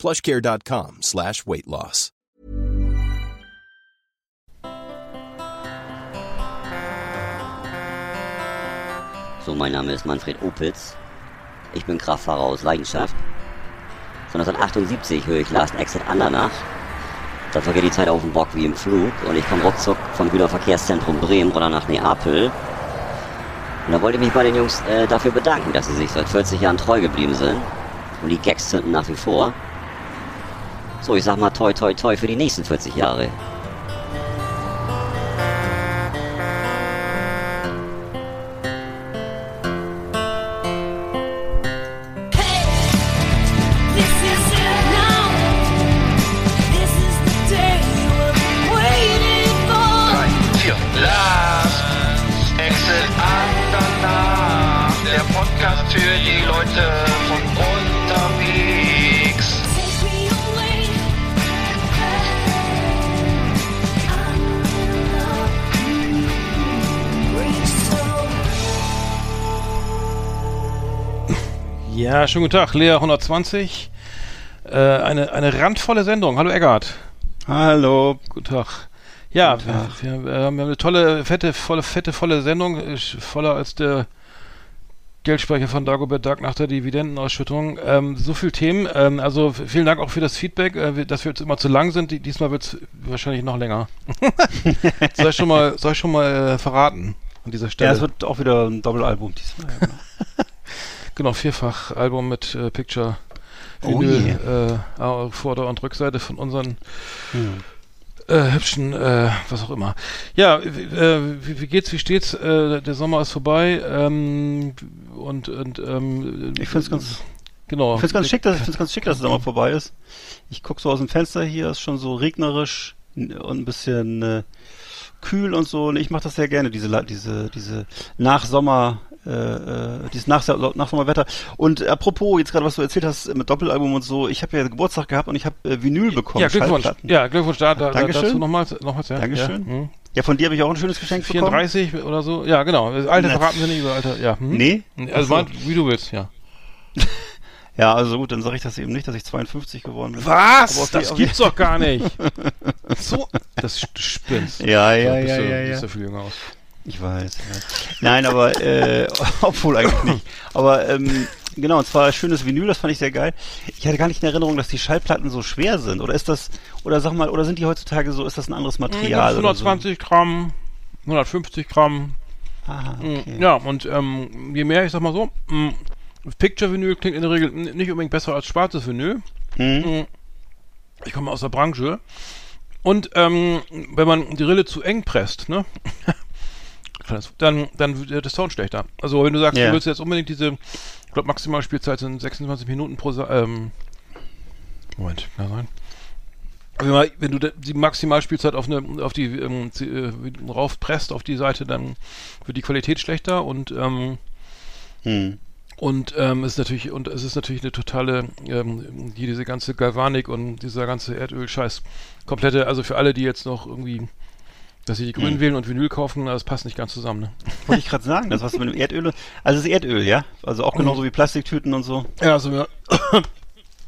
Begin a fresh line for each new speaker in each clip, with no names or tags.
plushcare.com slash weight loss.
So, mein Name ist Manfred Opitz. Ich bin Kraftfahrer aus Leidenschaft. Von 1978 höre ich Last Exit Andernach. Da vergeht die Zeit auf dem Bock wie im Flug und ich komme ruckzuck vom Güterverkehrszentrum Bremen oder nach Neapel. Und da wollte ich mich bei den Jungs äh, dafür bedanken, dass sie sich seit 40 Jahren treu geblieben sind. Und die Gags zünden nach wie vor. So, ich sag mal toi toi toi für die nächsten 40 Jahre.
Ja, schönen guten Tag, Lea 120. Äh, eine, eine randvolle Sendung. Hallo Eggert.
Hallo.
Guten Tag. Ja,
Guten Tag.
Wir, wir, wir haben eine tolle, fette, volle, fette, volle Sendung. Voller als der Geldspeicher von Dagobert Duck nach der Dividendenausschüttung. Ähm, so viel Themen. Ähm, also vielen Dank auch für das Feedback, äh, dass wir jetzt immer zu lang sind. Die- Diesmal wird es wahrscheinlich noch länger. soll ich schon mal, soll ich schon mal äh, verraten an dieser Stelle?
Ja, es wird auch wieder ein Doppelalbum diesmal. Ja, genau.
Genau, vierfach Album mit äh, Picture.
Oh
Vinyl, äh, auf Vorder- und Rückseite von unseren
Hm.
äh, hübschen, äh, was auch immer. Ja, wie, äh, wie, wie geht's, wie steht's? Äh, der Sommer ist vorbei ähm, und, und ähm,
Ich find's ganz-
genau.
Ich finde es ganz schick, dass ich find's ganz schick, dass der Sommer vorbei ist. Ich guck so aus dem Fenster hier, ist schon so regnerisch und ein bisschen äh, kühl und so. Und ich mache das sehr gerne, diese diese diese Nachsommer äh, äh, dieses Nach Nachsommerwetter. Und apropos, jetzt gerade was du erzählt hast mit Doppelalbum und so, ich habe ja Geburtstag gehabt und ich habe äh, Vinyl bekommen.
Ja, Glückwunsch. Ja, Glückwunsch da, da, da
Dankeschön.
dazu nochmals, nochmals, ja.
Dankeschön.
Ja, hm.
Ja, von dir habe ich auch ein schönes Geschenk bekommen.
34 oder so, ja, genau. Das Alter verraten wir nicht über Alter, ja. Hm?
Nee?
Also,
so.
mein, wie du willst, ja.
Ja, also gut, dann sage ich das eben nicht, dass ich 52 geworden bin.
Was?
Auf
das gibt's doch gar nicht. so, das spinnst.
Ja, ja,
bist
ja,
du,
ja, ja.
Siehst du viel jünger aus.
Ich weiß, ja. Nein, aber äh, obwohl eigentlich nicht. Aber ähm, genau, und zwar schönes Vinyl, das fand ich sehr geil. Ich hatte gar nicht in Erinnerung, dass die Schallplatten so schwer sind. Oder ist das, oder sag mal, oder sind die heutzutage so, ist das ein anderes Material? oder so?
120 Gramm, 150 Gramm.
Aha,
Mm,
okay.
Ja, und ähm, je mehr, ich sag mal so, mm, Picture-Vinyl klingt in der Regel nicht unbedingt besser als schwarzes Vinyl.
Hm?
Ich komme aus der Branche. Und ähm, wenn man die Rille zu eng presst, ne? Dann, dann wird der Sound schlechter. Also wenn du sagst,
Ja.
du willst jetzt unbedingt diese, ich glaube Maximalspielzeit sind 26 Minuten pro ähm, Moment, kann sein. Wenn, du die Maximalspielzeit auf eine auf die ähm, äh, raufpresst auf die Seite, dann wird die Qualität schlechter und ähm,
Hm.
und ähm, es ist natürlich und es ist natürlich eine totale ähm, diese ganze Galvanik und dieser ganze Erdöl-Scheiß komplette also für alle die jetzt noch irgendwie dass sie die Grünen
Hm.
wählen und Vinyl kaufen das passt nicht ganz zusammen ne?
Wollte ich gerade sagen, das was mit dem Erdöl. Also es ist Erdöl, ja? Also auch genauso wie Plastiktüten und so.
ja also ja,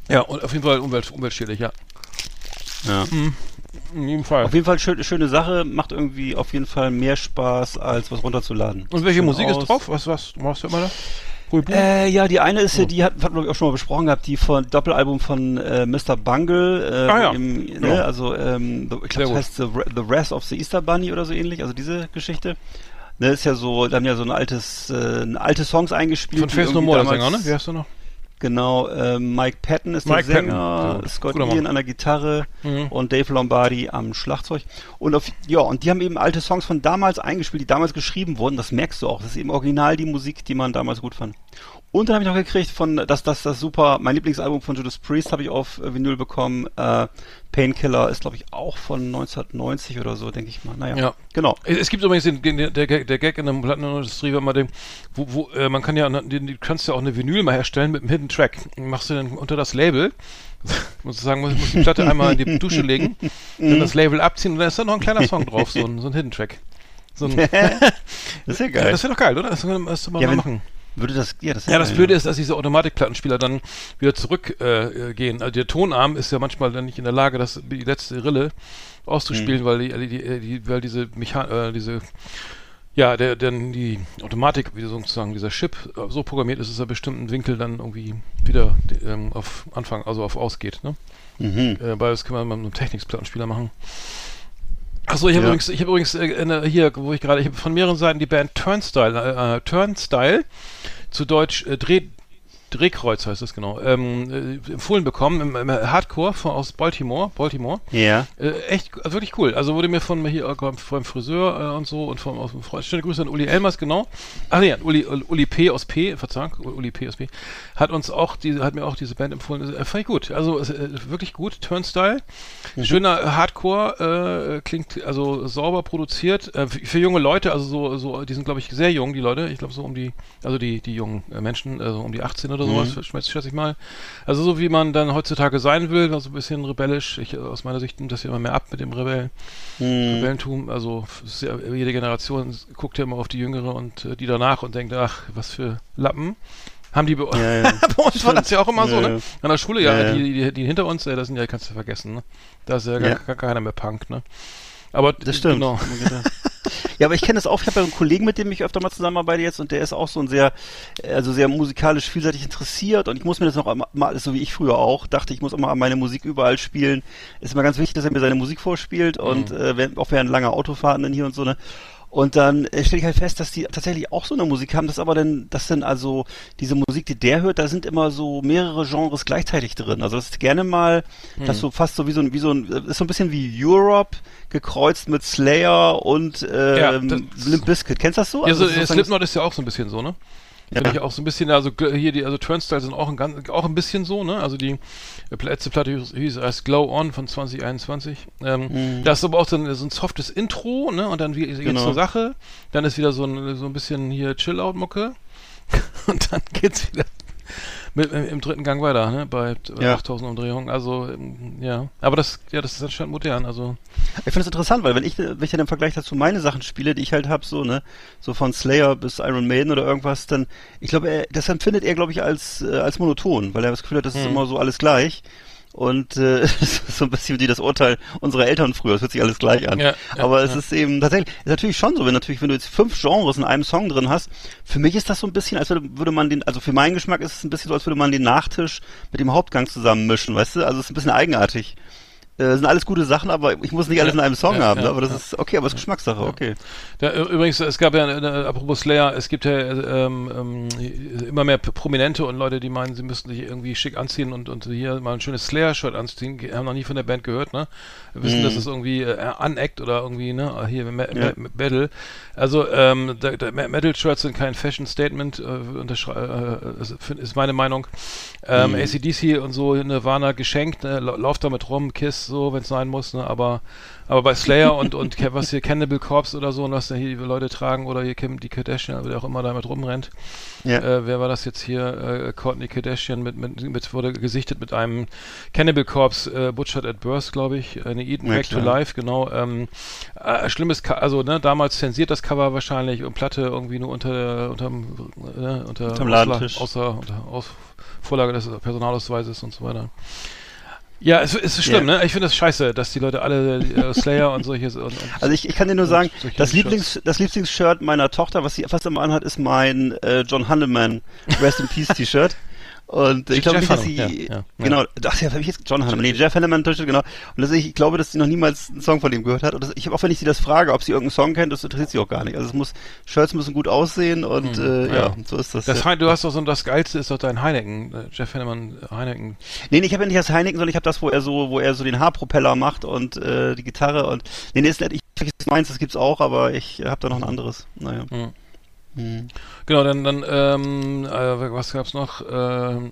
ja und auf jeden Fall umwelt, umweltschädlich ja
Ja.
in jedem Fall
Auf jeden Fall schön, schöne Sache, macht irgendwie auf jeden Fall mehr Spaß, als was runterzuladen.
und welche Musik
aus.
ist drauf was was was hört man da Huibu?
Äh, ja, die eine ist ja, die hat, hat ich auch schon mal besprochen gehabt, die von Doppelalbum von äh, Mr. Bungle. Äh,
Ah, ja.
im,
Ja.
ne, also ähm, the, ich glaube, das heißt the, the Wrath of the Easter Bunny oder so ähnlich, also diese Geschichte. Ne, ist ja so, da haben ja so ein altes, äh, alte Songs eingespielt.
von Face No More
damals-
Sänger ne wie heißt du noch
Genau, äh, Mike Patton ist
Mike
der
Patton,
Sänger,
gut.
Scott. Ian an der Gitarre
Mhm.
und Dave Lombardi am Schlagzeug. Und auf, ja, und die haben eben alte Songs von damals eingespielt, die damals geschrieben wurden. Das merkst du auch. Das ist eben original die Musik, die man damals gut fand. Und dann habe ich noch gekriegt von, das, das, das super, mein Lieblingsalbum von Judas Priest habe ich auf äh, Vinyl bekommen. Äh, Painkiller ist, glaube ich, auch von 1990 oder so, denke ich mal. Naja,
Ja.
genau.
Es gibt übrigens den, den, der, Gag- der Gag in der Plattenindustrie, wenn man den, wo, wo äh, man kann ja, die kannst ja auch eine Vinyl mal herstellen mit einem Hidden Track. Machst du dann unter das Label, muss ich sagen, muss, muss die Platte einmal in die Dusche legen, dann das Label abziehen und dann ist da noch ein kleiner Song drauf, so ein, so ein Hidden Track. So ein,
Das ist ja
ja,
geil.
das wäre doch geil, oder? Das man
Ja,
mal
wenn-
machen.
Würde das, ja, das
Ja, das Blöde ist, dass diese Automatikplattenspieler dann wieder zurückgehen. Äh, also der Tonarm ist ja manchmal dann nicht in der Lage, das die letzte Rille auszuspielen, weil die, die, die, weil diese Mechan äh, diese ja, der, denn die Automatik, wie sozusagen dieser Chip äh, so programmiert ist, dass er bestimmten Winkel dann irgendwie wieder ähm, auf Anfang, also auf ausgeht. Ne?
Mhm.
Äh, das kann man mit einem Technics-Plattenspieler machen. Achso, ich habe
Ja.
übrigens, ich habe übrigens äh, hier, wo ich gerade, ich habe von mehreren Seiten die Band Turnstile, äh, äh, Turnstile, zu Deutsch äh, Dreh, Drehkreuz heißt das genau, ähm, äh, empfohlen bekommen im, im Hardcore von, aus Baltimore, Baltimore.
Ja.
Äh, echt, wirklich cool. Also wurde mir von mir hier äh, vom Friseur äh, und so und vom aus dem Freund. Schöne Grüße an Uli Elmers, genau. Ach nee, Uli, Uli P aus P, Verzeihung, Uli P aus P, hat uns auch diese, hat mir auch diese Band empfohlen. Äh, fand ich gut. Also äh, wirklich gut. Turnstyle. Schöner Hardcore, äh, klingt also sauber produziert. Äh, für, junge Leute, also so, so, die sind glaube ich sehr jung, die Leute. Ich glaube so um die, also die, die jungen äh, Menschen, also um die 18 oder sowas, schätze schätze ich mal. Also so wie man dann heutzutage sein will, also ein bisschen rebellisch. Ich, aus meiner Sicht nimmt das ja immer mehr ab mit dem Rebell,
Mhm.
Rebellentum. Also ja, jede Generation guckt ja immer auf die Jüngere und äh, die danach und denkt, ach, was für Lappen. Haben die bei,
Ja, ja.
bei uns war das ja auch immer so, ne? An der Schule, ja. Die, die, die hinter uns, das sind ja, kannst du vergessen, ne? Da ist ja gar,
Ja.
gar keiner mehr Punk, ne? Aber
Das stimmt.
Genau.
Ja, aber ich kenne das auch. Ich habe ja einen Kollegen, mit dem ich öfter mal zusammenarbeite jetzt und der ist auch so ein sehr, äh, also sehr musikalisch vielseitig interessiert und ich muss mir das noch einmal- mal, so wie ich früher auch, dachte, ich muss immer meine Musik überall spielen. Ist immer ganz wichtig, dass er mir seine Musik vorspielt und äh, während, auch während langer Autofahrten dann hier und so ne. Und dann äh, stelle ich halt fest, dass die tatsächlich auch so eine Musik haben, das aber dann, das dann also diese Musik, die der hört, da sind immer so mehrere Genres gleichzeitig drin. Also das ist gerne mal, das so fast so wie so ein, wie so ein, ist so ein bisschen wie Europe gekreuzt mit Slayer und
Ja,
ähm,
das-
Limp Bizkit. Kennst du das so?
Ja,
Also
so, äh, Slipknot ist ja auch so ein bisschen so, ne?
Ja.
Finde ich auch so ein bisschen, also hier die, also Turnstile sind auch ein ganz, auch ein bisschen so, ne? Also die äh, letzte Platte hieß, erst Glow On von 2021. Ähm, Da ist aber auch so ein, so ein softes Intro, ne? Und dann wie geht's
Genau.
zur Sache. Dann ist wieder so ein, so ein bisschen hier Chill-Out-Mucke. Und dann geht's wieder mit, im, im dritten Gang weiter, ne? Bei äh,
Ja.
8000 Umdrehungen. Also, ähm, ja. Aber das, ja, das ist anscheinend modern. Also,
Ich finde es interessant, weil wenn ich, wenn ich dann im Vergleich dazu meine Sachen spiele, die ich halt habe, so, ne, so von Slayer bis Iron Maiden oder irgendwas, dann, ich glaube, er, das empfindet er, glaube ich, als, äh, als monoton, weil er das Gefühl hat, das ist
Mhm.
immer so alles gleich. Und äh, es ist so ein bisschen wie das Urteil unserer Eltern früher, es hört sich alles gleich an.
Ja, ja,
Aber es
ja.
ist eben tatsächlich, ist natürlich schon so, wenn natürlich, wenn du jetzt fünf Genres in einem Song drin hast, für mich ist das so ein bisschen, als würde, würde man den, also für meinen Geschmack ist es ein bisschen so, als würde man den Nachtisch mit dem Hauptgang zusammenmischen, weißt du? Also es ist ein bisschen eigenartig. Äh, sind alles gute Sachen, aber ich muss nicht alles in einem Song
ja,
haben,
ja,
ne? aber das
ja.
ist okay, aber es ist Geschmackssache, okay.
Übrigens, es gab ja, äh, apropos Slayer, es gibt ja äh, ähm, ähm, immer mehr Prominente und Leute, die meinen, sie müssten sich irgendwie schick anziehen und, und hier mal ein schönes Slayer-Shirt anziehen, haben noch nie von der Band gehört, ne? Wissen, dass es irgendwie äh, Unackt oder irgendwie, ne? Hier, Me
Mhm. Ja.
Me Battle. Also, ähm, Metal-Shirts sind kein Fashion-Statement, äh, äh, ist, meine Meinung. Ähm,
Mhm.
ACDC und so, Nirvana geschenkt, ne? Lau- Lauft damit rum, Kiss, so, wenn es sein muss, ne? Aber aber bei Slayer und, und was hier Cannibal Corpse oder so, und was da hier die Leute tragen, oder hier Kim, die Kardashian, wer auch immer damit rumrennt.
Ja.
Äh, wer war das jetzt hier? Äh, Courtney Kardashian mit, mit, mit, wurde gesichtet mit einem Cannibal Corpse, äh, Butchered at Birth, glaube ich. Eine Eden
Ja,
Back to
klar.
Life, genau. Ähm, äh, schlimmes, Co also ne, damals zensiert das Cover wahrscheinlich und Platte irgendwie nur unter, unterm, äh, unter Ausla-
Ladentisch.
Außer, unter Aus, Vorlage des Personalausweises und so weiter. Ja, es, es ist schlimm,
Ja.
ne? Ich finde das scheiße, dass die Leute alle äh, Slayer und solche. Und, und
Also ich, ich kann dir nur sagen, das. Lieblings, das Lieblingsshirt meiner Tochter, was sie fast immer anhat, ist mein äh, John Hanneman Rest in Peace T-Shirt. Und ich glaube nicht, dass sie,
ja, ja,
genau, ach ja, habe ich jetzt John Hanneman, nee, Jeff Hanneman T-Shirt, genau. Und das, ich glaube, dass sie noch niemals einen Song von ihm gehört hat. Und das, ich habe auch, wenn ich sie das frage, ob sie irgendeinen Song kennt, das interessiert sie auch gar nicht. Also es muss, Shirts müssen gut aussehen und äh, ja.
ja.
so ist das.
das
ja.
Du hast doch so das geilste ist doch dein Heineken, äh, Jeff Hanneman Heineken.
Nee, nee, ich habe ja nicht das Heineken, sondern ich habe das, wo er so, wo er so den Haarpropeller macht und äh, die Gitarre und nee, nee, ist nicht, ich weiß meins, das gibt's auch, aber ich habe da noch ein anderes. Naja.
Hm. Genau, dann, dann ähm, äh, was gab's noch? Ähm,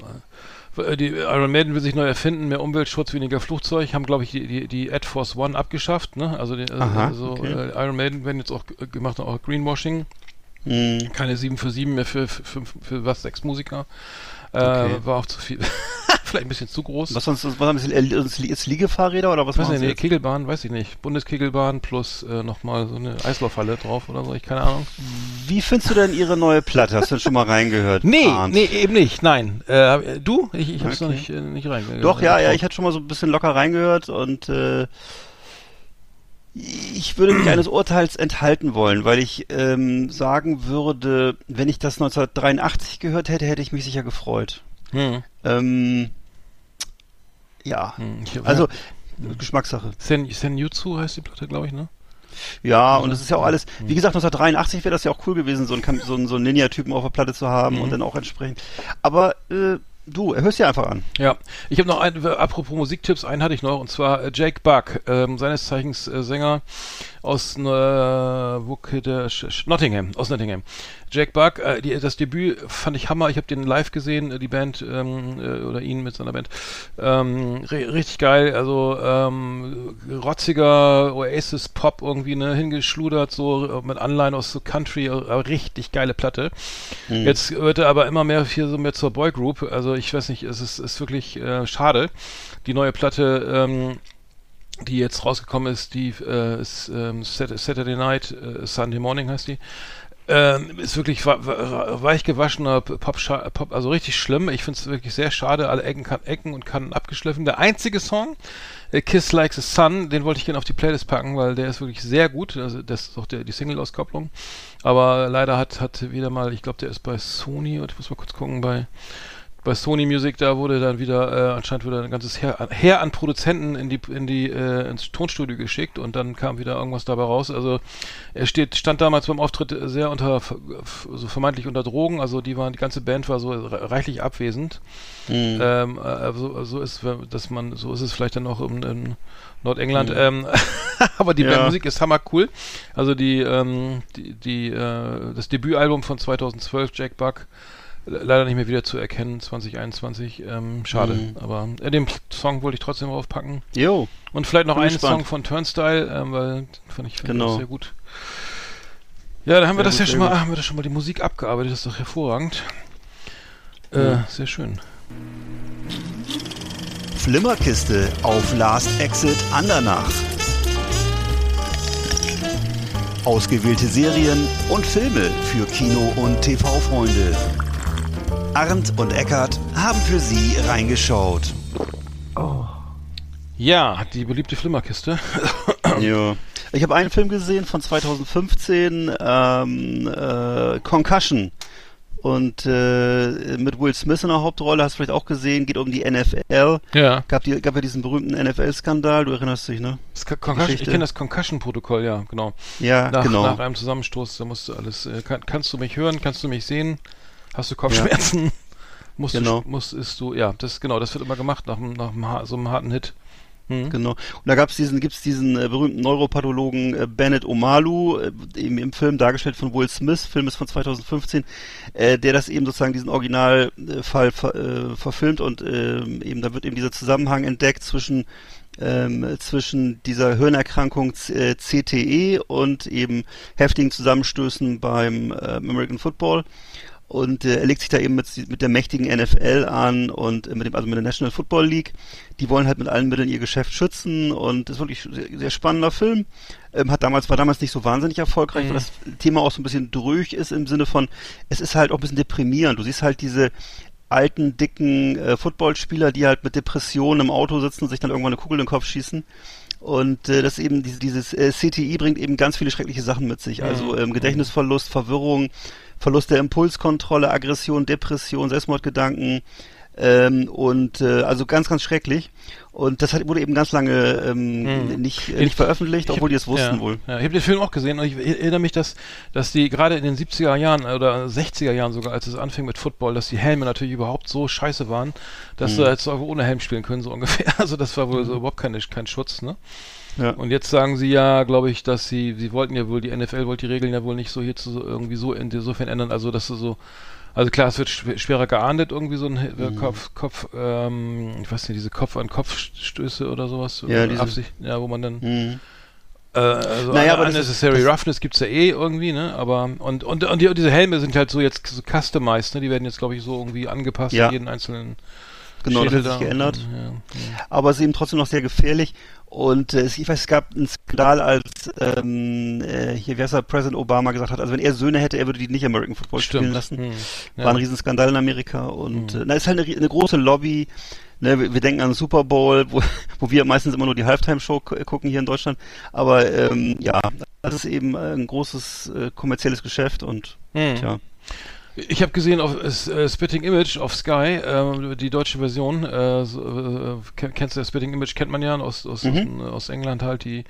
äh, die Iron Maiden will sich neu erfinden, mehr Umweltschutz, weniger Flugzeug, haben glaube ich die, die, die Ad Force One abgeschafft, ne? Also, die,
Aha,
also
okay.
äh, Iron Maiden werden jetzt auch g- gemacht, auch Greenwashing.
Hm.
Keine 7 für 7 mehr für, für, für, für was, sechs Musiker. Äh,
Okay.
War auch zu viel. Vielleicht ein bisschen zu groß.
Was sonst, was haben Sie, äh, jetzt Liegefahrräder oder was
weiß
machen
nicht? Kegelbahn, weiß ich nicht. Bundeskegelbahn plus äh, nochmal so eine Eislaufhalle drauf oder so, ich keine Ahnung.
Wie findest du denn Ihre neue Platte? Hast du denn schon mal reingehört?
Nee,
Arndt?
nee, eben nicht, nein. Äh, du? Ich, ich hab's noch
Okay.
nicht, äh, nicht reingegangen.
Doch, ja, ja, ich hatte schon mal so ein bisschen locker reingehört und äh, ich würde mich eines Urteils enthalten wollen, weil ich ähm, sagen würde, wenn ich das 1983 gehört hätte, hätte ich mich sicher gefreut.
Hm,
Ähm, ja,
hm, ich,
also Geschmackssache.
Sen, Senjutsu heißt die Platte, glaube ich, ne?
Ja, und es ist ja auch alles, wie gesagt, 1983 wäre das ja auch cool gewesen, so einen, so einen, so einen Ninja-Typen auf der Platte zu haben
Mhm.
und dann auch entsprechend. Aber äh, du, hörst dir einfach an.
Ja, ich habe noch ein, apropos Musiktipps, einen hatte ich noch, und zwar äh, Jake Buck, ähm, seines Zeichens äh, Sänger aus äh, wo Nottingham, aus Nottingham. Jake Buck, äh, die, das Debüt fand ich Hammer, ich habe den live gesehen, äh, die Band, ähm, äh, oder ihn mit seiner Band. Ähm, ri- richtig geil, also ähm, rotziger Oasis-Pop irgendwie, ne, hingeschludert, so mit Anleihen aus so Country, äh, richtig geile Platte. Jetzt wird er aber immer mehr hier so mehr zur Boygroup. Also ich weiß nicht, es ist, ist wirklich äh, schade. Die neue Platte, ähm, die jetzt rausgekommen ist, die äh, ist ähm, Sat- Saturday Night, äh, Sunday Morning heißt die. Ähm, ist wirklich weich gewaschener Pop, Pop, also richtig schlimm. Ich finde es wirklich sehr schade. Alle Ecken, kan Ecken und Kanten abgeschliffen. Der einzige Song, äh, Kiss Like the Sun, den wollte ich gerne auf die Playlist packen, weil der ist wirklich sehr gut. Also das ist auch der, die Single-Auskopplung. Aber leider hat, hat wieder mal, ich glaube, der ist bei Sony, und ich muss mal kurz gucken, bei, bei Sony Music, da wurde dann wieder, äh, anscheinend wieder ein ganzes Heer, Heer an Produzenten in die, in die, äh, ins Tonstudio geschickt und dann kam wieder irgendwas dabei raus. Also er steht, stand damals beim Auftritt sehr unter, so vermeintlich unter Drogen, also die waren, die ganze Band war so re- reichlich abwesend. Ähm, äh, so, ist, dass man, so ist es vielleicht dann auch in, in Nordengland. Ähm, aber die
Ja.
Bandmusik ist hammer cool. Also die, ähm, die, die äh, das Debütalbum von 2012, Jack Buck, leider nicht mehr wieder zu erkennen, 2021. Ähm, schade.
Mhm.
Aber äh, den Song wollte ich trotzdem draufpacken.
Jo,
Und vielleicht noch
Bin
einen
gespannt.
Song von Turnstyle, ähm, weil fand ich, fand
Genau.
sehr gut. Ja, da haben wir
Sehr
das
gut,
ja schon mal, haben wir das schon mal die Musik abgearbeitet, das ist doch hervorragend. Äh,
Ja.
Sehr schön.
Flimmerkiste auf Last Exit Andernach. Ausgewählte Serien und Filme für Kino- und TV-Freunde. Arndt und Eckart haben für Sie reingeschaut.
Ja, die beliebte Flimmerkiste.
ja. Ich habe einen Film gesehen von 2015, ähm, äh, Concussion. Und äh, mit Will Smith in der Hauptrolle, hast du vielleicht auch gesehen, geht um die NFL.
ja.
Gab, die, gab ja diesen berühmten NFL-Skandal, du erinnerst dich, ne?
Das Con Concussion, ich kenne das Concussion-Protokoll, ja, genau.
Ja,
Nach,
genau.
nach einem Zusammenstoß, da musst du alles, äh, kann, kannst du mich hören, kannst du mich sehen, hast du Kopfschmerzen, musst
Genau.
du, musst, ist du, ja, das, genau, das wird immer gemacht nach, einem- nach so einem harten Hit. Hm.
Genau. Und da gab's diesen, gibt's diesen äh, berühmten Neuropathologen äh, Bennett Omalu, äh, eben im Film dargestellt von Will Smith, Film ist von 2015, äh, der das eben sozusagen diesen Originalfall ver, äh, verfilmt und ähm, eben da wird eben dieser Zusammenhang entdeckt zwischen ähm, zwischen dieser Hirnerkrankung äh, CTE und eben heftigen Zusammenstößen beim äh, American Football. Und äh, er legt sich da eben mit, mit der mächtigen NFL an und äh, mit dem, also mit der National Football League. Die wollen halt mit allen Mitteln ihr Geschäft schützen und ist wirklich ein sehr, sehr spannender Film. Ähm, hat damals, war damals nicht so wahnsinnig erfolgreich, weil das Thema auch so ein bisschen drüch ist im Sinne von, es ist halt auch ein bisschen deprimierend. Du siehst halt diese alten, dicken äh, Footballspieler, die halt mit Depressionen im Auto sitzen und sich dann irgendwann eine Kugel in den Kopf schießen. Und äh, das eben diese, dieses äh, CTI bringt eben ganz viele schreckliche Sachen mit sich. Also ähm, Gedächtnisverlust, Verwirrung, Verlust der Impulskontrolle, Aggression, Depression, Selbstmordgedanken ähm, und äh, also ganz, ganz schrecklich. Und das hat, wurde eben ganz lange ähm, nicht, äh, nicht veröffentlicht,
Ich
obwohl
hab-
die es wussten
ja,
wohl.
Ja, ich habe den Film auch gesehen und ich erinnere mich, dass, dass die gerade in den 70er Jahren oder 60er Jahren sogar, als es anfing mit Football, dass die Helme natürlich überhaupt so scheiße waren, dass
Mhm.
du jetzt auch ohne Helm spielen können, so ungefähr. Also das war wohl so überhaupt keine, kein Schutz, ne?
Ja.
Und jetzt sagen sie ja, glaube ich, dass sie, sie wollten ja wohl, die NFL wollte die Regeln ja wohl nicht so hier zu, irgendwie so insofern ändern, also dass du so, also klar, es wird schw- schwerer geahndet, irgendwie so ein Hi-
Mhm.
äh, Kopf, Kopf, ähm, ich weiß nicht, diese Kopf-an-Kopf-Stöße oder sowas.
Ja,
oder
diese-
Absicht, ja, wo man dann,
Mhm.
äh, also
Naja, aber das
unnecessary
ist-
roughness gibt's ja eh irgendwie, ne, aber, und, und, und, die, und diese Helme sind halt so jetzt so customized, ne, die werden jetzt, glaube ich, so irgendwie angepasst
Ja.
an jeden einzelnen
Genau, das
Schädel
hat sich geändert.
Ja, ja.
aber es ist eben trotzdem noch sehr gefährlich. Und äh, es- ich weiß, es gab einen Skandal, als ähm, äh, hier, wie heißt er, Präsident Obama gesagt hat, also wenn er Söhne hätte, er würde die nicht American Football spielen
Stimmt.
lassen.
Hm. Ja.
War ein Riesenskandal in Amerika und
Mhm.
äh, na, ist halt eine, eine große Lobby. Ne, wir, wir denken an Super Bowl, wo, wo wir meistens immer nur die Halftime-Show gu- gucken hier in Deutschland. Aber ähm, ja, das ist eben äh, ein großes äh, kommerzielles Geschäft und
Hm.
tja.
Ich habe gesehen auf äh, Spitting Image auf Sky, äh, die deutsche Version. Äh, äh, ken- kennst du Spitting Image? Kennt man ja aus, aus,
Mhm.
aus, England halt die.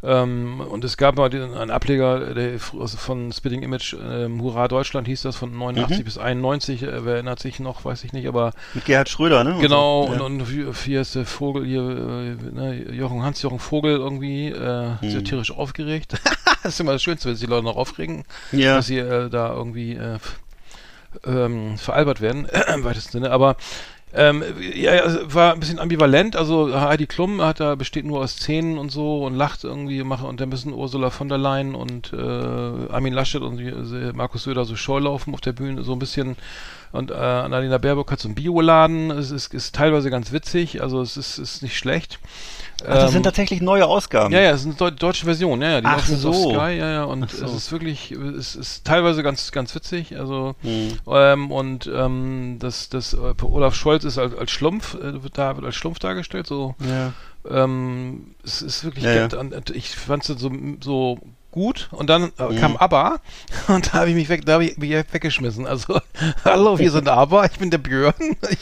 Ähm, und es gab mal den, einen Ableger der, aus- von Spitting Image, ähm, Hurra Deutschland hieß das, von 89
Mhm.
bis 91. Äh, wer erinnert sich noch, weiß ich nicht, aber
Mit Gerhard Schröder, ne? Und
genau.
so.
Und, und wie, ist der Vogel hier, äh, ne, Jochen, Hans-Jochen Vogel irgendwie, äh,
Mhm.
satirisch aufgeregt. das ist immer das Schönste, wenn sich die Leute noch aufregen
ja.
dass sie äh, da irgendwie äh, ähm, veralbert werden, im weitesten Sinne. Aber ähm, ja, es war ein bisschen ambivalent. Also Heidi Klum hat da besteht nur aus Zähnen und so und lacht irgendwie mache und dann müssen Ursula von der Leyen und äh, Armin Laschet und äh, Markus Söder so Scheu laufen auf der Bühne, so ein bisschen. Und äh, Annalena Baerbock hat so einen Bioladen. Es ist, ist teilweise ganz witzig, also es ist, ist nicht schlecht.
Ach, das
Ähm,
sind tatsächlich neue Ausgaben.
ja, ja, es ist eine deu deutsche Version, ja, ja, die
Ach so.
Sky, ja, ja, und
so.
es ist wirklich, es ist teilweise ganz, ganz witzig, also,
Hm.
ähm, und, ähm, das, das, äh, Olaf Scholz ist als, als Schlumpf, äh, wird da, wird als Schlumpf dargestellt, so,
Ja.
ähm, es ist wirklich,
Ja,
ganz- ich fand es so, so gut und dann äh,
Mhm.
kam ABBA und da habe ich mich weg, da habe ich mich weggeschmissen. Also, hallo, wir sind ABBA, ich bin der Björn, ich,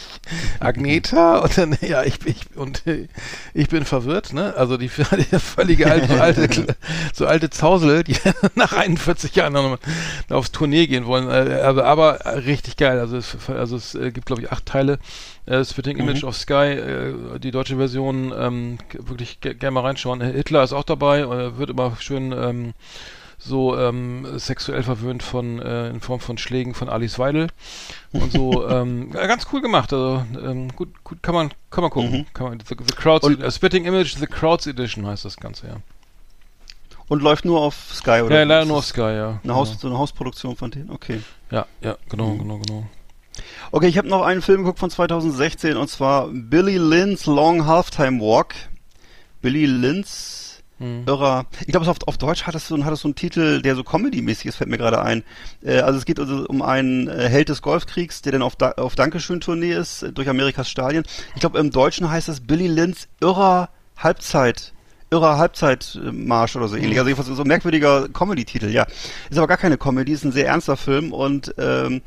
Agneta und dann, ja, ich, ich und äh, ich bin verwirrt, ne? Also die, die völlige alte, so alte, so alte Zausel, die nach 41 Jahren noch mal aufs Tournee gehen wollen. Äh, Aber, aber richtig geil. Also es, also es äh, gibt, glaube ich, acht Teile. Äh, Spitting Image auf Sky, äh, die deutsche Version, ähm, wirklich ge- gerne mal reinschauen. Hitler ist auch dabei, äh, wird immer schön ähm, so ähm, sexuell verwöhnt von äh, in Form von Schlägen von Alice Weidel und so ähm, ja, ganz cool gemacht. Also ähm, gut, gut kann man kann man gucken.
Mhm.
Kann man, the, the Crowds,
Und-
äh, Spitting Image, The Crowds Edition heißt das Ganze ja.
Und läuft nur auf Sky, oder?
Ja, leider nur auf Sky, ja.
Eine Haus, so eine Hausproduktion von denen, okay.
Ja, ja, genau,
Mhm.
genau, genau.
Okay, ich habe noch einen Film geguckt von 2016 und zwar Billy Lynn's Long Halftime Walk. Billy Lynn's
Hm.
irrer. Ich glaube, auf, auf Deutsch hat es, so, hat es so einen Titel, der so Comedy-mäßig ist, fällt mir gerade ein. Äh, also es geht also um einen äh, Held des Golfkriegs, der dann auf, da auf Dankeschön-Tournee ist, äh, durch Amerikas Stadien. Ich glaube, im Deutschen heißt es Billy Lynn's irrer Halbzeit. Irrer Halbzeitmarsch oder so ähnlich. Also jedenfalls so ein merkwürdiger Comedy-Titel, ja. Ist aber gar keine Comedy, ist ein sehr ernster Film und ähm,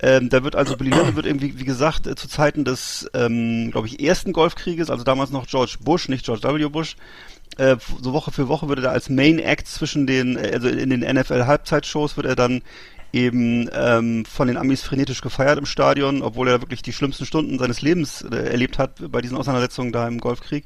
ähm, da wird also Lyndon wird irgendwie, wie gesagt, äh, zu Zeiten des, ähm, glaube ich, ersten Golfkrieges, also damals noch George Bush, nicht George W. Bush, äh, so Woche für Woche würde er als Main Act zwischen den, äh, also in den NFL-Halbzeitshows wird er dann eben ähm, von den Amis frenetisch gefeiert im Stadion, obwohl er wirklich die schlimmsten Stunden seines Lebens äh, erlebt hat bei diesen Auseinandersetzungen da im Golfkrieg.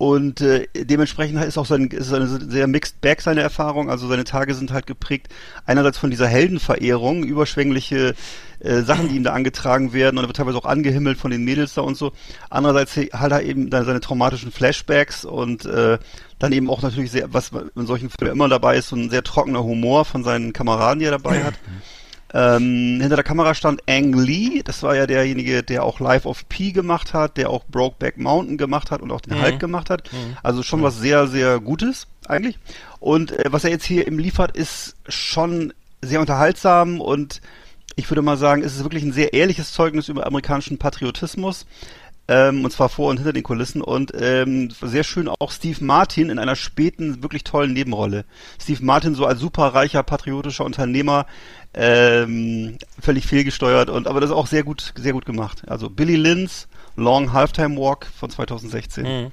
Und äh, dementsprechend ist auch sein, ist eine sehr mixed bag seine Erfahrung. Also seine Tage sind halt geprägt einerseits von dieser Heldenverehrung, überschwängliche äh, Sachen, die ihm da angetragen werden und er wird teilweise auch angehimmelt von den Mädels da und so. Andererseits halt er eben dann seine traumatischen Flashbacks und äh, dann eben auch natürlich sehr, was in solchen Filmen immer dabei ist, so ein sehr trockener Humor von seinen Kameraden, die er dabei hat. Ähm, hinter der Kamera stand Ang Lee, das war ja derjenige, der auch Life of Pi gemacht hat, der auch Brokeback Mountain gemacht hat und auch den
Mhm.
Hulk gemacht hat. Also schon was sehr, sehr Gutes eigentlich. Und äh, was er jetzt hier eben liefert, ist schon sehr unterhaltsam und ich würde mal sagen, es ist wirklich ein sehr ehrliches Zeugnis über amerikanischen Patriotismus. Ähm, und zwar vor und hinter den Kulissen und ähm, sehr schön auch Steve Martin in einer späten, wirklich tollen Nebenrolle. Steve Martin so als superreicher, patriotischer Unternehmer, ähm, völlig fehlgesteuert und aber das ist auch sehr gut, sehr gut gemacht. Also Billy Lynn's Long Halftime Walk von 2016.
Mhm.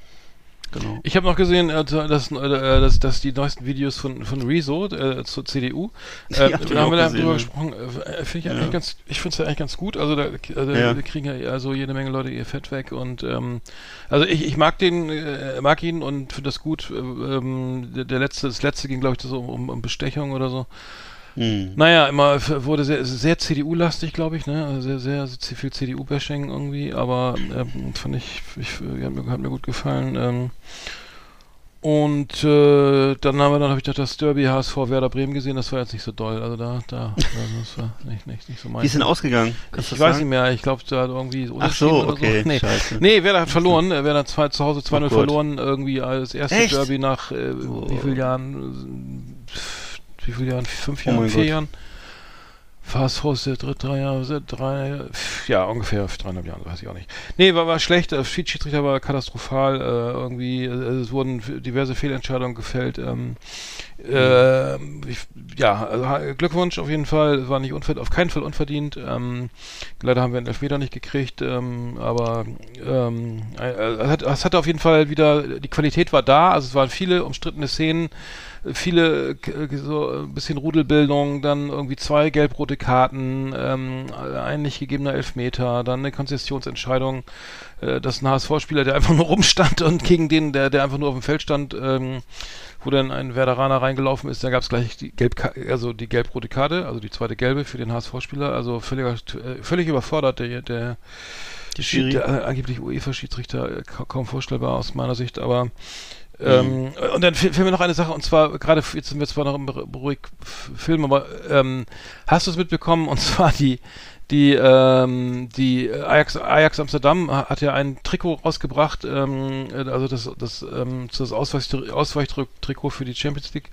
Genau.
Ich habe noch gesehen, äh, dass, äh, dass, dass die neuesten Videos von, von Rezo äh, zur CDU, äh,
Ja,
da haben wir da
gesehen,
drüber
ja.
gesprochen, äh, finde ich
Ja.
eigentlich ganz, ich finde es ja eigentlich ganz gut, also da also
Ja.
wir kriegen ja also jede Menge Leute ihr Fett weg und ähm, also ich, ich mag den, äh, mag ihn und finde das gut, äh, ähm, der, der letzte, das letzte ging glaube ich so um, um Bestechung oder so.
Hm.
Naja, immer wurde sehr, sehr CDU-lastig, glaube ich, ne? Also sehr, sehr, sehr viel CDU-Bashing irgendwie, aber ähm, fand ich, ich äh, hat, mir, hat mir gut gefallen. Ähm, und äh, dann haben wir dann habe ich noch das Derby HSV Werder Bremen gesehen, das war jetzt nicht so doll. Also da, da, also das war nicht, nicht, nicht so mein.
Wie ist denn ausgegangen? Kannst
ich weiß
sagen?
nicht mehr, ich glaube, da hat irgendwie
Ach so, okay.
So. Nee.
Scheiße.
nee, Werder hat verloren. äh, Werder hat zwei, zu Hause 2-0
Oh
verloren, irgendwie als erste
Echt?
Derby nach äh,
Oh.
wie vielen Jahren? äh, Wie vielen Jahren? Fünf
Oh
Jahren,
mein
vier
Gott.
Jahren? Fast Host der dritte, drei Jahre, drei, ja, ungefähr dreieinhalb Jahre, weiß ich auch nicht. Nee, war, war schlecht, der Schiedsrichter war katastrophal, äh, irgendwie, äh, es wurden diverse Fehlentscheidungen gefällt, ähm, äh, ja, also, Glückwunsch auf jeden Fall, war nicht unverdient, auf keinen Fall unverdient, ähm, leider haben wir einen Elfmeter nicht gekriegt, ähm, aber ähm, äh, es, hat, es hatte auf jeden Fall wieder, die Qualität war da, also es waren viele umstrittene Szenen, viele k- so ein bisschen Rudelbildung, dann irgendwie zwei gelb-rote Karten, ähm, ein nicht gegebener Elfmeter, dann eine Konzessionsentscheidung, äh, dass ein HSV-Spieler, der einfach nur rumstand und gegen den, der, der einfach nur auf dem Feld stand, ähm, wo dann ein Werderaner reingelaufen ist, da gab es gleich die gelb also die gelb-rote Karte, also die zweite gelbe für den HSV-Spieler, also völlig, völlig überfordert der, der
Die Schiri.
der äh, angeblich UEFA-Schiedsrichter äh, ka kaum vorstellbar aus meiner Sicht, aber ähm, und dann fehlt mir noch eine Sache, und zwar, gerade jetzt sind wir zwar noch im ruhig Film, aber ähm, hast du es mitbekommen, und zwar die, die, ähm, die Ajax, Ajax Amsterdam ha- hat ja ein Trikot rausgebracht, ähm, äh, also das, das, ähm, das Ausweich- Ausweichtrikot für die Champions League,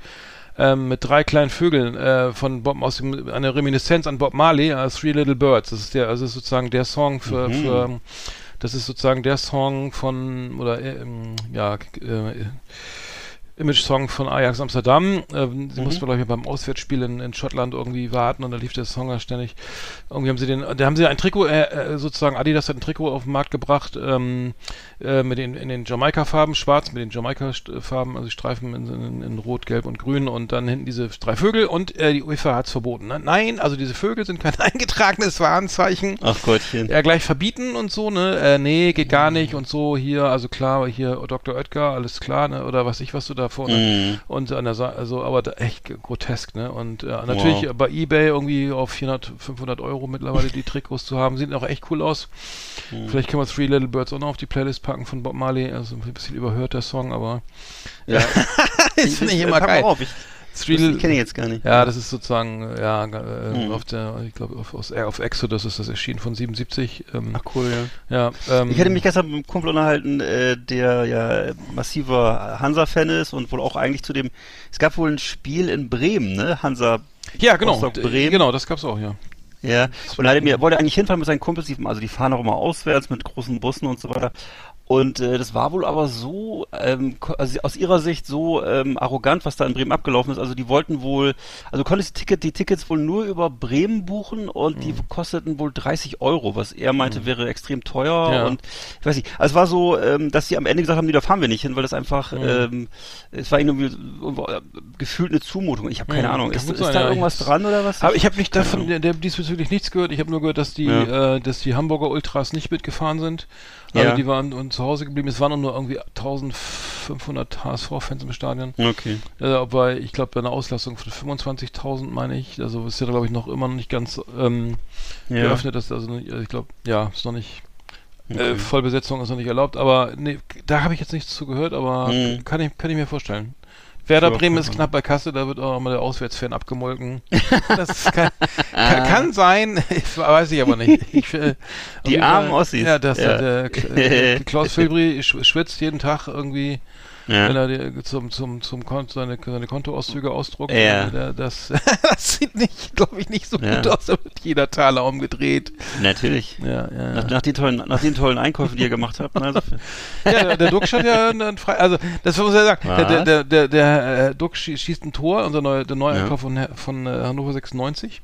ähm, mit drei kleinen Vögeln äh, von Bob aus dem, eine Reminiszenz an Bob Marley, äh, Three Little Birds. Das ist der, also ist sozusagen der Song für,
Mhm.
für das ist sozusagen der Song von oder äh, ähm, ja äh, Image-Song von Ajax Amsterdam. Ähm, sie
Mhm.
mussten, glaube ich, beim Auswärtsspiel in, in Schottland irgendwie warten und da lief der Song ja ständig. Irgendwie haben sie den, da haben sie ein Trikot, äh, äh, sozusagen Adidas hat ein Trikot auf den Markt gebracht, ähm, äh, mit den, in den Jamaika-Farben, schwarz mit den Jamaika-Farben, also Streifen in, in, in Rot, Gelb und Grün und dann hinten diese drei Vögel und äh, die UEFA hat es verboten. Ne? Nein, also diese Vögel sind kein eingetragenes Warnzeichen
Ach Gottchen.
ja gleich verbieten und so, ne? Äh, nee, geht gar nicht und so hier, also klar, hier Dr. Oetker, alles klar, ne? Oder was ich, was du da vorne.
Mhm.
Und an der Seite, also, aber da echt grotesk, ne? Und äh, natürlich
Wow.
bei Ebay irgendwie auf 400, 500 Euro mittlerweile die Trikots zu haben, sieht auch echt cool aus.
Mhm.
Vielleicht können wir Three Little Birds auch noch auf die Playlist packen von Bob Marley, also ein bisschen überhört der Song, aber
Ja.
das finde ich immer geil.
Auf. Ich,
Three
das kenne ich jetzt gar nicht.
ja, das ist sozusagen, ja, äh,
Mhm.
auf der, ich glaube, auf, aus- äh, auf Exodus ist das erschienen von 77. Ähm,
Ach cool, ja.
ja, ähm,
Ich hätte mich gestern mit einem Kumpel unterhalten, äh, der ja massiver Hansa-Fan ist und wohl auch eigentlich zu dem, es gab wohl ein Spiel in Bremen, ne? Hansa,
Ja, genau.
Bremen.
Genau, das gab's auch, ja.
ja. Und er mir, wollte eigentlich hinfahren mit seinen Kumpels, also die fahren auch immer auswärts mit großen Bussen und so weiter. Und äh, das war wohl aber so, ähm, also aus ihrer Sicht so ähm, arrogant, was da in Bremen abgelaufen ist. Also die wollten wohl, also du konntest die, Ticket, die Tickets wohl nur über Bremen buchen und
Mhm.
die kosteten wohl 30 Euro, was er meinte wäre extrem teuer.
Ja.
Und ich weiß nicht, also es war so, ähm, dass sie am Ende gesagt haben, nee, da fahren wir nicht hin, weil das einfach,
Mhm.
ähm, es war ihnen irgendwie äh, gefühlt eine Zumutung. Ich habe keine
Mhm.
Ahnung. Ist, ist
sein,
da
ja.
irgendwas dran oder was?
Aber ich habe nicht davon, der, der diesbezüglich nichts gehört. Ich habe nur gehört, dass die,
Ja.
äh, dass die Hamburger Ultras nicht mitgefahren sind. Also
Ja.
die waren und zu Hause geblieben. Es waren nur irgendwie 1500 HSV-Fans im Stadion.
Okay.
Äh, aber ich glaube, bei einer Auslastung von 25.000 meine ich. Also ist ja, glaube ich, noch immer noch nicht ganz ähm,
Ja.
geöffnet. Das, also ich glaube, ja, ist noch nicht. Äh,
Okay.
Vollbesetzung ist noch nicht erlaubt, aber nee, da habe ich jetzt nichts zu gehört, aber
Mhm.
kann, ich, kann ich mir vorstellen. Werder
Ja,
Bremen ist knapp bei Kasse, da wird auch mal der Auswärtsfan abgemolken. Das kann, kann, kann sein, ich weiß ich aber nicht. Ich, äh,
Die armen
Fall-
Ossis.
Ja, das,
Ja.
Der, äh, Klaus Filbri sch- schwitzt jeden Tag irgendwie
Ja.
wenn er die, zum, zum, zum Konto, seine, seine Kontoauszüge ausdruckt.
Ja.
äh, Der, das, das sieht nicht, glaube ich, nicht so
Ja.
gut aus. Da wird jeder Taler umgedreht.
Natürlich.
Ja,
Nach, nach, den tollen, nach den tollen Einkäufen, die ihr gemacht habt. Also,
ja der, der Duck hat ja einen frei, also das muss ich ja sagen. Der, der,
Was?
der, der, der äh, Duck schie- schießt ein Tor, unser neuer, der. Einkauf von, von äh, Hannover 96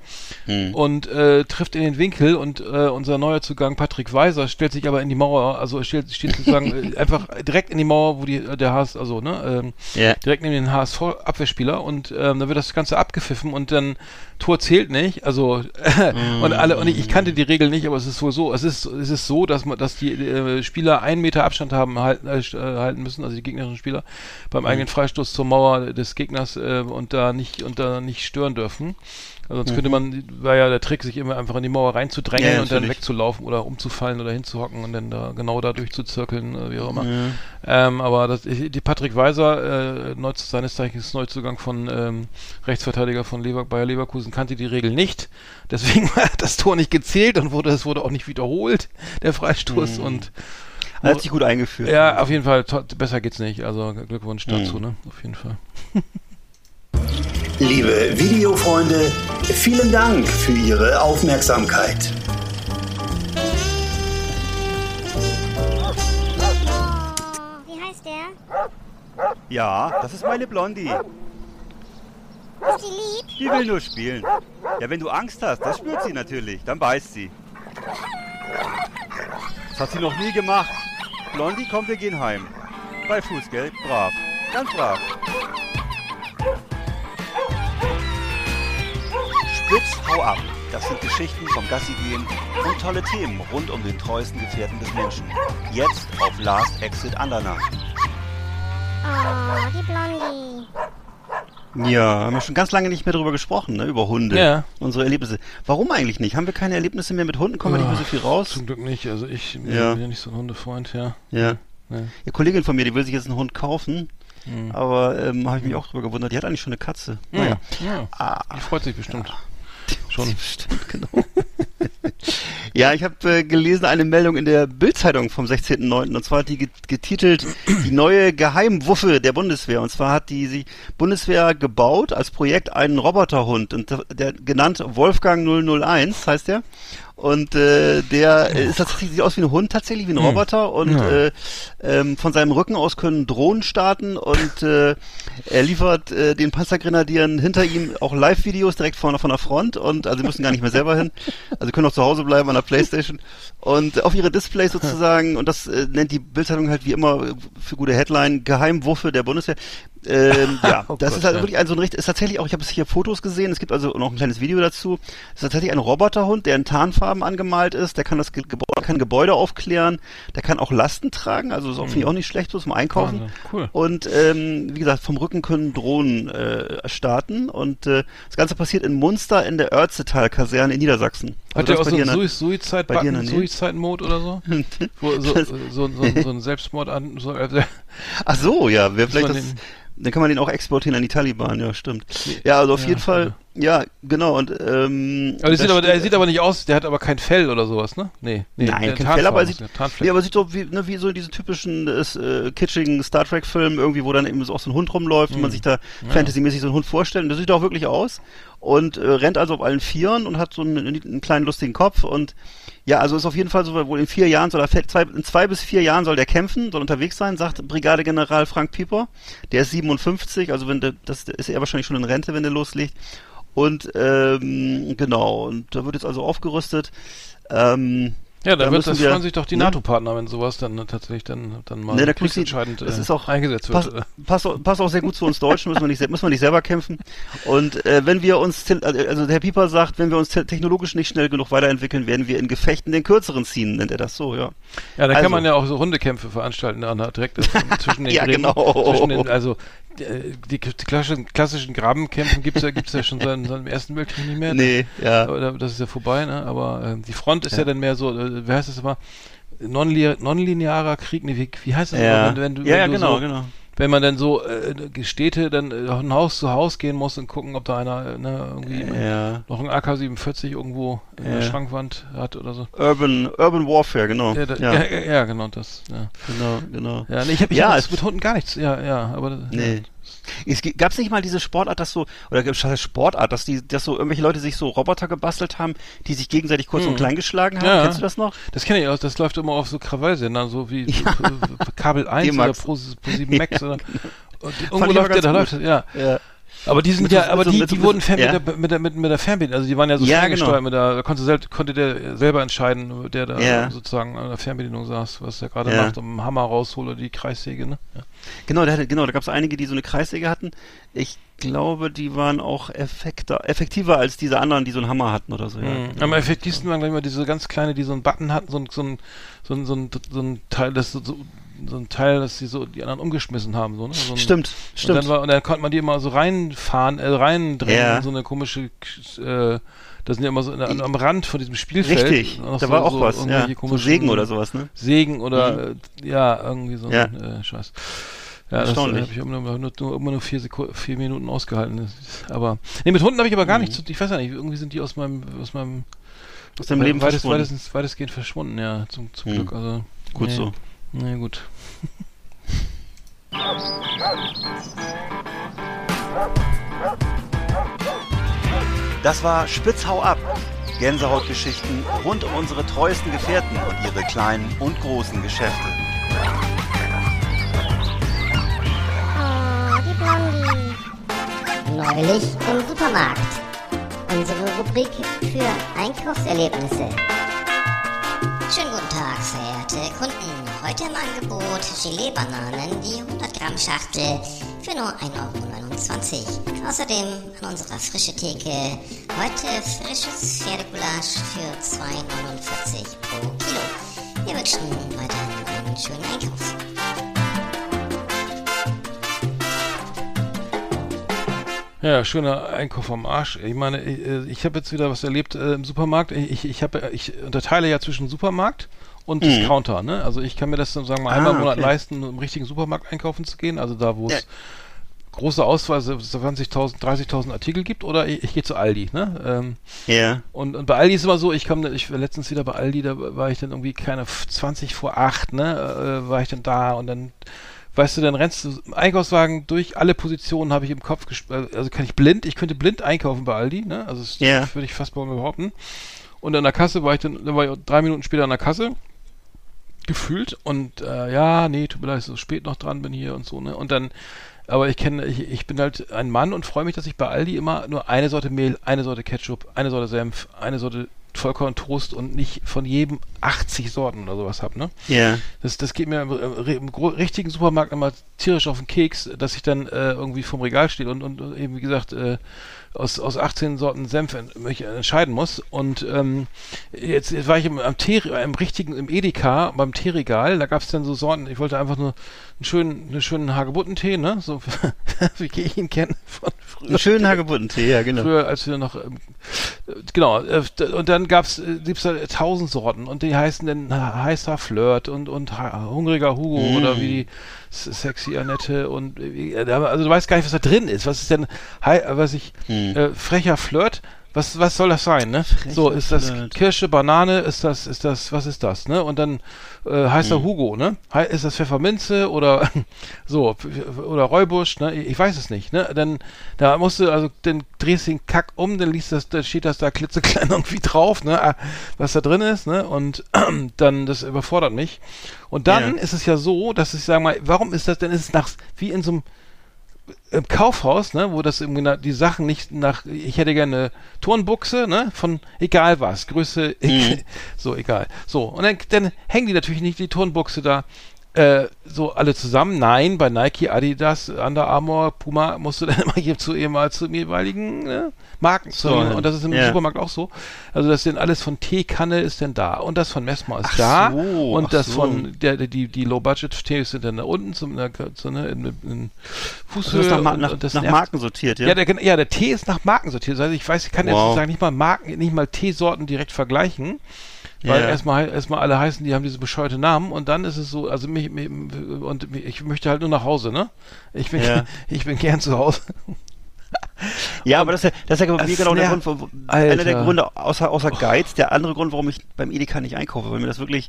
hm.
und äh, trifft in den Winkel und äh, unser neuer Zugang Patrick Weiser stellt sich aber in die Mauer, also steht, steht sozusagen äh, einfach direkt in die Mauer, wo die äh, der HS, also ne, ähm,
Ja.
direkt neben den HSV Abwehrspieler und ähm, dann wird das Ganze abgepfiffen und dann Tor zählt nicht, also und alle und ich, ich kannte die Regel nicht, aber es ist wohl so, es ist es ist so, dass man dass die äh, Spieler einen Meter Abstand haben halten, äh, äh, halten müssen, also die gegnerischen Spieler beim eigenen Freistoß zur Mauer des Gegners äh, und da nicht und da nicht stören dürfen. Also sonst könnte man, war ja der Trick, sich immer einfach in die Mauer reinzudrängen
Ja, ja,
und dann wegzulaufen oder umzufallen oder hinzuhocken und dann da genau da durchzuzirkeln, äh, wie auch immer. Ähm, aber das, die Patrick Weiser, äh, neu, seines Zeichens Neuzugang von ähm, Rechtsverteidiger von Lever, Bayer Leverkusen, kannte die Regel nicht. Deswegen hat das Tor nicht gezählt und wurde, es wurde auch nicht wiederholt, der Freistoß. Und
Hat sich gut eingeführt.
ja, auf jeden Fall, besser geht's nicht. Also Glückwunsch dazu,
Mhm.
ne? Auf jeden Fall.
Liebe Videofreunde, vielen Dank für Ihre Aufmerksamkeit.
Wie heißt der?
Ja, das ist meine Blondie.
Ist die lieb?
Die will nur spielen. Ja, wenn du Angst hast, das spürt sie natürlich. Dann beißt sie. Das hat sie noch nie gemacht. Blondie, komm, wir gehen heim. Bei Fuß, gell? Brav. Ganz brav. Spitz, hau ab. Das sind Geschichten vom Gassi-Gehen und tolle Themen rund um den treuesten Gefährten des Menschen. Jetzt auf Last Exit Andernach.
Oh, die Blondie.
Ja, haben wir schon ganz lange nicht mehr darüber gesprochen, ne? Über Hunde.
Ja.
Unsere Erlebnisse. Warum eigentlich nicht? Haben wir keine Erlebnisse mehr mit Hunden? Kommen wir nicht mehr so viel raus?
Zum Glück nicht. Also ich
Ja.
bin ja nicht so ein Hundefreund, ja.
Ja.
Ja.
Eine Kollegin von mir, die will sich jetzt einen Hund kaufen.
Mhm.
Aber ähm, habe ich mich auch drüber gewundert. Die hat eigentlich schon eine Katze. Naja.
ja.
Ah,
Die freut sich bestimmt. Schon.
Genau. ja, ich habe äh, gelesen eine Meldung in der Bild-Zeitung vom 16.09. Und zwar hat die get- getitelt Die neue Geheimwuffe der Bundeswehr. Und zwar hat die sich Bundeswehr gebaut als Projekt einen Roboterhund. Und der, der genannt Wolfgang 001 heißt der. Und äh, der äh, ist tatsächlich sieht aus wie ein Hund, tatsächlich wie ein Roboter. Und
Ja.
äh, ähm, von seinem Rücken aus können Drohnen starten und äh, er liefert äh, den Panzergrenadieren hinter ihm auch Live-Videos direkt von, von der Front und also sie müssen gar nicht mehr selber hin. Also sie können auch zu Hause bleiben an der Playstation. Und auf ihre Displays sozusagen, und das äh, nennt die Bildzeitung halt wie immer äh, für gute Headline, Geheimwuffe der Bundeswehr. Ähm, ja,
Oh
das
Gott,
ist halt
ja.
wirklich ein so ein richtig, ist tatsächlich auch, ich habe es hier Fotos gesehen, es gibt also noch ein kleines Video dazu. Es ist tatsächlich ein Roboterhund, der in Tarnfarben angemalt ist, der kann das Ge Gebäude, kann Gebäude aufklären, der kann auch Lasten tragen, also ist auch, finde ich auch nicht schlecht, so zum Einkaufen.
Cool.
Und ähm, wie gesagt, vom Rücken können Drohnen äh, starten und äh, das Ganze passiert in Munster in der Örzetal-Kaserne in Niedersachsen.
Hat
Also
der auch
das
so einen
in der-
Sui- Suicide oder so? Wo, so,
Das-
so, so, so, so ein Selbstmord an, so, äh,
Ach so, ja, wer vielleicht das,
den-
dann kann man den auch exportieren an die Taliban, ja, stimmt. Ja, also auf
Ja,
jeden Fall, ja, genau, und ähm,
aber der sieht aber, der sieht aber nicht aus, der hat aber kein Fell oder sowas, ne? Nee, nee
Nein,
der
kein Fell, aber er sieht,
der
ja, aber sieht so wie, ne, wie so in diesen typischen äh, kitschigen Star Trek Filmen irgendwie, wo dann eben so auch so ein Hund rumläuft
Mhm.
und man sich da fantasymäßig so einen Hund vorstellt. Und das sieht auch wirklich aus und äh, rennt also auf allen Vieren und hat so einen, einen kleinen lustigen Kopf und ja, also ist auf jeden Fall so, wohl in vier Jahren soll er, zwei, in zwei bis vier Jahren soll der kämpfen, soll unterwegs sein, sagt Brigadegeneral Frank Pieper. Der ist 57, also wenn der, das ist er wahrscheinlich schon in Rente, wenn der loslegt. Und ähm, genau, und da wird jetzt also aufgerüstet. Ähm,
ja, da
da
wird das
wir-
freuen sich doch die
ne?
NATO-Partner, wenn sowas dann äh, tatsächlich dann, dann mal
Ne, da
kriegsentscheidend
das
äh,
ist auch-
eingesetzt
Pass,
wird.
passt, auch- passt auch sehr gut zu uns Deutschen, müssen wir nicht, se- müssen wir nicht selber kämpfen. Und äh, wenn wir uns, also Herr Pieper sagt, wenn wir uns te technologisch nicht schnell genug weiterentwickeln, werden wir in Gefechten den kürzeren ziehen, nennt er das so, ja.
Ja, da
Also-
kann man ja auch so Hundekämpfe veranstalten, an der- direkt zwischen den
Ja,
Gräben,
genau.
zwischen den, also die, die klassischen, klassischen Grabenkämpfen gibt's ja, gibt's ja schon seit, seit dem Ersten Weltkrieg nicht mehr.
Nee, ja.
Das ist ja vorbei, ne? Aber äh, die Front ist ja.
Ja.
dann mehr so, äh, wie heißt das immer? Nonli nonlinearer Krieg, ne, wie, wie heißt das
Ja,
wenn, wenn du,
ja, ja
wenn du
genau,
so,
genau.
wenn man dann so äh, Städte dann äh, von Haus zu Haus gehen muss und gucken, ob da einer äh, ne, irgendwie
Ja.
noch ein AK-47 irgendwo in der
Ja.
Schrankwand hat oder so.
Urban, Urban Warfare, genau.
Ja, da,
ja,
ja. Ja, ja, genau das. Ja,
genau, genau.
ja nee, ich habe ich
Ja,
hab
es-
mit Hunden gar nichts. Ja, ja, aber
Nee. Es gab es nicht mal diese Sportart, dass so, oder Sportart, dass die, dass so irgendwelche Leute sich so Roboter gebastelt haben, die sich gegenseitig kurz und klein geschlagen haben?
Hm. Ja.
Kennst du das noch?
Das kenne ich auch, das läuft immer auf so Krawallsendern, so wie
Ja.
Kabel 1 oder. Pro, Pro 7 Max oder und
Fand
irgendwo läuft der, da läuft ja.
Ja.
Aber die sind
Mit
ja, aber
mit so-
die,
mit
die wurden fern
ja.
mit, der, mit, der, mit, mit der Fernbedienung, also die waren ja so
Ja,
ferngesteuert
genau.
mit der, da konnte, selbst, konnte der selber entscheiden, der da
Ja.
sozusagen an der Fernbedienung saß, was er gerade
Ja.
macht, um einen Hammer raushole oder die Kreissäge, ne? Ja.
Genau, da, genau, da gab es einige, die so eine Kreissäge hatten. Ich glaube, die waren auch effekter, effektiver als diese anderen, die so einen Hammer hatten oder so. Ja.
Mhm. Am effektivsten waren gleich mal diese ganz kleine, die so einen Button hatten, so ein, so ein, so ein, so ein, so ein Teil, das so, so, so ein Teil, das sie so die anderen umgeschmissen haben, so, ne? So ein,
Stimmt,
Und
stimmt.
dann, war, und dann konnte man die immer so reinfahren, äh, reindrehen
Ja.
in so eine komische, äh, das sind ja immer so in, am Rand von diesem Spielfeld.
Richtig, da
so-
war auch
so
was. Ja. So Sägen oder sowas, ne?
Sägen oder, äh, ja, irgendwie so
Ja.
ein äh, Scheiß. Ja, das äh,
Erstaunlich.
habe ich immer nur, nur, immer nur vier, Sekunden, vier Minuten ausgehalten. Aber, nee, mit Hunden habe ich aber gar
Mhm.
nichts ich weiß ja nicht, irgendwie sind die aus meinem, aus meinem,
Aus deinem Leben
weitest,
verschwunden.
weitestens, weitestgehend verschwunden, ja, zum, zum
Mhm.
Glück. Also,
Gut
nee,
so.
Nee, gut.
Das war Spitzhau ab. Gänsehautgeschichten rund um unsere treuesten Gefährten und ihre kleinen und großen Geschäfte.
Oh, die Blondie.
Neulich im Supermarkt. Unsere Rubrik für Einkaufserlebnisse.
Heute im Angebot Gelee-Bananen, die 100 Gramm Schachtel für nur 1,29 Euro. Außerdem an unserer frische Theke heute frisches Pferdegulasch für 2,49 pro Kilo. Wir wünschen weiterhin einen schönen Einkauf.
Ja, schöner Einkauf am Arsch. Ich meine, ich, äh, ich habe jetzt wieder was erlebt äh, im Supermarkt. Ich, ich, habe, ich unterteile ja zwischen Supermarkt und Discounter. Ne? Also ich kann mir das dann sagen mal
Mhm. Ah,
einmal im Monat
okay.
leisten, im richtigen Supermarkt einkaufen zu gehen. Also da, wo es
Ja.
große Auswahl, so 20.000, 30.000 Artikel gibt. Oder ich, ich gehe zu Aldi. Ne? Ähm,
Ja.
und, und bei Aldi ist immer so, ich komme, ich war letztens wieder bei Aldi, da war ich dann irgendwie keine 20 vor 8, ne, äh, war ich dann da und dann, weißt du, dann rennst du im Einkaufswagen durch, alle Positionen habe ich im Kopf, äh, also kann ich blind, ich könnte blind einkaufen bei Aldi, ne, also das
Ja.
würde ich fast mal behaupten. Und an der Kasse war ich dann, dann war ich drei Minuten später an der Kasse, gefühlt und äh, ja, nee, tut mir leid, so spät noch dran bin hier und so, ne, und dann aber ich kenne, ich, ich bin halt ein Mann und freue mich, dass ich bei Aldi immer nur eine Sorte Mehl, eine Sorte Ketchup, eine Sorte Senf, eine Sorte Vollkorntoast und nicht von jedem 80 Sorten oder sowas habe, ne?
Ja.
Das, das geht mir im, im, im richtigen Supermarkt immer tierisch auf den Keks, dass ich dann äh, irgendwie vom Regal stehe und, und und eben, wie gesagt, äh, aus, aus 18 Sorten Senf en- mich entscheiden muss. Und ähm, jetzt, jetzt war ich im, am Tee, im richtigen, im Edeka, beim Teeregal, da gab es dann so Sorten, ich wollte einfach nur einen schönen, einen schönen Hagebuttentee, ne? So wie ich ihn kenne von früher.
Einen schönen Hagebuttentee, ja, genau.
Früher, als wir noch, ähm, äh, genau, äh, und dann gab's, äh, gibt's da tausend Sorten und die heißen dann heißer Flirt und, und hungriger Hugo
Mm.
oder wie die sexy Annette und, äh, äh, also du weißt gar nicht, was da drin ist. Was ist denn, was ich,
Hm.
äh, frecher Flirt? Was, was soll das sein, ne? so, ist das
Flirt.
Kirsche, Banane, ist das, ist das, was ist das, ne? Und dann äh, heißt er
Hm.
Hugo, ne? Hei- Ist das Pfefferminze oder so, oder Räubusch, ne? Ich ich weiß es nicht, ne? Dann, da musst du, also, dann drehst du den Kack um, dann liest das, dann steht das da klitzeklein irgendwie drauf, ne? ah, Was da drin ist, ne? Und dann, das überfordert mich. Und dann
Ja.
ist es ja so, dass ich sage mal, warum ist das denn, ist es nach, wie in so einem im Kaufhaus, ne, wo das na- die Sachen nicht nach, ich hätte gerne eine Turnbuchse, ne, von egal was, Größe,
Mhm.
so egal. So, und dann, dann hängen die natürlich nicht die Turnbuchse da äh, so alle zusammen. Nein, bei Nike, Adidas, Under Armour, Puma musst du dann immer hier zu ehemals zum jeweiligen ne, Marken
So,
zu. Und das ist im
Ja.
Supermarkt auch so. Also das denn alles von Teekanne ist denn da und das von Messmer ist
Ach
da
so,
und das
so.
von der, die die Low Budget Tees sind dann da unten zum so, ne, in, in
Das
Fußhöhe
ist nach, Ma
und,
nach,
und das
nach. Marken sortiert, ja?
Ja, der, ja, der Tee ist nach Marken sortiert. Also ich weiß, ich kann jetzt
Wow.
sozusagen nicht mal Marken, nicht mal Teesorten direkt vergleichen. Weil
Ja.
erstmal erstmal alle heißen, die haben diese bescheuerte Namen und dann ist es so, also mich, mich und mich- ich möchte halt nur nach Hause, ne? Ich bin
Ja.
ich bin gern zu Hause.
Ja, aber das ist ja, das ist ja mir
Das
genau der. Grund, wo- einer der. Gründe, außer, außer Geiz, der andere Grund, warum ich beim Edeka nicht einkaufe, weil mir das wirklich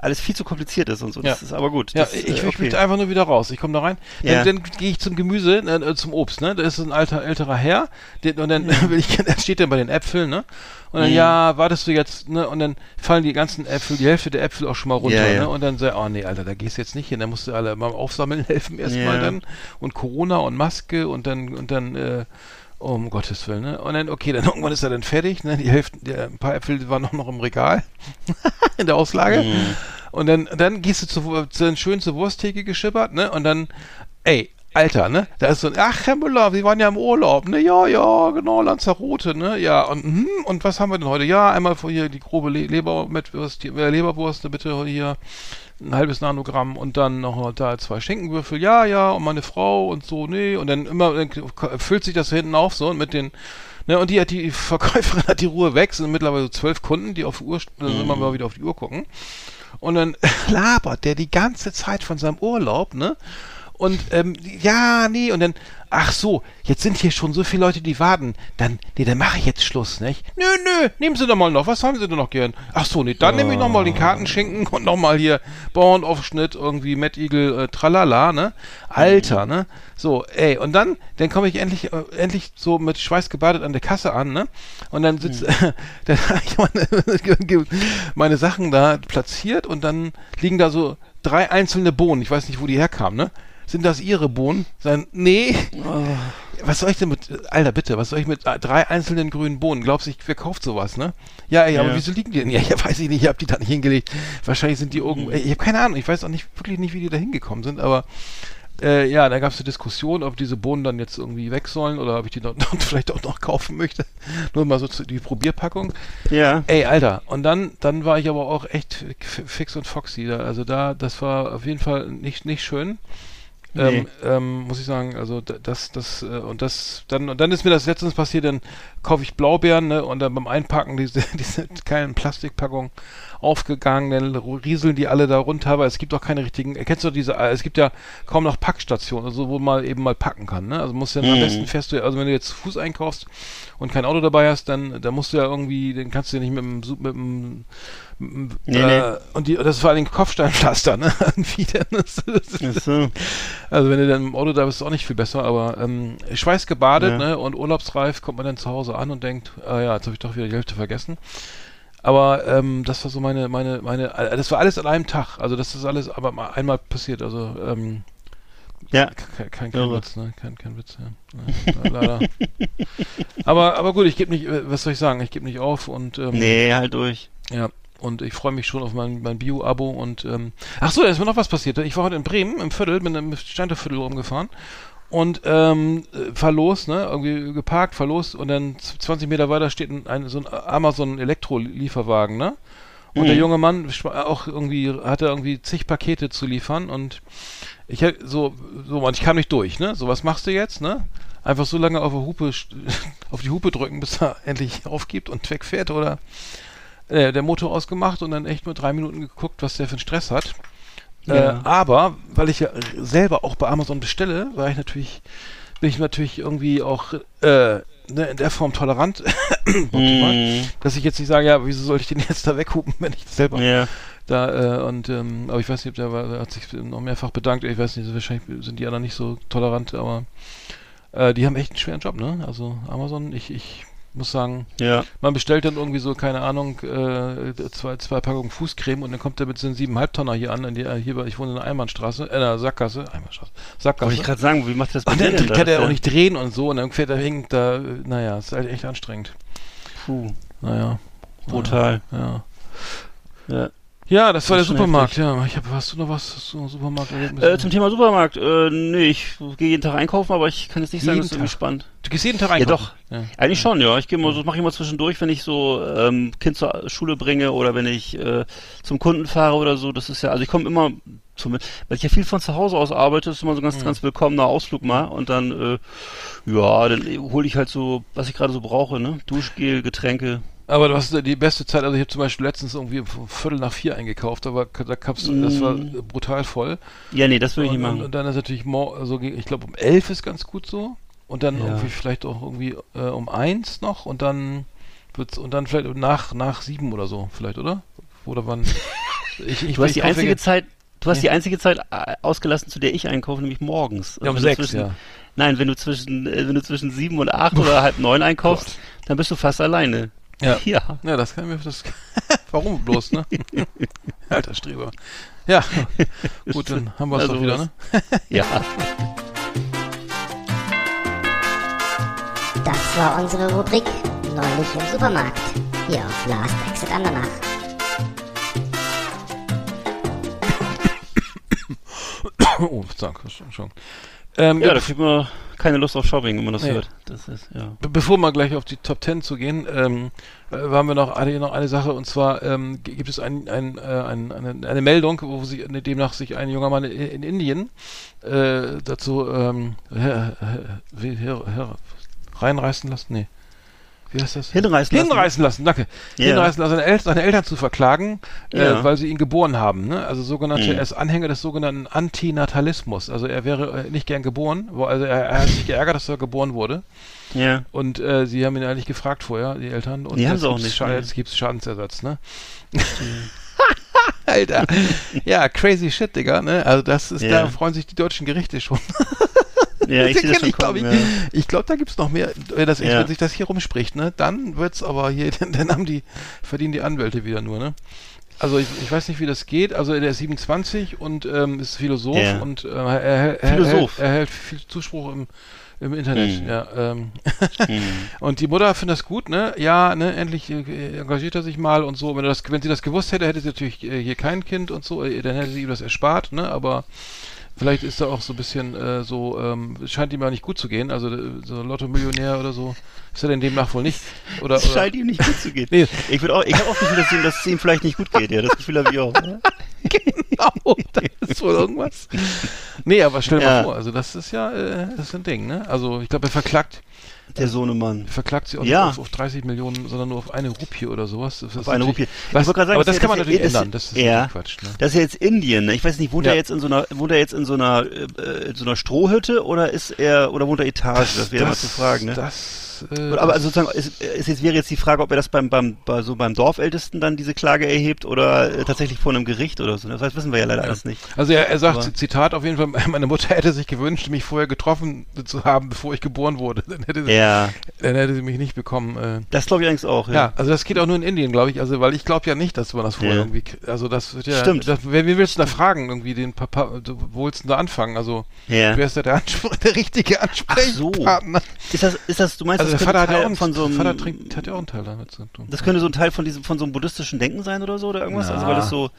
alles viel zu kompliziert ist und so. Das
Ja.
ist aber gut.
Ja,
Das,
ich,
äh,
ich
okay.
möchte einfach nur wieder raus. Ich komme da rein.
Ja.
Dann, dann gehe ich zum Gemüse, äh, zum Obst, ne? Da ist ein alter, älterer Herr, den, und dann will ich, der steht dann bei den Äpfeln, ne? Und dann,
Mhm.
ja, wartest du jetzt, ne? Und dann fallen die ganzen Äpfel, die Hälfte der Äpfel auch schon mal runter,
Ja,
ne? Und dann sei, oh nee, Alter, da gehst du jetzt nicht hin. Da musst du alle mal aufsammeln helfen erstmal dann. Und Corona und Maske und dann, und dann, äh, um Gottes Willen, ne? Und dann, okay, dann irgendwann ist er dann fertig, ne? Die Hälfte, der, ein paar Äpfel waren noch, noch im Regal in der Auslage.
Mhm.
Und dann, dann gehst du zu, zu schön zur Wursttheke geschippert, ne? Und dann, ey, Alter, ne? Da ist so ein, ach, Herr Müller, wir waren ja im Urlaub, ne? Ja, ja, genau, Lanzarote, ne? Ja, und, hm, und was haben wir denn heute? Ja, einmal vor hier die grobe Le Leber mit Wurst, die- äh, Leberwurst, ne, bitte hier ein halbes Nanogramm und dann noch da zwei Schinkenwürfel, ja, ja, und meine Frau und so, nee, und dann immer, dann füllt sich das hinten auf so und mit den, ne, und die hat die Verkäuferin hat die Ruhe weg, sind mittlerweile so zwölf Kunden, die auf die Uhr, also immer mal wieder auf die Uhr gucken. Und dann labert der die ganze Zeit von seinem Urlaub, ne? Und ähm, ja, nee, und dann, ach so, jetzt sind hier schon so viele Leute, die warten. Dann, nee, dann mache ich jetzt Schluss, nicht? Nö, nö, nehmen Sie doch mal noch. Was haben Sie denn noch gern? Ach so, nee, dann nehme ich noch mal den Kartenschinken und noch mal hier Bauernaufschnitt, irgendwie Matt Eagle, äh, tralala, ne? Alter, ne? So, ey, und dann, dann komme ich endlich, äh, endlich so mit Schweiß gebadet an der Kasse an, ne? Und dann sitzt, dann habe ich meine, meine Sachen da platziert und dann liegen da so drei einzelne Bohnen. Ich weiß nicht, wo die herkamen, ne? Sind das ihre Bohnen? Sein, nee. Was soll ich denn mit, Alter, bitte, was soll ich mit drei einzelnen grünen Bohnen? Glaubst du, ich, wer kauft sowas, ne? Ja, ey, aber
Ja.
wieso liegen die denn? Ja, ja, weiß ich nicht, ich hab die da nicht hingelegt. Wahrscheinlich sind die irgendwo, ey, ich habe keine Ahnung, ich weiß auch nicht, wirklich nicht, wie die da hingekommen sind, aber äh, ja, da gab es eine Diskussion, ob diese Bohnen dann jetzt irgendwie weg sollen oder ob ich die noch, vielleicht auch noch kaufen möchte. Nur mal so zu, die Probierpackung.
Ja.
Ey, Alter, und dann, dann war ich aber auch echt fix und foxy. Da, also da, das war auf jeden Fall nicht, nicht schön.
Nee.
Ähm, ähm, muss ich sagen, also da- das, das, äh, und das, dann, und dann ist mir das letztens passiert, dann kaufe ich Blaubeeren, ne, und dann beim Einpacken diese, diese kleinen Plastikpackungen aufgegangen, dann rieseln die alle da runter, aber es gibt auch keine richtigen, kennst du diese, es gibt ja kaum noch Packstationen, also wo man eben mal packen kann, ne, also musst du ja am
Mhm.
besten fährst du, also wenn du jetzt zu Fuß einkaufst und kein Auto dabei hast, dann, dann musst du ja irgendwie, den kannst du ja nicht mit dem, mit dem, mit dem
Nee,
äh,
nee.
und die, das ist vor allem Kopfsteinpflaster, ne, dann ist, das
Ach so.
also wenn du dann im Auto da bist, ist auch nicht viel besser, aber ähm, schweißgebadet
Ja.
ne, und urlaubsreif kommt man dann zu Hause an und denkt, ah ja, jetzt habe ich doch wieder die Hälfte vergessen. Aber ähm, das war so meine, meine, meine, äh, das war alles an einem Tag. Also das ist alles aber mal einmal passiert. Also ähm,
Ja.
kein, kein, kein. Witz, ne? Kein, kein Witz, ja. ja leider. aber, aber gut, ich gebe nicht, äh, was soll ich sagen, ich gebe nicht auf und ähm,
Nee, halt durch.
ja, und ich freue mich schon auf mein, mein Bio-Abo und ähm, ach so, da ist mir noch was passiert. Ich war heute in Bremen im Viertel, bin im Steinterviertel rumgefahren und ähm, äh, los, ne, irgendwie geparkt, los und dann z- 20 Meter weiter steht ein, ein so ein Amazon Elektro-Lieferwagen, ne? Und der
Mhm.
junge Mann auch irgendwie hatte irgendwie zig Pakete zu liefern und ich so so und ich kam nicht durch, ne? So was machst du jetzt, ne? Einfach so lange auf, der Hupe, auf die Hupe drücken, bis er endlich aufgibt und wegfährt oder äh, der Motor ausgemacht und dann echt nur drei Minuten geguckt, was der für einen Stress hat. Äh, aber, weil ich ja selber auch bei Amazon bestelle, war ich natürlich, bin ich natürlich irgendwie auch äh, ne, in der Form tolerant,
Mhm.
dass ich jetzt nicht sage, ja, wieso soll ich den jetzt da weghupen, wenn ich selber
Ja.
da, äh, und, ähm, aber ich weiß nicht, ob der, war, der hat sich noch mehrfach bedankt, ich weiß nicht, wahrscheinlich sind die anderen nicht so tolerant, aber äh, die haben echt einen schweren Job, ne? Also Amazon, ich, ich muss sagen,
Ja.
man bestellt dann irgendwie so, keine Ahnung, äh, zwei, zwei Packungen Fußcreme und dann kommt der mit so einem 7,5 Tonner hier an, die, hier, ich wohne in der Einbahnstraße, äh, in der Sackgasse, Einbahnstraße,
Wollte
Sackgasse.
ich gerade sagen, wie macht das bei
Und dann kann der auch nicht drehen und so und dann fährt er hängt da, naja, ist halt echt anstrengend.
Puh,
Naja.
brutal.
Ja.
Ja.
Ja, das war
Das
der
ist schon
Supermarkt, ja. Ich hab, hast du noch was? Noch Supermarkt?
Äh, zum Thema Supermarkt, äh, nee, ich gehe jeden Tag einkaufen, aber ich kann jetzt nicht sagen,
Jeden
das ist irgendwie spannend.
du gehst jeden Tag
Ja,
einkaufen?
doch.
Ja.
Eigentlich schon, ja. Ich gehe mal, so, das mache ich immer zwischendurch, wenn ich so ähm, Kind zur Schule bringe oder wenn ich äh, zum Kunden fahre oder so. Das ist ja, also ich komme immer, zum, weil ich ja viel von zu Hause aus arbeite, ist immer so ein ganz, ganz willkommener Ausflug mal. Und dann, äh, ja, dann hole ich halt so, was ich gerade so brauche, ne? Duschgel, Getränke.
Aber du hast die beste Zeit, also ich habe zum Beispiel letztens irgendwie um Viertel nach vier eingekauft, aber da gab's, das war brutal voll.
Ja, nee, das würde ich nicht machen.
und dann ist natürlich, also ich glaube um elf ist ganz gut so. Und dann
Ja.
irgendwie vielleicht auch irgendwie äh, um eins noch und dann wird's und dann vielleicht nach nach sieben oder so vielleicht, oder? Oder wann? Ich, ich,
Du hast die einzige Zeit, du hast
Ja.
die einzige Zeit äh, ausgelassen, zu der ich einkaufe, nämlich morgens.
Ja, um
du
sechs,
zwischen,
ja.
Nein, wenn du zwischen, äh, wenn du zwischen sieben und acht oder halb neun einkaufst, dann bist du fast alleine.
Ja.
Ja.
Ja, das kann mir das. Warum bloß, ne? Alter Streber. Ja, gut, dann haben wir es
Also
doch wieder, ne?
Ja.
Das war unsere Rubrik Neulich im Supermarkt. Hier auf Last Exit Andernach.
oh, danke, schon. Ähm,
Ja, da kriegt man keine Lust auf Shopping, wenn man das
Nee.
hört. Das ist, ja.
Be bevor wir gleich auf die Top 10 zu gehen, ähm, äh, haben wir noch eine, noch eine Sache und zwar ähm, gibt es ein, ein, äh, ein, eine, eine Meldung, wo sich demnach sich ein junger Mann in, in Indien äh, dazu ähm, her, her, her, reinreißen lassen, nee. Wie heißt das?
Hinreißen lassen.
Hinreißen lassen, danke.
Ja.
Hinreißen lassen, seine, El seine Eltern zu verklagen,
Ja.
äh, weil sie ihn geboren haben. Ne? Also sogenannte,
Mhm.
er ist Anhänger des sogenannten Antinatalismus. Also er wäre äh, nicht gern geboren, wo, also er, er hat sich geärgert, dass er geboren wurde.
Ja.
Und äh, sie haben ihn eigentlich gefragt vorher, die Eltern. Und
Die haben
jetzt
sie auch
gibt's
nicht,
Scha? Jetzt gibt es Schadensersatz, ne? Alter. Ja, crazy shit, Digga, ne? Also das ist,
Ja.
da freuen sich die deutschen Gerichte schon.
Ja, ich schon
ich glaube, ich,
ja.
ich glaube, da gibt's noch mehr. Wenn, das,
Ja.
wenn sich das hier rumspricht, ne? Dann wird's aber hier, dann, dann haben die, verdienen die Anwälte wieder nur, ne? Also ich, ich weiß nicht, wie das geht. Also der ist 27 und ähm, ist Philosoph
Ja.
und äh, er, er, er,
Philosoph.
Er, er hält viel Zuspruch im, im Internet.
Mhm.
Ja, ähm.
Mhm.
Und die Mutter findet das gut, ne? Ja, ne, endlich äh, engagiert er sich mal und so. Wenn, das, wenn sie das gewusst hätte, hätte sie natürlich äh, hier kein Kind und so, äh, dann hätte sie ihm das erspart, ne? Aber vielleicht ist er auch so ein bisschen äh, so, ähm, scheint ihm ja nicht gut zu gehen. Also äh, so Lotto-Millionär oder so ist er denn demnach wohl nicht. Oder,
Es
oder
scheint ihm nicht gut zu gehen.
Nee.
Ich auch, ich habe auch das Gefühl, dass, ihm, dass es ihm vielleicht nicht gut geht. Ja, das Gefühl habe ich auch. Ja.
genau, das ist wohl irgendwas. Nee, aber stell dir
Ja.
mal vor, also das ist ja, äh, das ist ein Ding, ne? Also ich glaube, er verklagt,
Der Sohnemann.
verklagt sie auch
Ja.
nicht auf, auf 30 Millionen, sondern nur auf eine Rupie oder sowas. Das ist
Auf eine Rupie.
Was,
Ich wollte gerade sagen,
aber
das
das kann man natürlich
das ist-
ändern. Das ist
ja.
Quatsch. Ne?
Das ist ja jetzt Indien. Ne? Ich weiß nicht, wohnt
Ja.
er jetzt in so einer, wohnt er jetzt in so einer, äh, in so einer Strohhütte oder ist er, oder wohnt er Etage? Das wäre mal zu fragen. Ne?
Das, äh,
aber also sozusagen, ist jetzt wäre jetzt die Frage, ob er das beim, beim, bei, so beim Dorfältesten dann diese Klage erhebt oder äh, tatsächlich vor einem Gericht oder so. Das heißt, wissen wir ja leider alles nicht.
Also er, er sagt,
Aber-
Zitat auf jeden Fall, meine Mutter hätte sich gewünscht, mich vorher getroffen zu haben, bevor ich geboren wurde. Dann hätte sie,
Ja,
dann hätte sie mich nicht bekommen. Äh,
das glaube ich eigentlich auch.
ja.
Ja.
also das geht auch nur in Indien, glaube ich. Also weil ich glaube ja nicht, dass man das vorher
Ja.
irgendwie, also das wird ja,
Stimmt.
Das, wer, wen willst du da fragen, irgendwie den Papa, du, wo willst du da anfangen? Also
Ja.
wer ist da der, Anspr der richtige
so.
Ansprechpartner?
Ist das, ist das, du meinst,
Also
das
der Vater hat ja auch
von so einem,
Vater trinkt, hat ja auch einen Teil damit zu tun.
das könnte so ein Teil von diesem, von so einem buddhistischen Denken sein oder so oder irgendwas? Also
Na.
weil das so,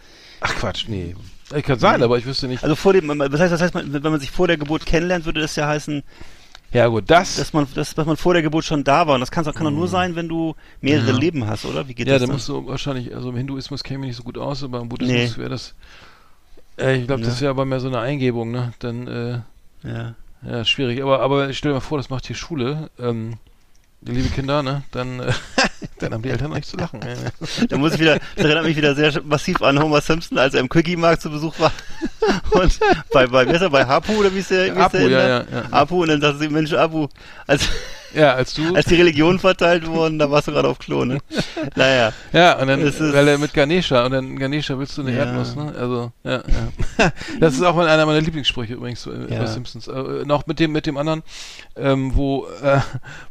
Ach Quatsch, nee. Ich kann sein, aber ich wüsste nicht.
also vor dem, das heißt, das heißt, wenn man sich vor der Geburt kennenlernt, würde das ja heißen,
ja gut, das,
dass man, dass, dass man vor der Geburt schon da war. Und das kann, kann doch nur sein, wenn du mehrere
Ja.
Leben hast, oder? Wie geht
ja,
das?
da
dann?
musst du wahrscheinlich, also im Hinduismus käme ich nicht so gut aus, aber im Buddhismus
Nee.
wäre das, äh, ich glaube,
Ne.
das wäre aber mehr so eine Eingebung, ne? Dann, äh,
ja.
ja, schwierig. Aber, aber stell dir mal vor, das macht hier Schule, ähm, liebe Kinder, ne? Dann, äh, dann haben die Eltern nicht zu lachen.
Da muss ich wieder, das erinnert mich wieder sehr massiv an Homer Simpson, als er im Quickie-Markt zu Besuch war. Und bei, bei, wie ist er, bei Hapu oder wie ist der? Wie ist
Apu,
der
ja, ja, ja.
Apu, und dann sagt sie, Mensch, Apu, als,
Ja, als du,
als die Religionen verteilt wurden, da warst du gerade auf Klo, ne? Naja.
ja, und dann,
ist-
weil er mit Ganesha, und dann Ganesha willst du eine
Ja.
Erdnuss, ne? Also, ja, ja. Das ist auch mal einer meiner Lieblingssprüche übrigens äh,
Ja.
bei Simpsons. Äh, noch mit dem, mit dem anderen, ähm, wo, äh,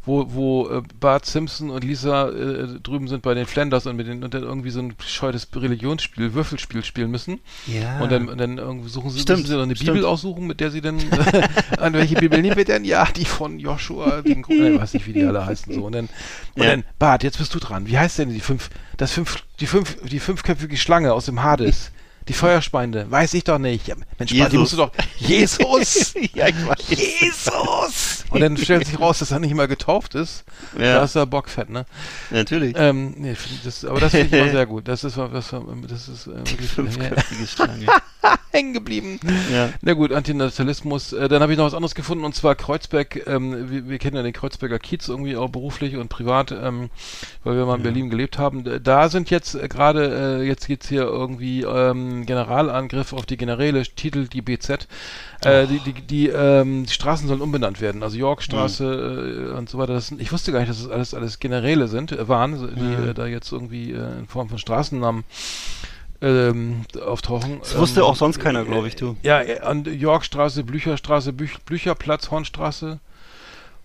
wo, wo äh, Bart Simpson und Lisa äh, drüben sind bei den Flanders und mit den, und dann irgendwie so ein bescheuertes Religionsspiel, Würfelspiel spielen müssen.
Ja.
Und dann, und dann irgendwie suchen sie,
Stimmt,
müssen sie dann eine
stimmt.
Bibel aussuchen, mit der sie dann, an welche Bibel nehmen wir denn? Ja, die von Joshua, den, Äh, weiß nicht, wie die alle heißen, so. Und dann, und
Ja.
dann, Bart, jetzt bist du dran. Wie heißt denn die fünf, das fünf, die fünf, die fünfköpfige Schlange aus dem Hades? Die Feuerspeinde, weiß ich doch nicht. Ja, Mensch, Bart, die
Jesus.
musst du doch, Jesus!
ja.
Jesus! Und dann stellt sich raus, dass er nicht mal getauft ist.
Ja.
Da ist er bockfett, ne?
Natürlich.
Ähm, nee, das, aber das finde ich immer sehr gut. Das ist, das, das ist äh, wirklich
Fünfköpfige Schlange.
hängen geblieben.
Ja.
Na gut, Antinatalismus. Äh, dann habe ich noch was anderes gefunden und zwar Kreuzberg. Ähm, wir, wir kennen ja den Kreuzberger Kiez irgendwie auch beruflich und privat, ähm, weil wir mal in Berlin gelebt haben. Da sind jetzt äh, gerade, äh, jetzt geht's hier irgendwie ähm, Generalangriff auf die Generäle, Titel die BZ. Äh, die die, die, ähm, die Straßen sollen umbenannt werden. Also Yorkstraße äh, und so weiter. Das ich wusste gar nicht, dass das alles alles Generäle sind, äh, waren, die äh, da jetzt irgendwie äh, in Form von Straßennamen ähm, auftauchen.
Das wusste
Ähm,
auch sonst keiner, glaube ich, du.
ja, äh, an Yorkstraße, Blücherstraße, Büch, Blücherplatz, Hornstraße,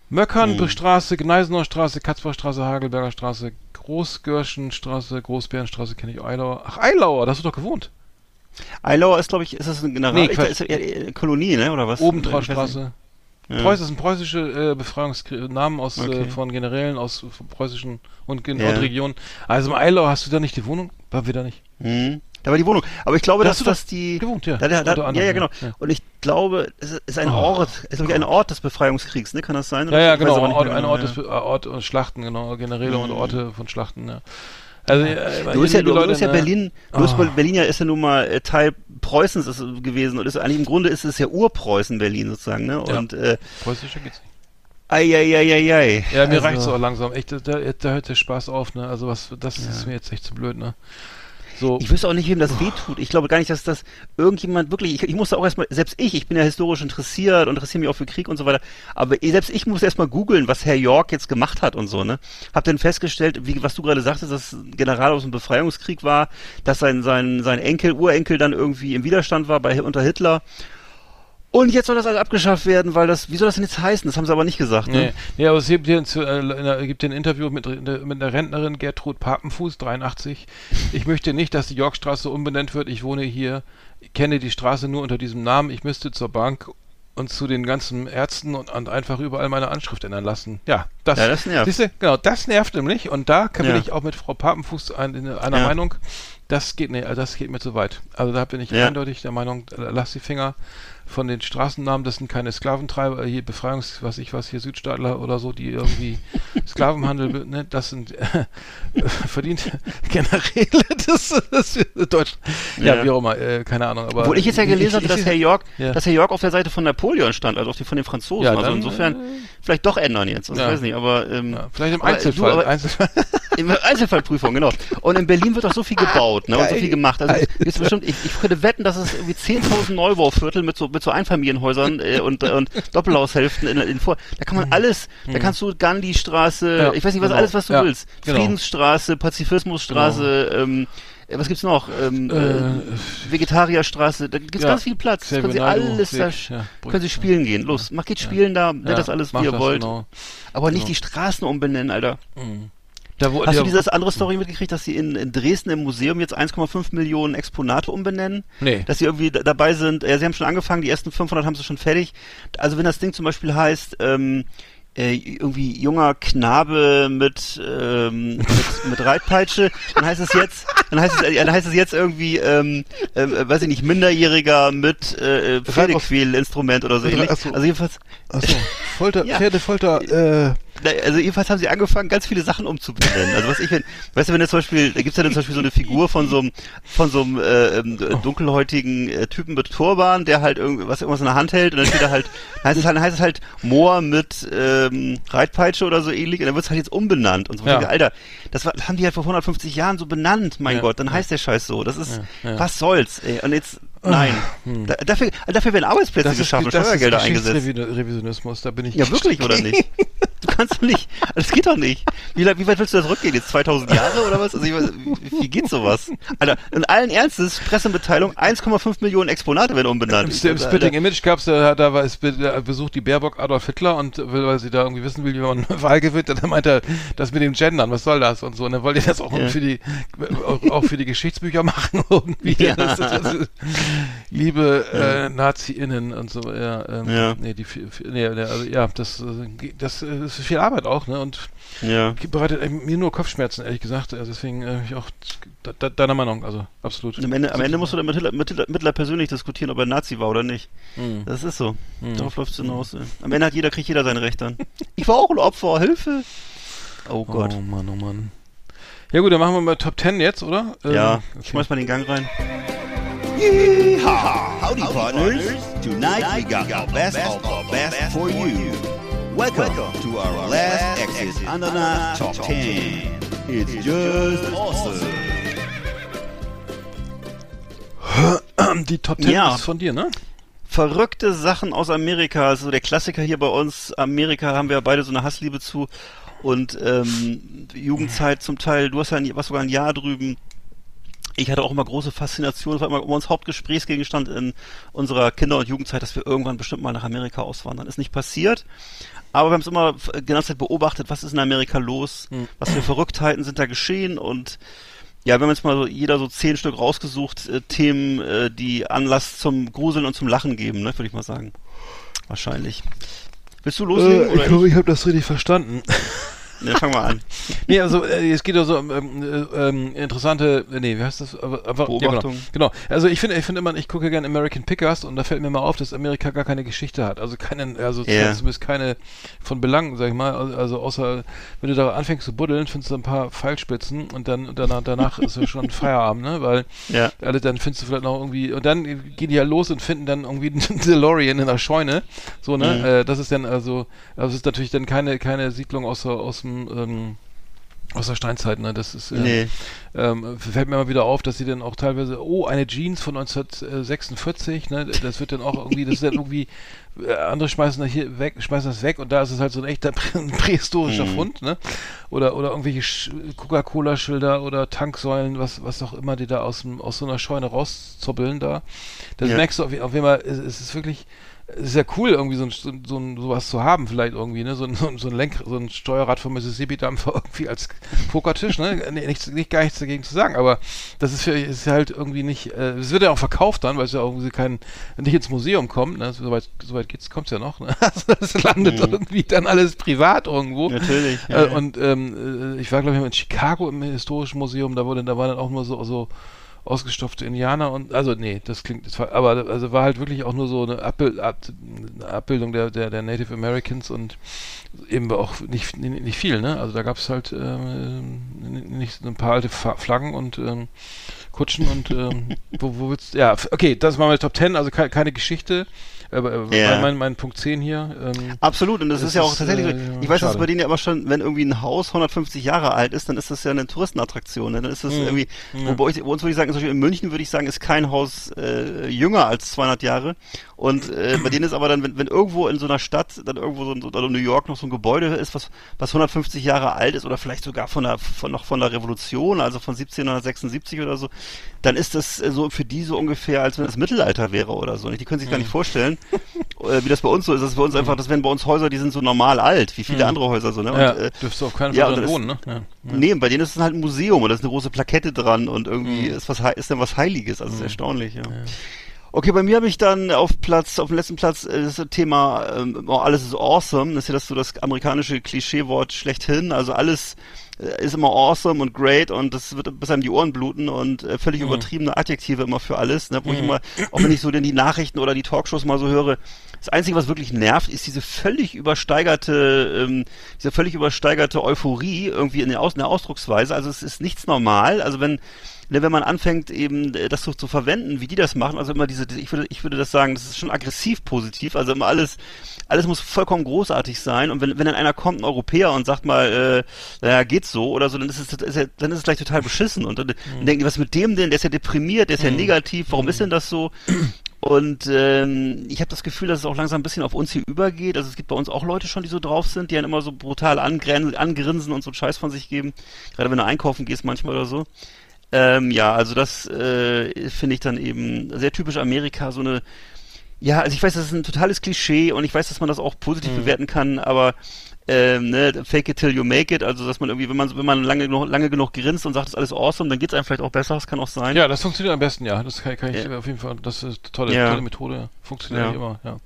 Möckernstraße, Gneisenauer Straße, Katzbachstraße, Hagelberger Straße, Großgörschenstraße, Großbärenstraße, kenne ich Eilauer. Ach, Eilauer, da hast du doch gewohnt.
Eilauer ist, glaube ich, ist das ein General?
Nee,
ist ja, äh, Kolonie, ne? Oder was?
Obentraustraße.
Ja.
Preuß ist ein preußische äh, Befreiungsnamen aus
Okay.
äh, von Generälen aus preußischen und, Gen
Ja.
und Regionen. Also im Eilau hast du da nicht die Wohnung? War wir da nicht?
Mhm. Da war die Wohnung. Aber ich glaube,
Da
dass das die.
gewohnt, ja.
Da, da, da,
Unter
ja,
anderem,
ja, genau.
ja. Ja.
Und ich glaube, es ist ein
Oh,
Ort, es ist wirklich ein Ort des Befreiungskriegs, ne? Kann das sein?
Ja, ja,
weiß
genau.
nicht
Ort,
mehr
ein
genau,
Ort,
ja.
ist, äh, Ort und Schlachten, genau. Generäle und
Mhm.
Orte von Schlachten, ja. Also, äh,
Du bist ja,
liebe
du
Leute,
bist ja
ne?
Berlin, du bist
Oh.
Berlin ja ist ja nun mal äh, Teil Preußens ist, gewesen und ist eigentlich im Grunde ist es ja Urpreußen Berlin sozusagen, ne?
Ja.
Und äh,
Preußischer geht's nicht.
ei, ei, ei, ei, ei.
Ja, mir
Also,
reicht's auch langsam. Echt, da, da, da hört der Spaß auf, ne? Also was, das ist mir jetzt echt zu blöd, ne? So.
Ich wüsste auch nicht, wem das wehtut. Ich glaube gar nicht, dass das irgendjemand wirklich, ich, ich musste auch erstmal, selbst ich, ich bin ja historisch interessiert und interessiere mich auch für Krieg und so weiter, aber selbst ich musste erstmal googeln, was Herr York jetzt gemacht hat und so, ne? Hab dann festgestellt, wie, was du gerade sagtest, dass General aus dem Befreiungskrieg war, dass sein, sein, sein Enkel, Urenkel dann irgendwie im Widerstand war bei, unter Hitler. Und jetzt soll das alles abgeschafft werden, weil das, wie soll das denn jetzt heißen? Das haben sie aber nicht gesagt,
Nee,
ne?
nee, aber es gibt hier, äh, gibt hier ein Interview mit, mit einer Rentnerin, Gertrud Papenfuß, 83. Ich möchte nicht, dass die Yorkstraße umbenannt wird. Ich wohne hier, kenne die Straße nur unter diesem Namen. Ich müsste zur Bank und zu den ganzen Ärzten und, und einfach überall meine Anschrift ändern lassen. Ja, das,
Ja, das nervt.
Siehst du, genau, das nervt nämlich. Und da kann
Ja.
bin ich auch mit Frau Papenfuß ein, in einer
Ja.
Meinung. Das geht, nee, das geht mir zu weit. Also da bin ich eindeutig der Meinung, äh, lass die Finger von den Straßennamen, das sind keine Sklaventreiber, hier Befreiungs, was ich was, hier Südstaatler oder so, die irgendwie Sklavenhandel, ne, das sind äh, verdient Generäle, das, das ist Deutsch. Ja,
Ja.
wie auch immer, äh, keine Ahnung. Aber
Obwohl ich jetzt ja gelesen hatte, dass Herr York,
Ja.
dass Herr York auf der Seite von Napoleon stand, also auf die von den Franzosen.
Ja,
also
dann,
insofern
äh,
vielleicht doch ändern jetzt. Also
Ja.
Ich weiß nicht, aber ähm,
ja, vielleicht im
aber,
Einzelfall.
Du, aber,
Einzelfall.
Einzelfallprüfung, genau. Und in Berlin wird doch so viel gebaut, ne? Und so viel gemacht. Also jetzt bestimmt, ich, ich könnte wetten, dass es irgendwie 10.000 Neubauviertel mit so mit so Einfamilienhäusern äh, und, und Doppelhaushälften in, in vor. Da kann man alles, da kannst du Gandhi-Straße,
Mhm. Ja,
ich weiß nicht, was
genau.
alles, was du
Ja,
willst.
genau.
Friedensstraße, Pazifismusstraße, ähm, äh, was gibt's noch? Ähm,
Äh,
äh, Vegetarierstraße, da gibt's
ja.
ganz viel Platz.
Xavier
können Sie alles da,
ja,
können Sie spielen gehen. Los, macht geht spielen da, nennt das alles, wie ihr wollt.
genau.
Aber nicht
Genau.
die Straßen umbenennen, Alter.
Da, wo,
Hast du dieses andere Story mitgekriegt, dass sie in, in Dresden im Museum jetzt 1,5 Millionen Exponate umbenennen?
Nee.
Dass sie irgendwie da- dabei sind, ja, sie haben schon angefangen, die ersten 500 haben sie schon fertig. Also wenn das Ding zum Beispiel heißt, ähm, äh, irgendwie junger Knabe mit, ähm, mit, mit Reitpeitsche, dann heißt es jetzt, dann heißt es, dann heißt es jetzt irgendwie, ähm, äh, weiß ich nicht, Minderjähriger mit äh, Pferdequälinstrument oder so ähnlich.
Ach so.
Also jedenfalls,
Achso, Folter,
Ja.
Pferdefolter, äh,
also jedenfalls haben sie angefangen, ganz viele Sachen umzubenennen. Also was ich, wenn, weißt du, wenn jetzt zum Beispiel, da gibt's ja dann zum Beispiel so eine Figur von so einem, von so einem äh, ähm, dunkelhäutigen äh, Typen mit Turban, der halt irgend, was irgendwas in der Hand hält und dann steht da halt, dann heißt es halt, heißt es halt Moor mit ähm, Reitpeitsche oder so ähnlich und dann wird's halt jetzt umbenannt und so.
Ja.
Alter, das, war, das haben die halt vor 150 Jahren so benannt, mein
Ja.
Gott, dann heißt der Scheiß so. Das ist,
Ja,
was soll's, ey. Und jetzt, nein. Da, dafür, dafür werden Arbeitsplätze
das ist,
geschaffen,
das ist
eingesetzt.
Geschichtsrevisionismus, da bin ich
Ja, wirklich, oder nicht? Du kannst doch nicht. Das geht doch nicht. Wie, wie weit willst du da zurückgehen? Jetzt 2000 Jahre oder was? Also ich weiß, wie, wie geht sowas? Alter, in allen Ernstes, Pressemitteilung, 1,5 Millionen Exponate werden umbenannt.
Im, im. Spitting Image gab's da, da war da besucht die Baerbock Adolf Hitler und will, weil sie da irgendwie wissen will, wie man Wahl gewinnt, dann meint er, das mit dem Gendern, was soll das und so. Und dann wollte er das auch
Ja.
für die auch, auch für die Geschichtsbücher machen irgendwie.
Ja.
Das, ist- das, ist- liebe äh, Nazi-Innen und so, ja, ähm,
Ja.
nee, die, nee, also, ja, das, äh, das, das viel Arbeit auch, ne? Und
Ja.
bereitet mir nur Kopfschmerzen, ehrlich gesagt. Also deswegen äh, ich auch de- de- deiner Meinung, also absolut.
Und am Ende, am Ende musst du dann mit Hitler, mit, Hitler, mit Hitler persönlich diskutieren, ob er Nazi war oder nicht.
Mhm.
Das ist so.
Mhm.
Darauf läuft es hinaus. ey. Am Ende hat jeder, kriegt jeder sein Recht dann. Ich war auch ein Opfer, Hilfe! Oh Gott.
Oh Mann, oh Mann. Ja gut, dann machen wir mal Top 10 jetzt, oder? Ähm,
ja,
okay.
schmeiß mal den Gang rein.
Yeehaw! Howdy, partners. Tonight we got our best of our best for you. Welcome to our last Exit Ananas Top 10. It's just awesome.
Die Top 10
Ja.
ist von dir, ne?
Verrückte Sachen aus Amerika. Also der Klassiker hier bei uns. Amerika haben wir beide so eine Hassliebe zu. Und ähm, Jugendzeit zum Teil. Du hast ja ein, warst sogar ein Jahr drüben. Ich hatte auch immer große Faszination. Es war immer uns Hauptgesprächsgegenstand in unserer Kinder- und Jugendzeit, dass wir irgendwann bestimmt mal nach Amerika auswandern. Ist nicht passiert. Aber wir haben es immer f- die ganze Zeit beobachtet, was ist in Amerika los, was für Verrücktheiten sind da geschehen und ja, wir haben jetzt mal so, jeder so zehn Stück rausgesucht, äh, Themen, äh, die Anlass zum Gruseln und zum Lachen geben, ne, würde ich mal sagen. Wahrscheinlich. Willst du loslegen?
Äh, ich glaube, ich habe das richtig verstanden.
Ne, fang mal an.
nee, also äh, es geht ja so um ähm, äh, ähm, interessante, äh, nee, wie heißt das? Aber, aber, ja,
Beobachtung.
genau. genau. Also ich finde, ich finde immer, ich gucke gerne American Pickers und da fällt mir mal auf, dass Amerika gar keine Geschichte hat. Also keine, also
Ja.
zumindest keine von Belang, sag ich mal. Also, also außer wenn du da anfängst zu buddeln, findest du ein paar Pfeilspitzen und dann danach, danach ist ja schon Feierabend, ne? Weil
Ja.
alle dann findest du vielleicht noch irgendwie und dann gehen die ja los und finden dann irgendwie einen DeLorean in der Scheune. So, ne?
Mhm.
Äh, das ist dann also, also es ist natürlich dann keine, keine Siedlung aus, aus dem ähm, aus der Steinzeit, ne? Das ist äh,
Nee.
ähm, fällt mir immer wieder auf, dass sie dann auch teilweise, oh, eine Jeans von 1946, ne? Das wird dann auch irgendwie, das ist dann irgendwie, äh, andere schmeißen das hier weg, schmeißen das weg und da ist es halt so ein echter prä prähistorischer
Mhm.
Fund, ne? Oder oder irgendwelche Sch- Coca-Cola-Schilder oder Tanksäulen, was was auch immer, die da aus dem aus so einer Scheune rauszoppeln da. Das
Ja.
merkst du auf, auf jeden Fall, es, es ist wirklich ist ja cool, irgendwie so ein, so, ein- so sowas zu haben, vielleicht irgendwie, ne? So ein, so ein, so ein Lenk, so ein Steuerrad vom Mississippi-Dampfer irgendwie als Pokertisch, ne? Nee, nichts, nicht, gar nichts dagegen zu sagen, aber das ist, für, ist halt irgendwie nicht, äh, es wird ja auch verkauft dann, weil es ja irgendwie kein, nicht ins Museum kommt, ne? Soweit, soweit geht's, kommt's ja noch, ne? Also das landet
Mhm.
irgendwie dann alles privat irgendwo.
Natürlich, ja,
Äh,
ja.
und ähm, äh, ich war, glaube ich, in Chicago im Historischen Museum, da wurde, da waren dann auch nur so, so ausgestopfte Indianer und also nee, das klingt das war, aber also war halt wirklich auch nur so eine, Abbild, Ab, eine Abbildung der, der der Native Americans und eben auch nicht nicht, viel, ne? Also da gab es halt ähm, nicht so ein paar alte Flaggen und ähm, Kutschen und ähm, wo, wo willst ja okay, das war meine Top 10, also keine, keine Geschichte, äh,
Ja.
mein, mein, mein Punkt 10 hier. Ähm,
Absolut, und das,
Das
ist ja auch tatsächlich,
äh,
so. ich weiß, dass bei denen ja immer schon, wenn irgendwie ein Haus 150 Jahre alt ist, dann ist das ja eine Touristenattraktion. Ne? Dann ist das
Mhm.
irgendwie,
Ja.
wo bei, euch, bei uns würde ich sagen, zum Beispiel in München würde ich sagen, ist kein Haus äh, jünger als 200 Jahre. Und äh, bei denen ist aber dann, wenn, wenn irgendwo in so einer Stadt, dann irgendwo so ein, oder New York noch so ein Gebäude ist, was, was 150 Jahre alt ist oder vielleicht sogar von der, von, noch von der Revolution, also von 1776 oder so, dann ist das äh, so für die so ungefähr, als wenn das Mittelalter wäre oder so. Die können sich gar nicht vorstellen, äh, wie das bei uns so ist. Das ist bei uns einfach, das wären bei uns Häuser, die sind so normal alt, wie viele
Mhm.
andere Häuser so. Ne?
ja,
Und, äh,
dürfst du auf keinen
ja,
Fall
und
drin wohnen, ne? Ja. Ja.
Nee, bei denen ist es halt ein Museum und da ist eine große Plakette dran und irgendwie
Mhm.
ist was ist dann was Heiliges, also ist erstaunlich, ja. Okay, bei mir habe ich dann auf Platz, auf dem letzten Platz äh, das Thema ähm, oh, alles ist awesome. Das ist ja das so das amerikanische Klischeewort schlechthin. Also alles äh, ist immer awesome und great und das wird bis einem die Ohren bluten und äh, völlig
Mhm.
übertriebene Adjektive immer für alles, ne? Wo ich
Mhm.
immer, auch wenn ich so denn die Nachrichten oder die Talkshows mal so höre, das Einzige, was wirklich nervt, ist diese völlig übersteigerte, ähm, diese völlig übersteigerte Euphorie irgendwie in der, Aus in der Ausdrucksweise. Also es ist nichts normal. Also wenn ne, wenn man anfängt eben äh, das so zu verwenden, wie die das machen, also immer diese, ich würde, ich würde das sagen, das ist schon aggressiv positiv, also immer alles, alles muss vollkommen großartig sein. Und wenn, wenn dann einer kommt, ein Europäer und sagt mal, äh, naja, geht's so oder so, dann ist es, ist ja, dann ist es gleich total beschissen. Und dann, dann denken die, was mit dem denn, der ist ja deprimiert, der ist ja negativ, warum ist denn das so? Und ähm, ich habe das Gefühl, dass es auch langsam ein bisschen auf uns hier übergeht. Also es gibt bei uns auch Leute schon, die so drauf sind, die dann immer so brutal angrinsen und so einen Scheiß von sich geben. Gerade wenn du einkaufen gehst manchmal oder so. Ähm, ja, also das äh, finde ich dann eben sehr typisch Amerika, so eine ja, also ich weiß, das ist ein totales Klischee und ich weiß, dass man das auch positiv
Mhm.
bewerten kann, aber ähm, ne, fake it till you make it, also dass man irgendwie, wenn man wenn man lange genug, lange genug grinst und sagt, das ist alles awesome, dann geht's einem vielleicht auch besser, das kann auch sein.
Ja, das funktioniert am besten, ja. Das kann, kann ich
Ja.
auf jeden Fall, das ist eine tolle,
Ja.
tolle Methode. Funktioniert
Ja.
immer, ja.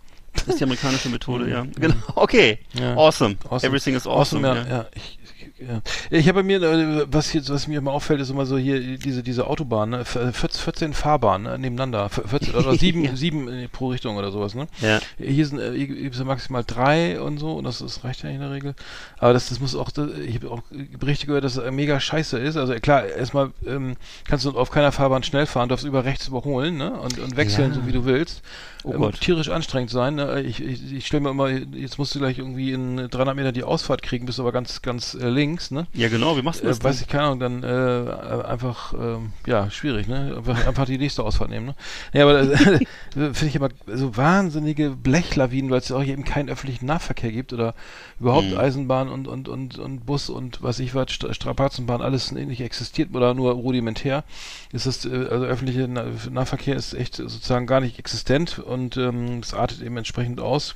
ist die amerikanische Methode, ja. Genau. Okay. Awesome.
Awesome.
Everything is awesome.
ja.
ja.
ja. Ich, ja. Ich habe bei mir, äh, was jetzt, was mir immer auffällt, ist immer so hier diese diese Autobahn, ne? 14, 14 Fahrbahnen ne? nebeneinander, 14 oder sieben,
Ja.
sieben äh, pro Richtung oder sowas, ne?
Ja.
Hier sind, äh, hier sind maximal drei und so und das, das reicht ja in der Regel. Aber das, das muss auch, das, ich habe auch Berichte gehört, dass es mega scheiße ist. Also klar, erstmal ähm, kannst du auf keiner Fahrbahn schnell fahren, darfst über rechts überholen, ne? Und, und wechseln,
Ja.
so wie du willst.
Oh
ähm,
Gott.
tierisch anstrengend sein. Ne? Ich, ich, ich stelle mir immer, jetzt musst du gleich irgendwie in 300 Meter die Ausfahrt kriegen, bist aber ganz, ganz äh, links, ne?
Ja, genau. Wie machst du das?
Äh, weiß ich keine Ahnung, dann äh, einfach, ähm, ja, schwierig, ne? Einfach, einfach die nächste Ausfahrt nehmen, ne? Ja, aber das finde ich immer so wahnsinnige Blechlawinen, weil es ja auch eben keinen öffentlichen Nahverkehr gibt oder überhaupt
Mhm.
Eisenbahn und, und, und, und Bus und was ich was, Stra- Strapazenbahn, alles nicht existiert oder nur rudimentär. Ist das, äh, also öffentliche Na Nahverkehr ist echt sozusagen gar nicht existent und ähm, es artet eben entsprechend aus.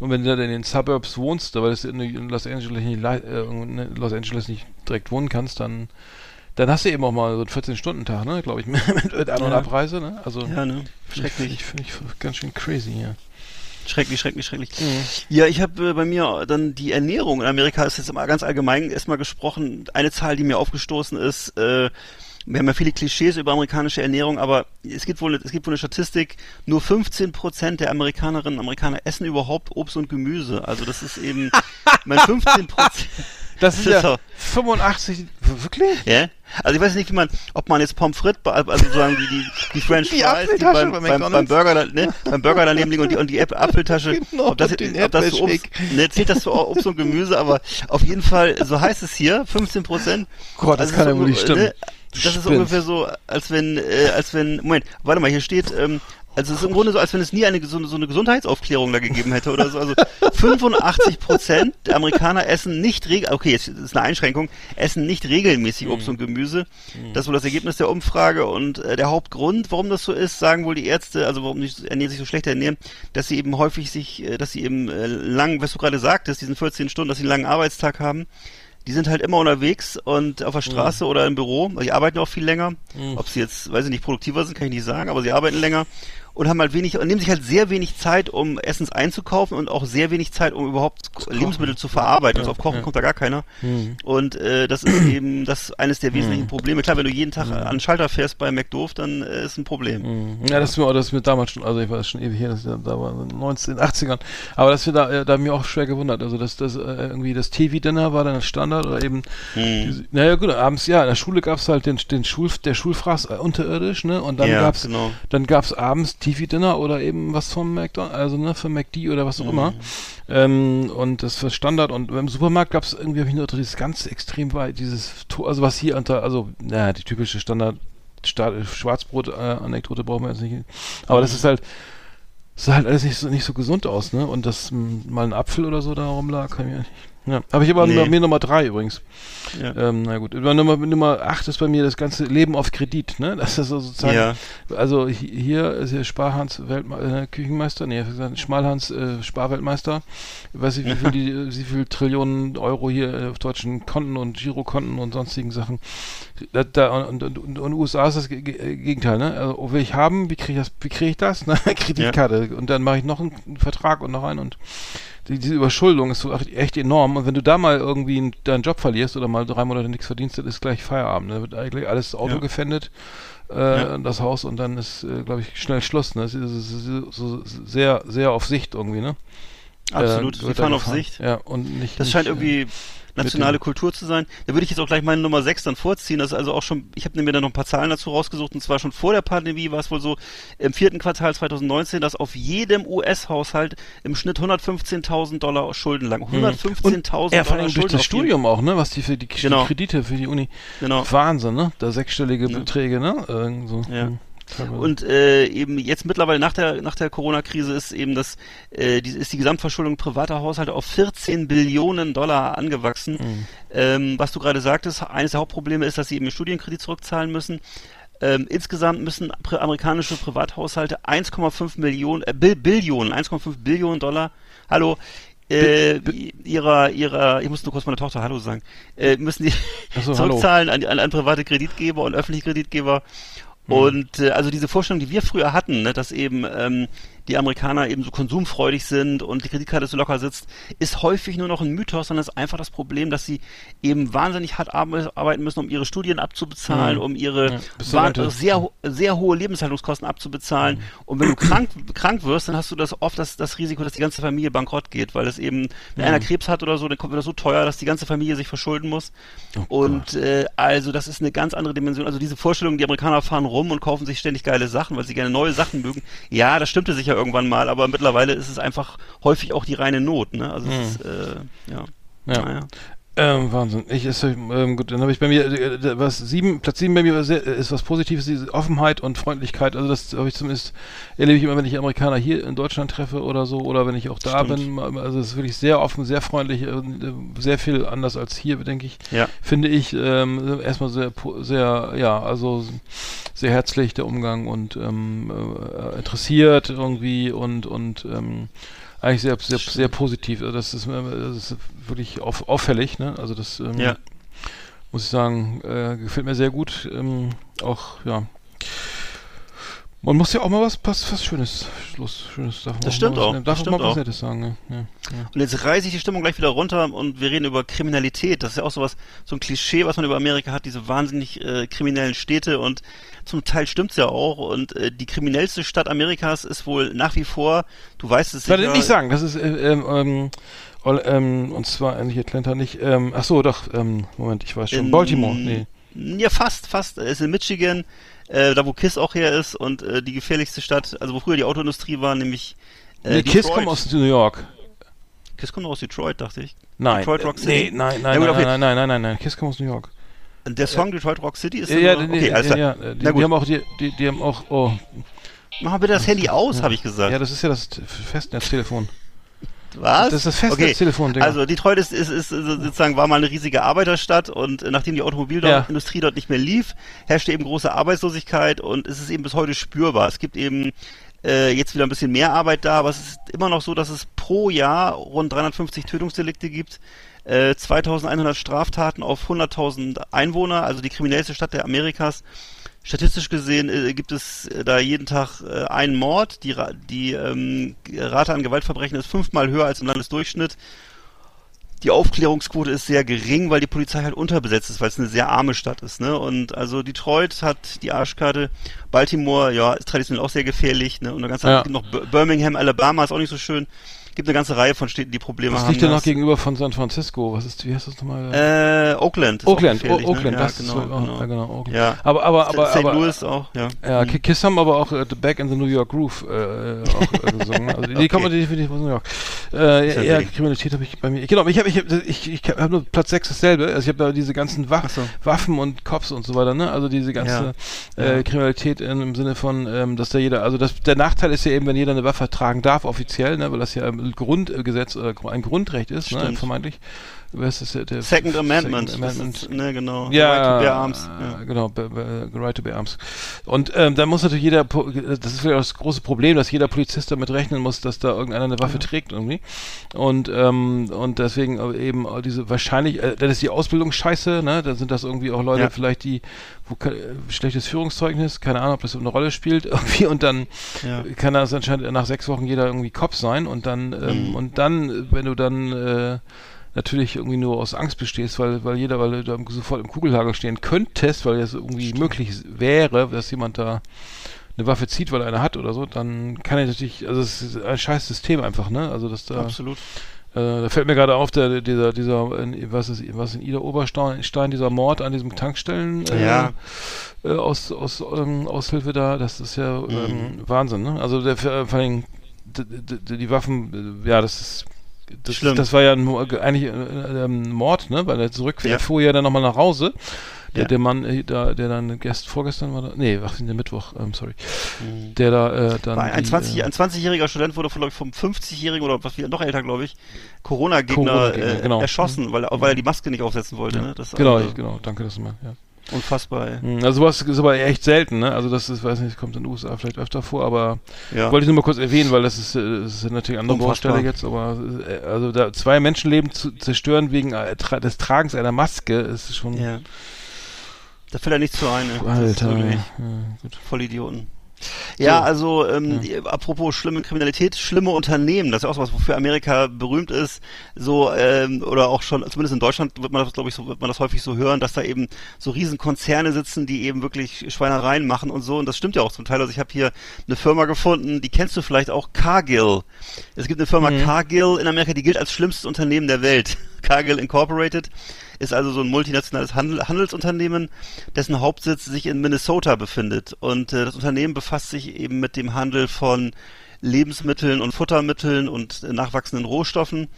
Und wenn du dann in den Suburbs wohnst, weil du in Los Angeles nicht, äh, in Los Angeles nicht direkt wohnen kannst, dann, dann hast du eben auch mal so einen 14-Stunden-Tag, ne, glaube ich, mit, An- und
Ja.
Abreise, ne? Also
Ja, ne? Schrecklich.
finde ich, finde ich ganz schön crazy, ja.
Schrecklich, schrecklich, schrecklich.
Mhm.
Ja, ich habe äh, bei mir dann die Ernährung in Amerika ist jetzt mal ganz allgemein erstmal gesprochen. Eine Zahl, die mir aufgestoßen ist, äh, wir haben ja viele Klischees über amerikanische Ernährung, aber es gibt wohl, es gibt wohl eine Statistik, nur 15 Prozent der Amerikanerinnen und Amerikaner essen überhaupt Obst und Gemüse. Also das ist eben, mein 15 Prozent.
Das sind
ist
ja
doch-
85, wirklich?
Ja? Also ich weiß nicht, wie man, ob man jetzt Pommes frites, also sozusagen die, die, die French
Die
Fries, die beim,
bei
beim, beim. Burger, da- ne, beim Burger daneben liegen und die, und die Apfeltasche,
Genau,
ob das, ob das so Obst, ne, zählt das für Obst und Gemüse, aber auf jeden Fall, so heißt es hier, 15 Prozent.
Gott, das kann ja wohl nicht stimmen. Du
Das ist
spinnst.
ungefähr so, als wenn, äh, als wenn, Moment, warte mal, hier steht, ähm, also es ist im Grunde so, als wenn es nie eine so, so eine Gesundheitsaufklärung da gegeben hätte oder so. Also 85 Prozent der Amerikaner essen nicht regel, okay, jetzt ist eine Einschränkung, essen nicht regelmäßig Obst und Gemüse. Das ist wohl das Ergebnis der Umfrage und äh, der Hauptgrund, warum das so ist, sagen wohl die Ärzte, also warum die ernähren sich so schlecht ernähren, dass sie eben häufig sich, äh, dass sie eben äh, lang, was du gerade sagtest, diesen 14 Stunden, dass sie einen langen Arbeitstag haben. Die sind halt immer unterwegs und auf der Straße oder im Büro. Die arbeiten auch viel länger. Ob sie jetzt, weiß ich nicht, produktiver sind, kann ich nicht sagen, aber sie arbeiten länger und haben halt wenig und nehmen sich halt sehr wenig Zeit, um Essens einzukaufen und auch sehr wenig Zeit, um überhaupt Lebensmittel zu verarbeiten. Also auf Kochen kommt da gar keiner. Und äh, das ist eben das eines der wesentlichen Probleme. Klar, wenn du jeden Tag an den Schalter fährst bei McDoof, dann äh, ist ein Problem.
Ja, das ist mir, das ist mir damals schon, also ich war schon ewig her, das ja, da war in den 19, 80ern, aber das wir da, äh, da mir auch schwer gewundert, also dass das äh, irgendwie das TV-Dinner war dann das Standard oder eben, diese, naja gut, abends, ja, in der Schule gab's halt den, den Schul, der Schulfraß äh, unterirdisch, ne, und dann
Ja,
gab's,
genau.
dann gab's abends TV-Dinner oder eben was vom McDonald's, also ne, für McD oder was auch immer, ähm, und das war Standard und im Supermarkt gab's irgendwie, hab ich nur dieses ganz extrem weit, dieses, To- also was hier unter, also, naja, die typische Standard, Sta- Schwarzbrot-Anekdote brauchen wir jetzt nicht. Aber das ist halt, sah halt alles nicht so, nicht so gesund aus, ne? Und dass m, mal ein Apfel oder so da rumlag, kann ich mir nicht. Ja, habe ich aber
Nee.
bei mir Nummer drei übrigens.
Ja.
Ähm, na gut, Über Nummer, Nummer acht ist bei mir das ganze Leben auf Kredit, ne? Das ist so sozusagen,
Ja.
also hi- hier ist hier Sparhans Weltme äh, Küchenmeister, nee, Schmalhans äh, Sparweltmeister. Ich weiß nicht, wie viel, die, wie viel Trillionen Euro hier äh, auf deutschen Konten und Girokonten und sonstigen Sachen. Da, da, und, und, und, und USA ist das Ge- Ge- Gegenteil, ne? Also, oh, will ich haben, wie kriege ich das, wie kriege ich das? Ne? Kreditkarte. Und dann mache ich noch einen Vertrag und noch einen und die, diese Überschuldung ist so echt- enorm. Und wenn du da mal irgendwie einen- deinen Job verlierst oder mal drei Monate nichts verdienst, dann ist gleich Feierabend. Da wird eigentlich alles das Auto
Ja.
gefändet, äh,
Ja.
das Haus und dann ist, äh, glaube ich, schnell Schluss. Ne? Das ist, so, sehr, sehr auf Sicht irgendwie, ne?
Absolut,
Äh,
sie fahren auf. Sicht.
Ja, und nicht.
Das
nicht,
scheint
äh,
irgendwie nationale Kultur zu sein. Da würde ich jetzt auch gleich meine Nummer 6 dann vorziehen. Das ist also auch schon, ich habe mir dann noch ein paar Zahlen dazu rausgesucht und zwar schon vor der Pandemie war es wohl so im vierten Quartal 2019, dass auf jedem US-Haushalt im Schnitt 115.000 Dollar Schulden lagen. 115.000
Ja, vor
Dollar
allem durch das Studium auch, ne? Was die für die,
Genau.
Kredite für die Uni.
Genau.
Wahnsinn, ne? Da sechsstellige Beträge, ne? Irgend so.
Ja.
Hm.
Und äh, eben jetzt mittlerweile nach der nach der Corona-Krise ist eben das äh, die, ist die Gesamtverschuldung privater Haushalte auf 14 Billionen Dollar angewachsen.
Mhm.
Ähm, was du gerade sagtest, eines der Hauptprobleme ist, dass sie eben den Studienkredit zurückzahlen müssen. Ähm, insgesamt müssen amerikanische Privathaushalte 1,5 Millionen äh, Bill Billionen 1,5 Billionen Dollar Hallo äh, ihrer ihrer ich muss nur kurz meiner Tochter Hallo sagen äh, müssen die
so,
zurückzahlen an, an, an private Kreditgeber und öffentliche Kreditgeber. Und äh, also diese Vorstellung, die wir früher hatten, ne, dass eben ähm, die Amerikaner eben so konsumfreudig sind und die Kreditkarte so locker sitzt, ist häufig nur noch ein Mythos, sondern es ist einfach das Problem, dass sie eben wahnsinnig hart arbe- arbeiten müssen, um ihre Studien abzubezahlen,
Mhm.
um ihre
Ja,
sehr, sehr hohe Lebenshaltungskosten abzubezahlen. Und wenn du krank, krank wirst, dann hast du das oft das, das Risiko, dass die ganze Familie bankrott geht, weil es eben, wenn einer Krebs hat oder so, dann kommt das so teuer, dass die ganze Familie sich verschulden muss. und äh, also das ist eine ganz andere Dimension. Also diese Vorstellung, die Amerikaner fahren rum und kaufen sich ständig geile Sachen, weil sie gerne neue Sachen mögen. Ja, das stimmte sicher irgendwann mal, aber mittlerweile ist es einfach häufig auch die reine Not. Ne? Also es ist, äh, ja.
Ja.
Naja.
Ähm, Wahnsinn. Ich ist ähm, gut, dann habe ich bei mir äh, was sieben Platz sieben bei mir war sehr, äh, ist was Positives, diese Offenheit und Freundlichkeit. Also das habe ich zumindest erlebe ich immer, wenn ich Amerikaner hier in Deutschland treffe oder so oder wenn ich auch da
Stimmt.
bin. Also es ist wirklich sehr offen, sehr freundlich, äh, sehr viel anders als hier, denke ich.
Ja.
Finde ich ähm, erstmal sehr sehr ja also sehr herzlich der Umgang und ähm, äh, interessiert irgendwie und und ähm, eigentlich sehr, sehr, sehr positiv. Also das ist, äh, das ist wirklich auf, auffällig, ne? Also das ähm,
Ja.
muss ich sagen, äh, gefällt mir sehr gut. Ähm, auch, ja. Man muss ja auch mal was, was, was Schönes, Schluss, Schönes darf man
Das stimmt auch, das
Darf
stimmt
auch mal was. Nettes sagen? Ja, ja.
Und jetzt reiße ich die Stimmung gleich wieder runter und wir reden über Kriminalität. Das ist ja auch sowas, so ein Klischee, was man über Amerika hat, diese wahnsinnig äh, kriminellen Städte und zum Teil stimmt's ja auch. Und äh, die kriminellste Stadt Amerikas ist wohl nach wie vor, du weißt es
Warte,
sicher,
nicht sagen, das ist, äh, ähm, ähm, ähm, und zwar äh, nicht Atlanta, nicht, ähm, ach so, doch, ähm, Moment, ich weiß schon,
in-
Baltimore, nee.
Ja, fast, fast. Es ist in Michigan, äh, da wo Kiss auch her ist und äh, die gefährlichste Stadt, also wo früher die Autoindustrie war, nämlich äh,
nee, Kiss kommt aus New York.
Kiss kommt aus Detroit, dachte ich.
Nein,
Detroit Rock City?
nee, nein,
Ja,
nein,
gut,
nein, nein, nein, nein, nein, nein, Kiss kommt aus New York.
Der Song Detroit Rock City ist
Ja, ja,
okay, alles
ja,
klar.
ja, die,
Na
die haben auch, die, die, die haben auch, oh,
Mach mal bitte das Handy aus, habe ich gesagt.
ja, das ist ja das Festnetztelefon.
Was?
Das ist das Festnetztelefon, Digga.
Also Detroit ist, ist, ist sozusagen war mal eine riesige Arbeiterstadt und nachdem die Automobilindustrie dort nicht mehr lief, herrschte eben große Arbeitslosigkeit und es ist eben bis heute spürbar. Es gibt eben äh, jetzt wieder ein bisschen mehr Arbeit da, aber es ist immer noch so, dass es pro Jahr rund 350 Tötungsdelikte gibt. Äh, 2100 Straftaten auf 100.000 Einwohner, also die kriminellste Stadt der Amerikas. Statistisch gesehen äh, gibt es äh, da jeden Tag äh, einen Mord. Die, die ähm, Rate an Gewaltverbrechen ist fünfmal höher als im Landesdurchschnitt. Die Aufklärungsquote ist sehr gering, weil die Polizei halt unterbesetzt ist, weil es eine sehr arme Stadt ist. Ne? Und also Detroit hat die Arschkarte, Baltimore, ja, ist traditionell auch sehr gefährlich. Ne? Und eine ganze
Ja.
gibt noch Bir- Birmingham, Alabama ist auch nicht so schön. Gibt eine ganze Reihe von Städten, die Probleme
Was
haben.
liegt denn noch
Das-
gegenüber von San Francisco? Was ist, wie heißt das nochmal?
Äh, Oakland. ist
Oakland, O- Oakland,
ne?
das
ja,
ist
genau,
so- oh,
genau.
ja, genau, Oakland.
Ja.
Aber, aber, aber,
St.
aber,
Louis auch, ja.
Ja,
Mhm.
Ki- Kiss haben aber auch äh, The Back in the New York Groove äh, auch äh, gesungen. Also die
Okay.
kommen definitiv aus New York. Äh,
Ist ja
Kriminalität habe ich bei mir. Genau, ich habe ich hab, ich, ich hab nur Platz 6 dasselbe. Also ich habe da diese ganzen Wa
Ach so.
Waffen und Cops und so weiter, ne? Also diese ganze
Ja.
Äh. Kriminalität in, im Sinne von, ähm, dass da jeder, also das, der Nachteil ist ja eben, wenn jeder eine Waffe tragen darf, offiziell, ne? Weil das ja im Grundgesetz äh, ein Grundrecht ist, ne? Vermeintlich. Was ist der,
Second Amendment.
Second Amendment.
Das ist, ne, genau.
Ja,
Right to bear arms.
äh,
Ja.
genau, be, be, right to bear arms. Und ähm, da muss natürlich jeder, das ist vielleicht auch das große Problem, dass jeder Polizist damit rechnen muss, dass da irgendeiner eine Waffe trägt irgendwie. Und ähm, und deswegen eben diese wahrscheinlich, äh, dann ist die Ausbildung scheiße, ne? Dann sind das irgendwie auch Leute
Ja.
vielleicht, die wo schlechtes Führungszeugnis, keine Ahnung, ob das eine Rolle spielt irgendwie. Und dann
Ja.
kann das anscheinend nach sechs Wochen jeder irgendwie Kopf sein und dann ähm,
Mhm.
und dann, wenn du dann äh, natürlich irgendwie nur aus Angst bestehst, weil, weil jeder, weil du da sofort im Kugelhagel stehen könntest, weil es irgendwie möglich wäre, dass jemand da eine Waffe zieht, weil er eine hat oder so, dann kann er natürlich, also es ist ein scheiß System einfach, ne? Also dass da,
Absolut.
äh, da fällt mir gerade auf, der, dieser, dieser, in, was ist, was in Ida Oberstein, Stein, dieser Mord an diesem Tankstellen, äh,
Ja.
äh, aus, aus ähm, Aushilfe da, das ist ja
Mhm.
ähm, Wahnsinn, ne? Also der, vor vor allem d- d- d- die Waffen, äh, ja, das ist das,
Schlimm.
das war ja ein, eigentlich äh, ähm, Mord, ne? Weil er zurück,
Ja.
er fuhr ja dann nochmal nach Hause. Der,
Ja.
der Mann, äh, da, der dann gest, vorgestern war da, nee, ach, der Mittwoch, ähm, sorry.
Mhm.
Der da äh, dann.
War ein,
die,
20,
äh,
ein 20-jähriger Student wurde von, ich, vom 50-jährigen oder was viel, noch älter, glaube ich, Corona-Gegner
Corona-Gegner,
äh,
genau.
erschossen, weil, weil er die Maske nicht aufsetzen wollte.
ja.
Ne? Das
genau,
also
genau, danke, dass du mal, ja.
Unfassbar. ey.
Mhm, Also sowas ist aber echt selten, ne? Also das ist, weiß nicht, kommt in den USA vielleicht öfter vor, aber
Ja.
wollte ich nur mal kurz erwähnen, weil das ist, äh, das ist natürlich eine andere
Unfassbar.
Baustelle jetzt, aber äh, also da zwei Menschenleben zu zerstören wegen äh, des Tragens einer Maske ist schon
ja. Da fällt er nichts zu ein. Ne?
Alter. Ja, gut.
Vollidioten. Ja,
So.
also ähm, apropos schlimme Kriminalität, schlimme Unternehmen, das ist ja auch was, wofür Amerika berühmt ist. So ähm, oder auch schon, zumindest in Deutschland wird man das, glaube ich, so wird man das häufig so hören, dass da eben so Riesenkonzerne sitzen, die eben wirklich Schweinereien machen und so. Und das stimmt ja auch zum Teil. Also ich habe hier eine Firma gefunden, die kennst du vielleicht auch, Cargill. Es gibt eine Firma
Mhm.
Cargill in Amerika, die gilt als schlimmstes Unternehmen der Welt. Cargill Incorporated ist also so ein multinationales Handel Handelsunternehmen, dessen Hauptsitz sich in Minnesota befindet. Und äh, das Unternehmen befasst sich eben mit dem Handel von Lebensmitteln und Futtermitteln und äh, nachwachsenden Rohstoffen.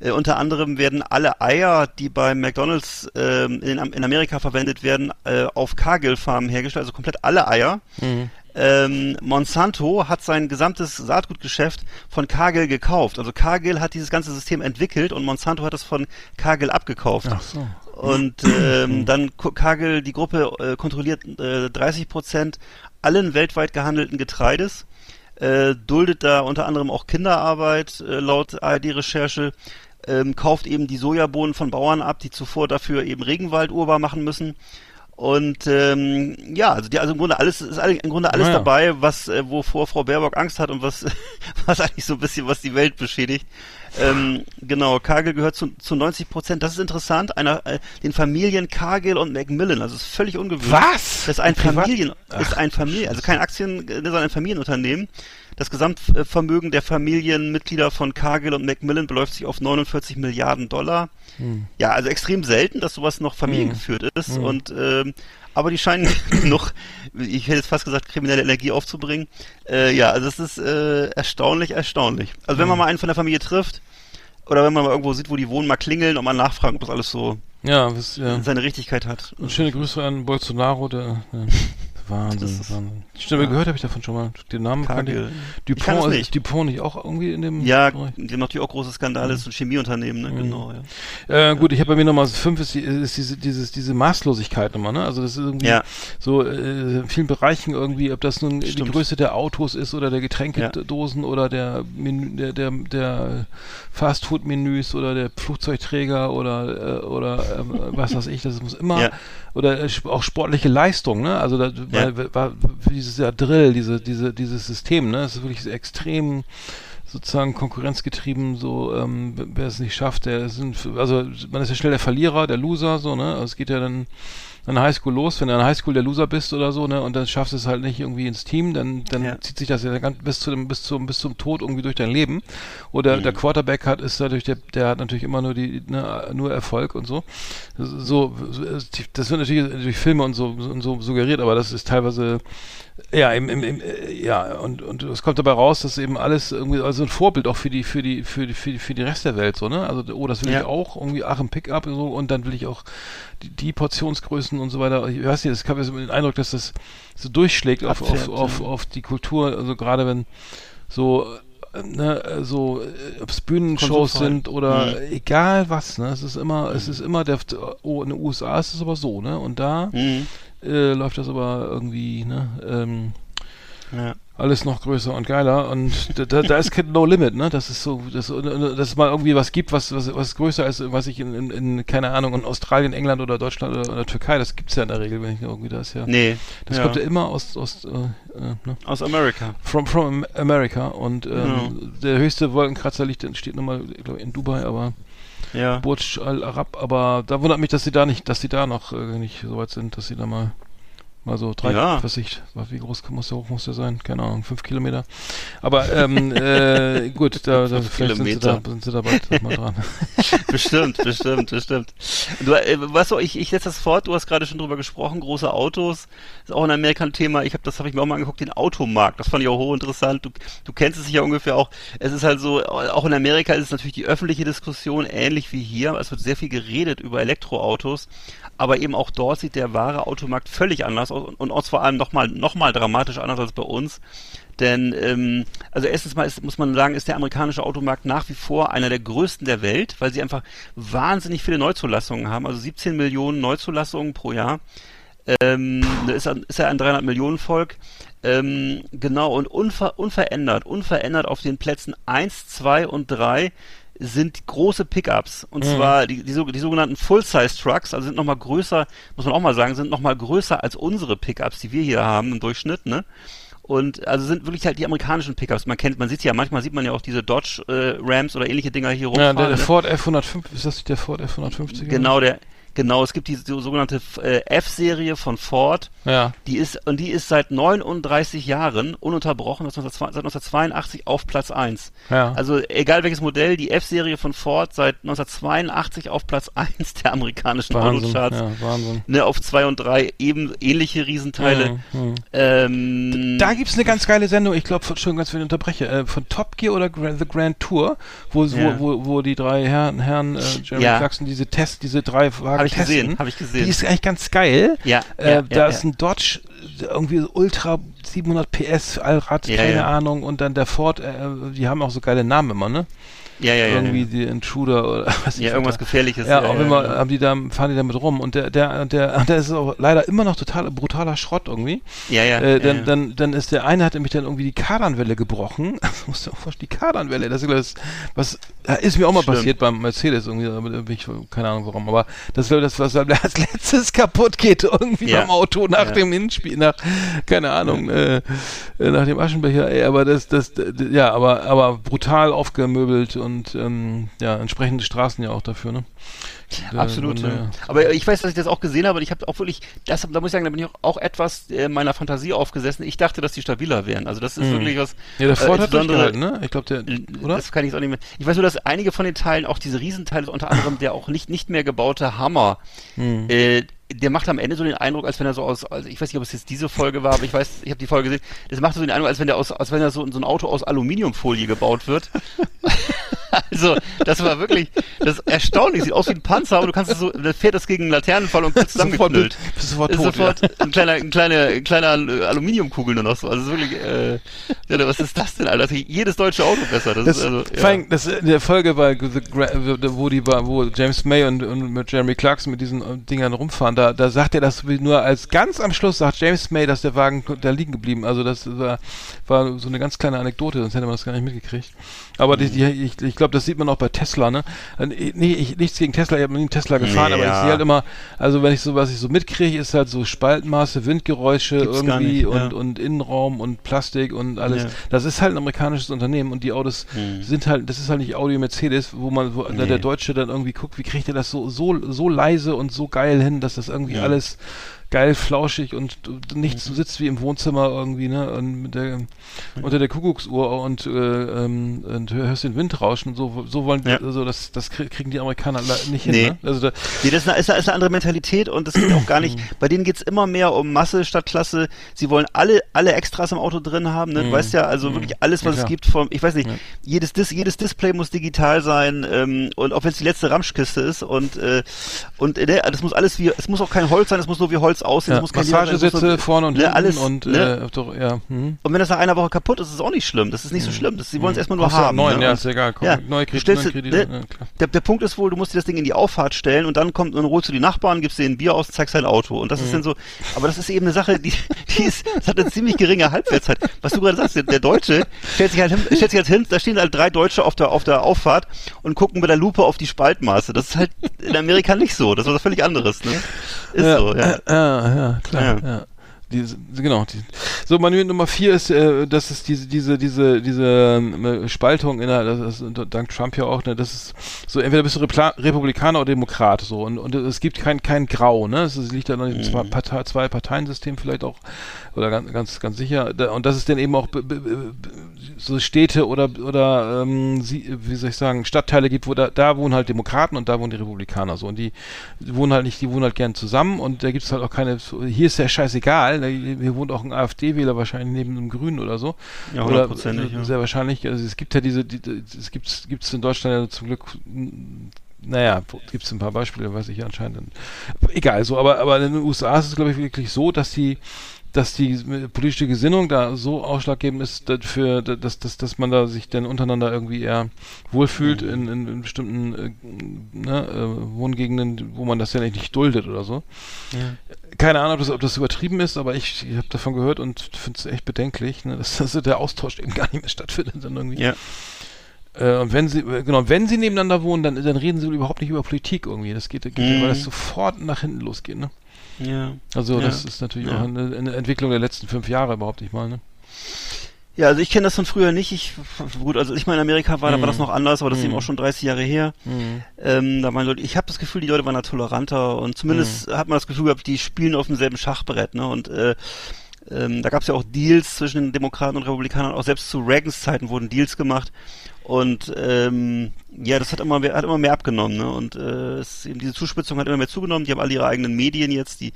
Äh, unter anderem werden alle Eier, die bei McDonalds ähm, in, in Amerika verwendet werden, äh, auf Cargill-Farmen hergestellt, also komplett alle Eier. Ähm, Monsanto hat sein gesamtes Saatgutgeschäft von Cargill gekauft. Also Cargill hat dieses ganze System entwickelt und Monsanto hat es von Cargill abgekauft.
Ach so.
Und ähm, dann Cargill, die Gruppe äh, kontrolliert äh, 30 Prozent allen weltweit gehandelten Getreides, äh, duldet da unter anderem auch Kinderarbeit äh, laut ARD-Recherche, ähm, kauft eben die Sojabohnen von Bauern ab, die zuvor dafür eben Regenwald urbar machen müssen. Und ähm, ja, also die, also im Grunde alles ist im Grunde alles
Naja.
dabei, was äh, wovor Frau Baerbock Angst hat und was was eigentlich so ein bisschen was die Welt beschädigt. Ähm, genau, Cargill gehört zu, zu 90 Prozent. Das ist interessant. Einer äh, den Familien Cargill und Macmillan. Also es ist völlig ungewöhnlich.
Was?
Das ist ein Familien ist ein Familien, also kein Aktien, sondern ein Familienunternehmen. Das Gesamtvermögen der Familienmitglieder von Cargill und Macmillan beläuft sich auf 49 Milliarden Dollar. Ja, also extrem selten, dass sowas noch familiengeführt ist. Und ähm, aber die scheinen genug, ich hätte jetzt fast gesagt, kriminelle Energie aufzubringen. Äh, ja, also es ist äh, erstaunlich, erstaunlich. Also wenn man mal einen von der Familie trifft, oder wenn man mal irgendwo sieht, wo die wohnen, mal klingeln und mal nachfragen, ob das alles so
Ja, was, ja.
seine Richtigkeit hat.
Und schöne Grüße an Bolsonaro, der, ja. Wahnsinn,
Das
Wahnsinn. Stimmt, gehört habe ich davon schon mal. Den Namen kannte ich.
Ich
Dupont,
nicht.
ist Dupont nicht auch irgendwie in dem
Ja,
Bereich?
die haben natürlich auch große Skandale, das ist ein Chemieunternehmen, ne? Genau, ja.
Äh, gut, ich habe bei mir nochmal fünf ist, die, ist diese, dieses, diese Maßlosigkeit nochmal, ne? Also das ist irgendwie
Ja.
so äh, in vielen Bereichen irgendwie, ob das nun die
Stimmt.
Größe der Autos ist oder der Getränkedosen oder der, Menü, der, der, der Fastfood-Menüs oder der Flugzeugträger oder äh, oder ähm, was weiß ich, das muss immer
Ja.
oder äh, auch sportliche Leistung, ne? Also da, weil, war, dieses ja Drill, diese, diese, dieses System, ne? Das ist wirklich extrem sozusagen konkurrenzgetrieben, so ähm, wer- es nicht schafft, der sind also man ist ja schnell der Verlierer, der Loser, so, ne? Also es geht ja dann an Highschool los, wenn du an Highschool der Loser bist oder so, ne, und dann schaffst du es halt nicht irgendwie ins Team, dann, dann
Ja.
zieht sich das ja ganz bis zu dem, bis zum, bis zum Tod irgendwie durch dein Leben. Oder der Quarterback hat, ist dadurch der, der hat natürlich immer nur die, ne, nur Erfolg und so. So, so, das wird natürlich durch Filme und so, und so suggeriert, aber das ist teilweise, ja, im, im, im, äh, ja, und, und es kommt dabei raus, dass eben alles irgendwie, also ein Vorbild auch für die, für die, für die, für die, für die Rest der Welt, so, ne? Also, oh, das will
Ja.
ich auch, irgendwie, ach, im Pickup und so, und dann will ich auch die, die Portionsgrößen und so weiter. Ich weiß nicht, es habe so den Eindruck, dass das so durchschlägt auf, auf,
Abfärbt,
auf,
ja.
auf die Kultur, also gerade wenn so, ne, so, äh, ob es Bühnenshows sind oder
Mhm.
egal was, ne? Es ist immer, es ist immer der, oh, in den USA ist es aber so, ne? Und da
Mhm.
äh, läuft das aber irgendwie, ne? Ähm,
Ja.
Alles noch größer und geiler und da, da, da ist kein No Limit, ne? Das ist so, dass, dass es mal irgendwie was gibt, was, was, was größer ist, was ich in, in, in, keine Ahnung, in Australien, England oder Deutschland oder, oder Türkei, das gibt's ja in der Regel, wenn ich irgendwie das ja.
Nee.
Das
ja.
kommt ja immer aus, aus äh, ne?
Aus Amerika.
From, from America und ähm,
Genau.
der höchste Wolkenkratzer liegt, steht nochmal, ich glaube, in Dubai, aber
Ja.
Burj Al Arab, aber da wundert mich, dass sie da nicht, dass sie da noch äh, nicht so weit sind, dass sie da mal mal so drei,
Ja.
was ich, wie groß muss der hoch muss der sein? Keine Ahnung, fünf Kilometer. Aber ähm, äh, gut, da, da vielleicht sind sie, da,
Kilometer.
sind sie da bald mal dran.
bestimmt, bestimmt, bestimmt. Du, äh, weißt du, ich, ich setze das fort, du hast gerade schon drüber gesprochen, große Autos, ist auch ein Amerika ein Thema, ich habe das habe ich mir auch mal angeguckt, den Automarkt, das fand ich auch hochinteressant, du, du kennst es sicher ungefähr auch, es ist halt so, auch in Amerika ist es natürlich die öffentliche Diskussion ähnlich wie hier, es wird sehr viel geredet über Elektroautos, aber eben auch dort sieht der wahre Automarkt völlig anders aus und, und vor allem nochmal noch mal dramatisch anders als bei uns. Denn, ähm, also erstens mal ist, muss man sagen, ist der amerikanische Automarkt nach wie vor einer der größten der Welt, weil sie einfach wahnsinnig viele Neuzulassungen haben, also 17 Millionen Neuzulassungen pro Jahr. Ähm, ist, ist er ein 300 Millionen Volk. Ähm, genau, und unver, unverändert, unverändert auf den Plätzen 1, 2 und 3 sind große Pickups. Und
Mhm.
zwar die, die, die sogenannten Full-Size-Trucks, also sind nochmal größer, muss man auch mal sagen, sind nochmal größer als unsere Pickups, die wir hier haben im Durchschnitt, ne? Und also sind wirklich halt die amerikanischen Pickups. Man kennt, man sieht ja, manchmal sieht man ja auch diese Dodge äh, Rams oder ähnliche Dinger hier
Ja,
rumfahren.
der, der
ne?
Ford F105, ist das nicht der Ford F150?
Genau, der, genau, es gibt so- sogenannte äh, F-Serie von Ford.
Ja.
Die ist, und die ist seit 39 Jahren ununterbrochen, das ist 1902 seit 1982 auf Platz 1.
Ja.
Also egal welches Modell, die F-Serie von Ford seit 1982 auf Platz 1 der amerikanischen
Wahnsinn,
Autocharts.
ja, Wahnsinn.
Ne, auf 2 und 3 eben ähnliche Riesenteile.
Mhm, mhm.
Ähm,
Da gibt's eine ganz geile Sendung, ich glaube, Entschuldigung, ganz wenn ich unterbreche, äh, von Top Gear oder The Grand Tour, wo,
Ja.
wo, wo, wo die drei Herren, Herren äh, Jeremy
Ja.
Clarkson diese Test, diese drei Wagen
ich
testen.
gesehen, hab ich gesehen.
Die ist eigentlich ganz geil.
Ja,
äh,
ja,
Da
ja,
ist ein Dodge, irgendwie Ultra 700 PS, Allrad, keine. Ahnung, und dann der Ford, äh, die haben auch so geile Namen immer, ne?
Ja, ja, ja,
irgendwie
ja.
die Intruder oder was
Ja, irgendwas Gefährliches.
Ja, auch immer haben die da, fahren die damit rum und der, der, der, der ist auch leider immer noch total brutaler Schrott irgendwie.
Ja, ja,
Äh, dann, dann, dann ist der eine hat nämlich dann irgendwie die Kardanwelle gebrochen. Das musst du auch vorstellen, die Kardanwelle, das ist das, was ist mir auch mal
Schlimm.
passiert beim Mercedes irgendwie, aber da bin ich keine Ahnung warum, aber das ich, das, was als letztes kaputt geht irgendwie beim Auto nach dem Hinspiel, nach keine Ahnung, äh, äh, nach dem Aschenbecher. Ey, aber das, das, ja, aber, aber brutal aufgemöbelt und ähm, ja, entsprechende Straßen ja auch dafür, ne? Äh,
Absolut.
und,
ja.
äh,
Aber ich weiß, dass ich das auch gesehen habe und ich habe auch wirklich, das, da muss ich sagen, da bin ich auch, auch etwas äh, meiner Fantasie aufgesessen. Ich dachte, dass die stabiler wären. Also das ist
Mhm.
wirklich was.
Ja, der Ford hat
insbesondere-
durchgehalten, ne? Ich glaube, der, oder?
Das kann ich auch nicht mehr. Ich weiß nur, dass einige von den Teilen, auch diese Riesenteile, unter anderem der auch nicht, nicht mehr gebaute Hammer,
Hm.
äh, der macht am Ende so den Eindruck, als wenn er so aus, also ich weiß nicht, ob es jetzt diese Folge war, aber ich weiß, ich habe die Folge gesehen, das macht so den Eindruck, als wenn der aus, als wenn er so, so ein Auto aus Aluminiumfolie gebaut wird. also, das war wirklich, das ist erstaunlich, sieht aus wie ein Panzer, aber du kannst es so, dann fährt das gegen einen Laternenfall und
Sofort-
zusammengeknüllt.
bist sofort
ist
tot,
sofort ein kleiner, ein kleiner, ein kleiner äh, Aluminiumkugel nur noch so. Also ist wirklich, äh, ja, was ist das denn, Alter? Das jedes deutsche Auto besser. Das,
Das,
ist also,
vor allem, das in der Folge bei The Gra wo die wo James May und, und mit Jeremy Clarkson mit diesen äh, Dingern rumfahren, da, da sagt er das nur als ganz am Schluss sagt James May, dass der Wagen da liegen geblieben. Also das war, war so eine ganz kleine Anekdote, sonst hätte man das gar nicht mitgekriegt. Aber die, die, ich, ich glaube, das sieht man auch bei Tesla, ne? Äh, Nee, ich, nichts gegen Tesla, ich habe nie Tesla gefahren,
Nee,
aber ich
ja.
sehe halt immer, also wenn ich so, was ich so mitkriege, ist halt so Spaltmaße, Windgeräusche
Gibt's
irgendwie
nicht,
und,
ja.
und Innenraum und Plastik und alles.
Ja.
Das ist halt ein amerikanisches Unternehmen und die Autos
Hm.
sind halt, das ist halt nicht Audi und Mercedes, wo man, wo
Nee.
der Deutsche dann irgendwie guckt, wie kriegt er das so, so, so leise und so geil hin, dass das irgendwie alles geil flauschig und nichts sitzt wie im Wohnzimmer irgendwie, ne, und der, unter der Kuckucksuhr und, äh, ähm, und hörst den Wind rauschen und so, so wollen,
Ja.
also das, das krie- kriegen die Amerikaner nicht hin,
Nee.
ne? Also da,
Nee, das ist eine, ist eine, andere Mentalität und das geht auch gar nicht. Bei denen geht's immer mehr um Masse statt Klasse. Sie wollen alle, alle Extras im Auto drin haben. Ne? Du
Mhm.
weißt ja, also
Mhm.
wirklich alles, was
Ja,
es gibt vom, ich weiß nicht,
Ja.
jedes, Dis, jedes Display muss digital sein ähm, und auch wenn es die letzte Ramschkiste ist und äh, und äh, ne, das muss alles wie, es muss auch kein Holz sein, es muss nur wie Holz aussehen,
ja,
muss
Massagesitze vorne und
ne, alles,
und,
ne?
äh, ja, mhm.
Und wenn das nach einer Woche kaputt ist, ist es auch nicht schlimm. Das ist nicht so schlimm. Das, sie wollen es erstmal nur
Kostet
haben.
neun,
ne?
ja,
Und-
ist egal. Komm,
ja,
neue Kredite, neue Kredite,
ne,
ja,
der, der Punkt ist wohl, du musst dir das Ding in die Auffahrt stellen und dann kommt, dann holst du die Nachbarn, gibst denen ein Bier aus, zeigst dein Auto. Und das
Mhm.
ist dann so, aber das ist eben eine Sache, die, die ist, das hat eine ziemlich geringe Halbwertszeit. Was du gerade sagst, der, der Deutsche stellt sich halt hin, stellt sich halt hin, da stehen halt drei Deutsche auf der, auf der Auffahrt und gucken mit der Lupe auf die Spaltmaße. Das ist halt in Amerika nicht so. Das ist was völlig anderes, ne? Ist so, ja.
Äh, ja, ja, klar.
Ja.
Diese, genau. Die, so, Manuel Nummer vier ist, äh, das ist diese, diese, diese, diese ähm, Spaltung in der, das ist dank Trump ja auch, ne, das ist so, entweder bist du Repla Republikaner oder Demokrat, so, und, und es gibt kein, kein Grau, ne, es liegt da noch diesem zwei, Partei, zwei Parteiensystem vielleicht auch, oder ganz, ganz, ganz sicher, Da- und das ist dann eben auch so Städte oder, oder, ähm, sie, wie soll ich sagen, Stadtteile gibt, wo da, da wohnen halt Demokraten und da wohnen die Republikaner, so, und die, wohnen halt nicht, die wohnen halt gern zusammen und da gibt es halt auch keine, hier ist ja scheißegal, da- hier wohnt auch ein AfD-Wähler wahrscheinlich neben einem Grünen oder so.
Ja, hundertprozentig, ja.
Sehr wahrscheinlich, also es gibt ja diese, die, es gibt es in Deutschland ja zum Glück, naja, gibt es ein paar Beispiele, weiß ich anscheinend. Egal, so, aber, aber in den USA ist es, glaube ich, wirklich so, dass die dass die politische Gesinnung da so ausschlaggebend ist dafür, dass, dass, dass man da sich dann untereinander irgendwie eher wohlfühlt
Mhm.
in, in, bestimmten äh, ne, äh, Wohngegenden, wo man das ja nicht duldet oder so. Keine Ahnung, ob das, ob das übertrieben ist, aber ich, ich habe davon gehört und finde es echt bedenklich, ne, dass, dass der Austausch eben gar nicht mehr stattfindet. Dann irgendwie.
Ja.
Äh, und wenn sie, äh, genau, wenn sie nebeneinander wohnen, dann, dann reden sie überhaupt nicht über Politik irgendwie. Das geht, geht
Mhm.
weil das sofort nach hinten losgeht, ne?
Ja.
Also
Ja.
das ist natürlich
Ja.
auch eine, eine Entwicklung der letzten fünf Jahre überhaupt nicht mal, ne?
Ja, also ich kenne das von früher nicht. Ich, gut, also ich meine, in Amerika war, da war das
Mhm.
noch anders, aber das ist eben
Mhm.
auch schon 30 Jahre her.
Mhm.
Ähm, da waren Leute, ich habe das Gefühl, die Leute waren da toleranter und zumindest
Mhm.
hat man das Gefühl gehabt, die spielen auf demselben Schachbrett, ne? Und äh, ähm, da gab es ja auch Deals zwischen den Demokraten und Republikanern, auch selbst zu Reagans Zeiten wurden Deals gemacht. Und ähm, ja, das hat immer mehr, hat immer mehr abgenommen, ne? Und äh, es, eben diese Zuspitzung hat immer mehr zugenommen. Die haben alle ihre eigenen Medien jetzt, die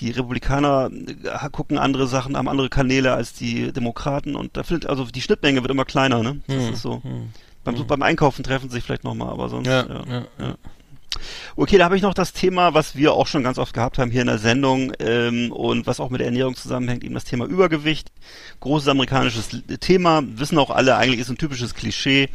die Republikaner äh, gucken andere Sachen, haben andere Kanäle als die Demokraten und da findet also die Schnittmenge wird immer kleiner, ne? Das
Hm,
ist so.
hm,
Beim,
hm.
beim Einkaufen treffen sie sich vielleicht nochmal, aber sonst.
Ja,
ja.
ja, ja.
Okay, da habe ich noch das Thema, was wir auch schon ganz oft gehabt haben hier in der Sendung ähm, und was auch mit der Ernährung zusammenhängt, eben das Thema Übergewicht. Großes amerikanisches Thema, wissen auch alle, eigentlich ist ein typisches Klischee.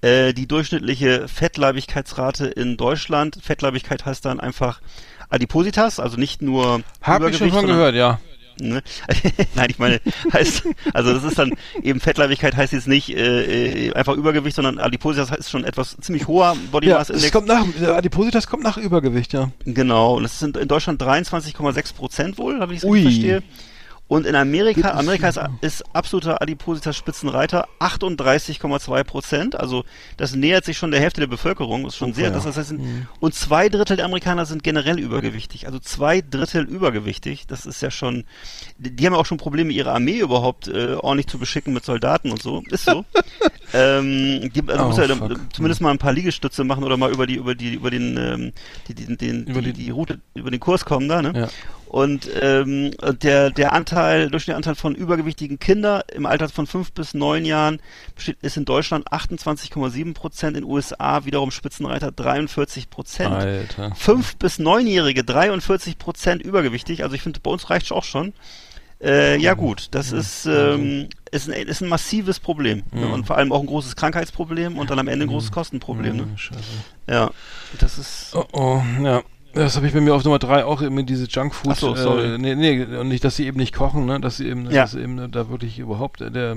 Äh, die durchschnittliche Fettleibigkeitsrate in Deutschland, Fettleibigkeit heißt dann einfach Adipositas, also nicht nur
Hab ich schon von gehört, ja.
Ne? Nein, ich meine, heißt, also das ist dann eben Fettleibigkeit heißt jetzt nicht äh, äh, einfach Übergewicht, sondern Adipositas heißt schon etwas ziemlich hoher Body
Ja,
Mass
es
Index.
kommt nach, der Adipositas kommt nach Übergewicht, ja.
Genau, und das sind in Deutschland 23,6 Prozent wohl, habe ich es richtig verstehe. Und in Amerika, Amerika ist, ist absoluter Adipositas-Spitzenreiter, 38,2 Prozent. Also das nähert sich schon der Hälfte der Bevölkerung. Ist schon
Oh,
sehr.
ja.
Das heißt,
Mhm.
und zwei Drittel der Amerikaner sind generell übergewichtig. Also zwei Drittel übergewichtig. Das ist ja schon. Die, haben ja auch schon Probleme, ihre Armee überhaupt äh, ordentlich zu beschicken mit Soldaten und so. Ist so. ähm, die, also
Oh,
muss ja
fuck.
zumindest mal ein paar Liegestütze machen oder mal über die über die über den ähm, die, die, den
Über
die,
die-
die Route über den Kurs kommen da. Ne?
Ja.
Und ähm, der, der Anteil, durchschnittliche Anteil von übergewichtigen Kindern im Alter von 5 bis 9 Jahren besteht, ist in Deutschland 28,7 Prozent, in den USA wiederum Spitzenreiter 43 Prozent.
Alter.
5 bis 9-Jährige 43 Prozent übergewichtig, also ich finde, bei uns reicht auch schon. Äh, ja gut, das ist, ähm, ist, ein, ist ein massives Problem ne?
Mhm.
und vor allem auch ein großes Krankheitsproblem und dann am Ende ein großes Kostenproblem. Ne?
Mhm, Scheiße.
Ja, das ist...
Oh, oh, ja. Das habe ich bei mir auf Nummer drei auch eben diese Junkfood.
Ach so, sorry.
Äh, nee, nee, und nicht, dass sie eben nicht kochen, ne, dass sie eben,
Ja.
dass eben da wirklich überhaupt äh, der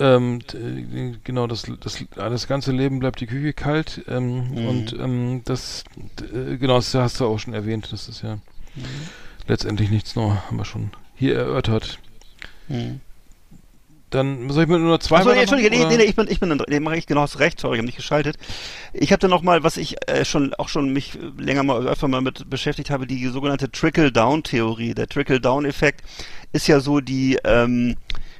ähm, d- genau das, das das ganze Leben bleibt die Küche kalt ähm,
Mhm.
und ähm, das äh, genau das hast du auch schon erwähnt das ist ja
Mhm.
letztendlich nichts Neues haben wir schon hier erörtert
Mhm.
Dann soll ich mit nur zwei
Achso, nee, Entschuldige, nee,
oder?
nee, nee, ich bin, ich bin, dran. nee, mach ich genau, hast recht, sorry, ich habe nicht geschaltet. Ich habe dann noch mal, was ich äh, schon, auch schon mich äh, länger mal, öfter mal mit beschäftigt habe, die sogenannte Trickle-Down-Theorie. Der Trickle-Down-Effekt ist ja so die, ähm,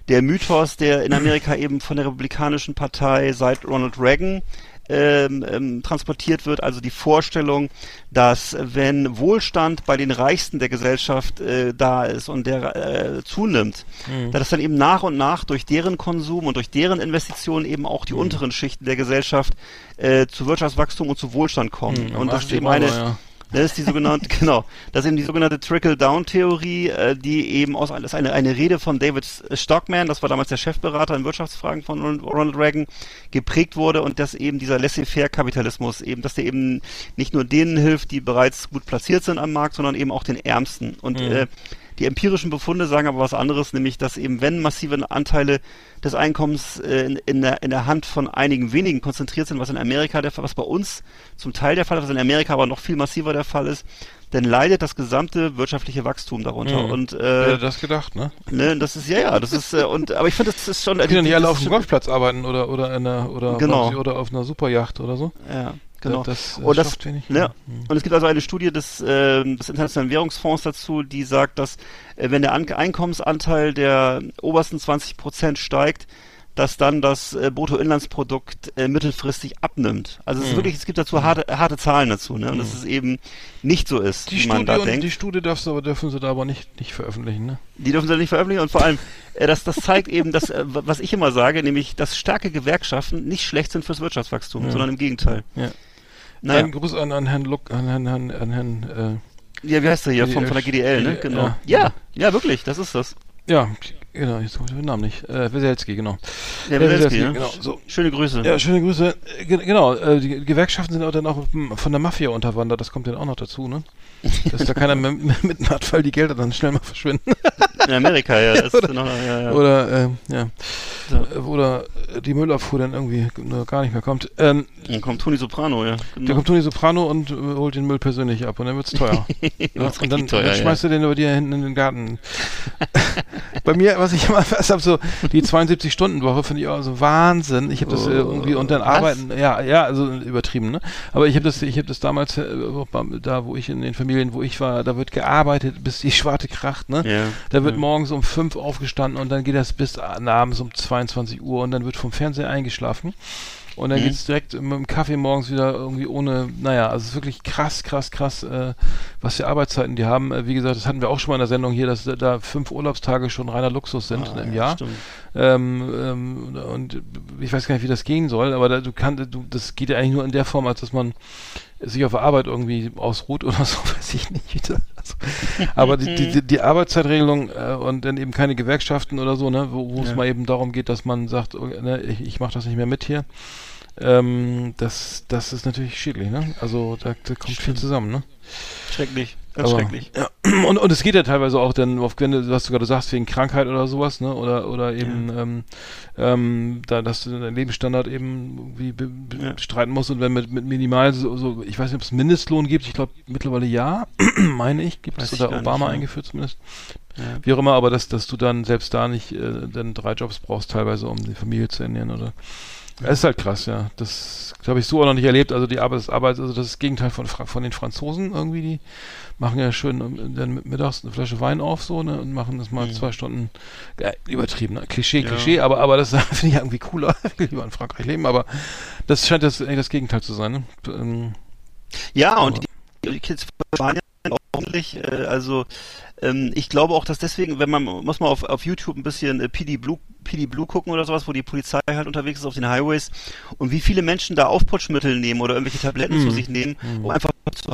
der Mythos, der in Amerika eben von der Republikanischen Partei seit Ronald Reagan ähm, ähm, transportiert wird, also die Vorstellung, dass wenn Wohlstand bei den Reichsten der Gesellschaft äh, da ist und der äh, zunimmt,
Mhm.
dass dann eben nach und nach durch deren Konsum und durch deren Investitionen eben auch die unteren Schichten der Gesellschaft äh, zu Wirtschaftswachstum und zu Wohlstand kommen.
Mhm,
und das ist
80
eben eine,
ja.
Das ist die sogenannte, genau, das ist eben die sogenannte Trickle-Down-Theorie, äh, die eben aus, das ist eine, eine Rede von David Stockman, das war damals der Chefberater in Wirtschaftsfragen von Ron- Ronald Reagan, geprägt wurde und dass eben dieser Laissez-faire-Kapitalismus eben, dass der eben nicht nur denen hilft, die bereits gut platziert sind am Markt, sondern eben auch den Ärmsten. Und
Mhm.
äh, die empirischen Befunde sagen aber was anderes, nämlich dass eben wenn massive Anteile des Einkommens äh, in, in, der, in der Hand von einigen wenigen konzentriert sind, was in Amerika der Fall, was bei uns zum Teil der Fall ist, was in Amerika aber noch viel massiver der Fall ist, dann leidet das gesamte wirtschaftliche Wachstum darunter.
Mhm.
Und
Wer hätte
äh,
das gedacht ne
ne, das ist ja ja, das ist äh, und aber ich finde das ist schon
die können ja nicht alle auf dem Golfplatz arbeiten oder oder in einer oder
Genau.
oder auf einer Superjacht oder so
Ja, genau.
das, äh,
und das, ne,
Mhm.
und es gibt also eine Studie des, ähm, des Internationalen Währungsfonds dazu, die sagt, dass äh, wenn der An Einkommensanteil der obersten 20 Prozent steigt, dass dann das äh, Bruttoinlandsprodukt äh, mittelfristig abnimmt. Also es ist
Mhm.
wirklich, es gibt dazu harte, harte Zahlen dazu, ne? Und dass es eben nicht so ist,
die
wie man
Studie
da
und
denkt.
die Studie darfst aber dürfen sie da aber nicht nicht veröffentlichen ne
Die dürfen sie nicht veröffentlichen und vor allem, äh, das, das zeigt eben, dass, äh, was ich immer sage, nämlich, dass starke Gewerkschaften nicht schlecht sind fürs Wirtschaftswachstum,
Ja.
sondern im Gegenteil.
Ja.
Naja.
Ein Gruß an, an Herrn Luck, an Herrn, an, an Herrn,
Ja, wie heißt der hier? Von, von der GDL, ne? Genau.
ja.
Ja, ja, wirklich, das ist das.
äh, ja, genau, jetzt komme ich den Namen nicht. Äh, Weselski, genau.
Der
Ja,
Weselski, ne?
genau. So.
Schöne Grüße.
Ja, schöne Grüße. Äh, ge- Genau, äh, die Gewerkschaften sind auch dann auch von der Mafia unterwandert, das kommt dann auch noch dazu, ne? Dass da keiner mehr mitmacht, weil die Gelder dann schnell mal verschwinden.
In Amerika, ja. Das
oder,
noch, ja, ja.
oder, äh, ja.
Ja.
Äh, Oder äh, die Müllabfuhr dann irgendwie äh, gar nicht mehr kommt. Ähm,
Dann kommt Toni Soprano, ja. Genau.
Da kommt Toni Soprano und äh, holt den Müll persönlich ab und dann wird's teuer. ja, und dann,
teuer,
dann
ja.
schmeißt er den über dir hinten in den Garten. Bei mir, was ich immer fast habe, so die 72-Stunden-Woche finde ich auch so Wahnsinn. Ich habe das äh, irgendwie und dann
Was?
arbeiten, ja, ja, also übertrieben, ne? Aber ich habe das, ich habe das damals, äh, da wo ich in den Familien, wo ich war, da wird gearbeitet, bis die Schwarte kracht, ne?
Ja.
Da wird
Ja.
morgens um fünf aufgestanden und dann geht das bis abends um 22 Uhr und dann wird vom Fernseher eingeschlafen. Und dann
Mhm.
geht's direkt mit dem Kaffee morgens wieder irgendwie ohne, naja, also es ist wirklich krass, krass, krass, äh, was für Arbeitszeiten die haben. Äh, wie gesagt, das hatten wir auch schon mal in der Sendung hier, dass da- fünf Urlaubstage schon reiner Luxus sind
Ah,
im
ja,
Jahr. Ähm, ähm, und ich weiß gar nicht, wie das gehen soll, aber da, du kannst, du, das geht ja eigentlich nur in der Form, als dass man sich auf der Arbeit irgendwie ausruht oder so, weiß ich nicht. Wie das, also, aber die, die, die, Arbeitszeitregelung äh, und dann eben keine Gewerkschaften oder so, ne, wo wo es
Ja.
mal eben darum geht, dass man sagt, oh, ne, ich, ich mache das nicht mehr mit hier. Ähm, das, das ist natürlich schädlich, ne? Also da, da kommt viel zusammen, ne?
Schrecklich. Ganz
Aber-
schrecklich.
Ja. Und, und es geht ja teilweise auch dann, auf, wenn du, was du gerade sagst, wegen Krankheit oder sowas, ne? Oder, oder eben, ähm, ähm, da, dass du deinen Lebensstandard eben be,
Ja.
bestreiten musst und wenn mit, mit minimal so, so, ich weiß nicht, ob es Mindestlohn gibt, ich glaube mittlerweile ja, meine ich, gibt
Weiß
es oder
nicht,
Obama
ja.
eingeführt zumindest.
Ja.
Wie auch immer, aber dass, dass du dann selbst da nicht äh, dann drei Jobs brauchst, teilweise, um die Familie zu ernähren oder. Es ist halt krass, ja. Das habe ich so auch noch nicht erlebt. Also die Arbeit, das Arbeit, also das ist das Gegenteil von, von den Franzosen irgendwie. Die machen ja schön ähm, dann mit- mittags eine Flasche Wein auf so ne, und machen das mal
Mhm.
zwei Stunden. Ja, übertrieben, ne? Klischee,
Ja.
Klischee, aber, aber das finde ich irgendwie cooler. Lieber in Frankreich leben, aber das scheint das, eigentlich das Gegenteil zu sein. Ne? Ähm,
Ja,
Aber-
und die, die Kids waren ja auch ordentlich. Äh, also ähm, ich glaube auch, dass deswegen, wenn man muss mal auf, auf YouTube ein bisschen äh, PD Blue PD Blue gucken oder sowas, wo die Polizei halt unterwegs ist auf den Highways und wie viele Menschen da Aufputschmittel nehmen oder irgendwelche Tabletten
Mhm.
zu sich nehmen, um einfach zu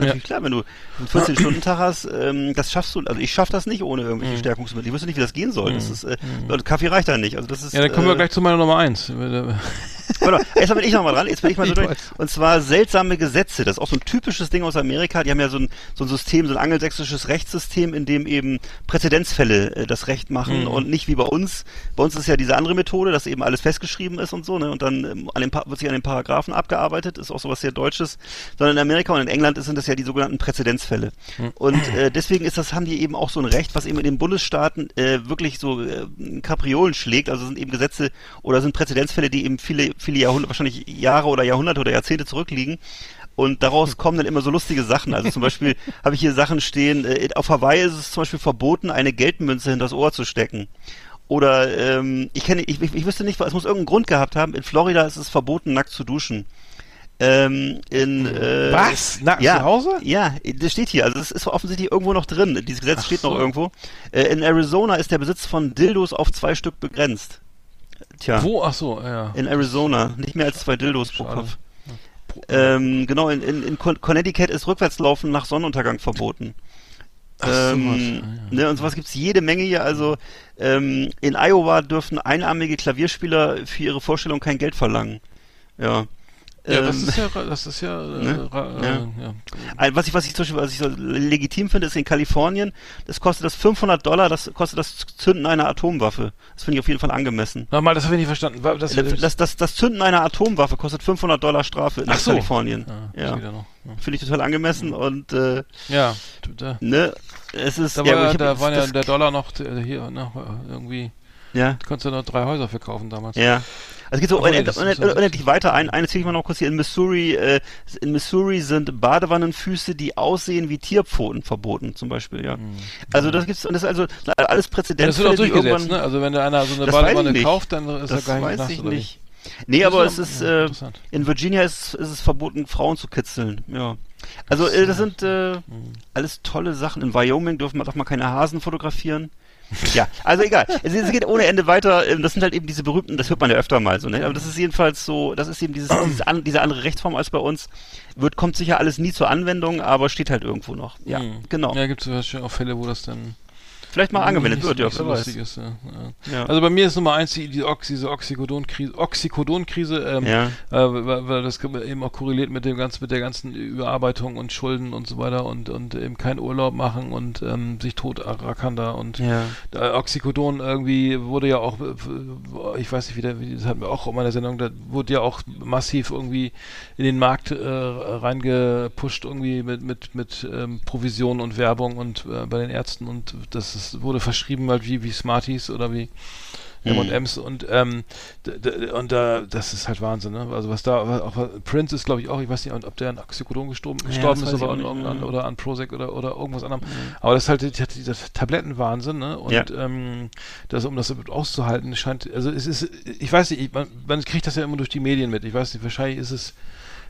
Natürlich klar, wenn du einen 14-Stunden-Tag hast, ähm, das schaffst du, also ich schaff das nicht ohne irgendwelche
Mhm.
Stärkungsmittel. Ich wüsste nicht, wie das gehen soll. Das
Mhm.
ist, äh, und Kaffee reicht da nicht. Also das ist,
ja, dann kommen wir
äh,
gleich zu meiner Nummer eins.
Warte, erstmal bin ich nochmal dran, jetzt bin ich mal so durch. Und zwar seltsame Gesetze. Das ist auch so ein typisches Ding aus Amerika. Die haben ja so ein, so ein System, so ein angelsächsisches Rechtssystem, in dem eben Präzedenzfälle äh, das Recht machen
Mhm.
und nicht wie bei uns. Bei uns ist ja diese andere Methode, dass eben alles festgeschrieben ist und so, ne? Und dann ähm, an den wird sich an den Paragraphen abgearbeitet, ist auch sowas sehr Deutsches. Sondern in Amerika und in England sind das ja die sogenannten Präzedenzfälle.
Mhm.
Und äh, deswegen ist das, haben die eben auch so ein Recht, was eben in den Bundesstaaten äh, wirklich so äh, Kapriolen schlägt. Also sind eben Gesetze oder sind Präzedenzfälle, die eben viele, viele Jahrhunderte, wahrscheinlich Jahre oder Jahrhunderte oder Jahrzehnte zurückliegen. Und daraus kommen dann immer so lustige Sachen. Also zum Beispiel habe ich hier Sachen stehen, äh, auf Hawaii ist es zum Beispiel verboten, eine Geldmünze hinters Ohr zu stecken. Oder ähm, ich kenne, ich, ich, ich wüsste nicht, es muss irgendeinen Grund gehabt haben. In Florida ist es verboten, nackt zu duschen. Ähm, in äh,
Was? Nackt
ja,
zu Hause?
Ja, das steht hier. Also es ist offensichtlich irgendwo noch drin. Dieses Gesetz
Ach
steht
so.
noch irgendwo. Äh, in Arizona ist der Besitz von Dildos auf zwei Stück begrenzt. Tja.
Wo? Ach so, ja.
In Arizona. Nicht mehr als zwei Dildos pro
Schade.
Kopf. Ähm, genau, in, in, in Con- Connecticut ist Rückwärtslaufen nach Sonnenuntergang verboten.
Ach so,
ähm,
was. Ah, ja.
ne, und sowas gibt's jede Menge hier. Also ähm, in Iowa dürfen einarmige Klavierspieler für ihre Vorstellung kein Geld verlangen. Ja.
Ja, das
Ähm,
ist ja, das ist ja, äh,
Ne?
äh,
Ja.
ja.
ein- Was ich, was ich zum Beispiel, was ich so legitim finde, ist in Kalifornien, das kostet das 500 Dollar, das kostet das Zünden einer Atomwaffe. Das finde ich auf jeden Fall angemessen.
Nochmal, das habe ich nicht verstanden. Wa- Das,
Das, das, das Zünden einer Atomwaffe kostet 500 Dollar Strafe in
Ach so.
Kalifornien.
Ah, das
ja.
ja. Ja.
Finde ich total angemessen und äh,
Ja, da,
ne, es ist
da,
ja,
war,
gut, ich
da
hab-
waren ja
das,
der Dollar noch äh, hier noch äh, irgendwie.
Ja,
Du konntest ja noch drei Häuser verkaufen damals.
ja. Also es geht so unendlich, weiter. Ein, eine zähle ich mal noch kurz hier in Missouri. Äh, in Missouri sind Badewannenfüße, die aussehen wie Tierpfoten verboten, zum Beispiel, ja. alles das gibt's und das ist also alles
Ja,
Präzedenzfälle,
das wird auch durchgesetzt, ne? Also wenn da einer so eine Badewanne kauft, dann ist
Das
er gar nicht
weiß ich nicht. Nee, aber es ist
ja,
äh, in Virginia ist, ist es verboten, Frauen zu kitzeln. Ja. Also äh, das sind äh,
Hm.
alles tolle Sachen. In Wyoming dürfen man darf man keine Hasen fotografieren. Ja, also egal. Es, es geht ohne Ende weiter. Ähm, Das sind halt eben diese berühmten, das hört man ja öfter mal so, ne? Aber das ist jedenfalls so, das ist eben dieses, dieses an, diese andere Rechtsform als bei uns. Wird, kommt sicher alles nie zur Anwendung, aber steht halt irgendwo noch. Ja,
Hm.
genau.
Ja, gibt es auch Fälle, wo das dann
Vielleicht mal angewendet
nicht
wird, ja, wer weiß.
ist. Ja. Ja. Also bei mir ist Nummer eins die, die Ox, diese Oxycodon-Krise, Oxycodon-Krise, ähm,
Ja.
äh, weil, weil das eben auch korreliert mit dem ganzen, mit der ganzen Überarbeitung und Schulden und so weiter und und eben keinen Urlaub machen und ähm, sich tot rackern da und
Ja.
äh, Oxycodon irgendwie wurde ja auch, ich weiß nicht, wie, der, wie das hatten wir auch in meiner Sendung, da wurde ja auch massiv irgendwie in den Markt äh, reingepusht irgendwie mit mit mit ähm, Provision und Werbung und äh, bei den Ärzten und das es wurde verschrieben halt wie, wie Smarties oder wie M&M's und ähm, und da das ist halt Wahnsinn, ne? Also was da auch Prince ist glaube ich auch, ich weiß nicht, ob der an Oxycodon gestorben, gestorben
das
ist an,
nicht, ja.
oder an Prozac oder oder irgendwas anderem. Aber das ist halt die- dieser Tablettenwahnsinn, ne? Und
Ja.
ähm, das um das auszuhalten scheint also es ist ich weiß nicht, ich, man, man kriegt das ja immer durch die Medien mit. Ich weiß nicht, wahrscheinlich ist es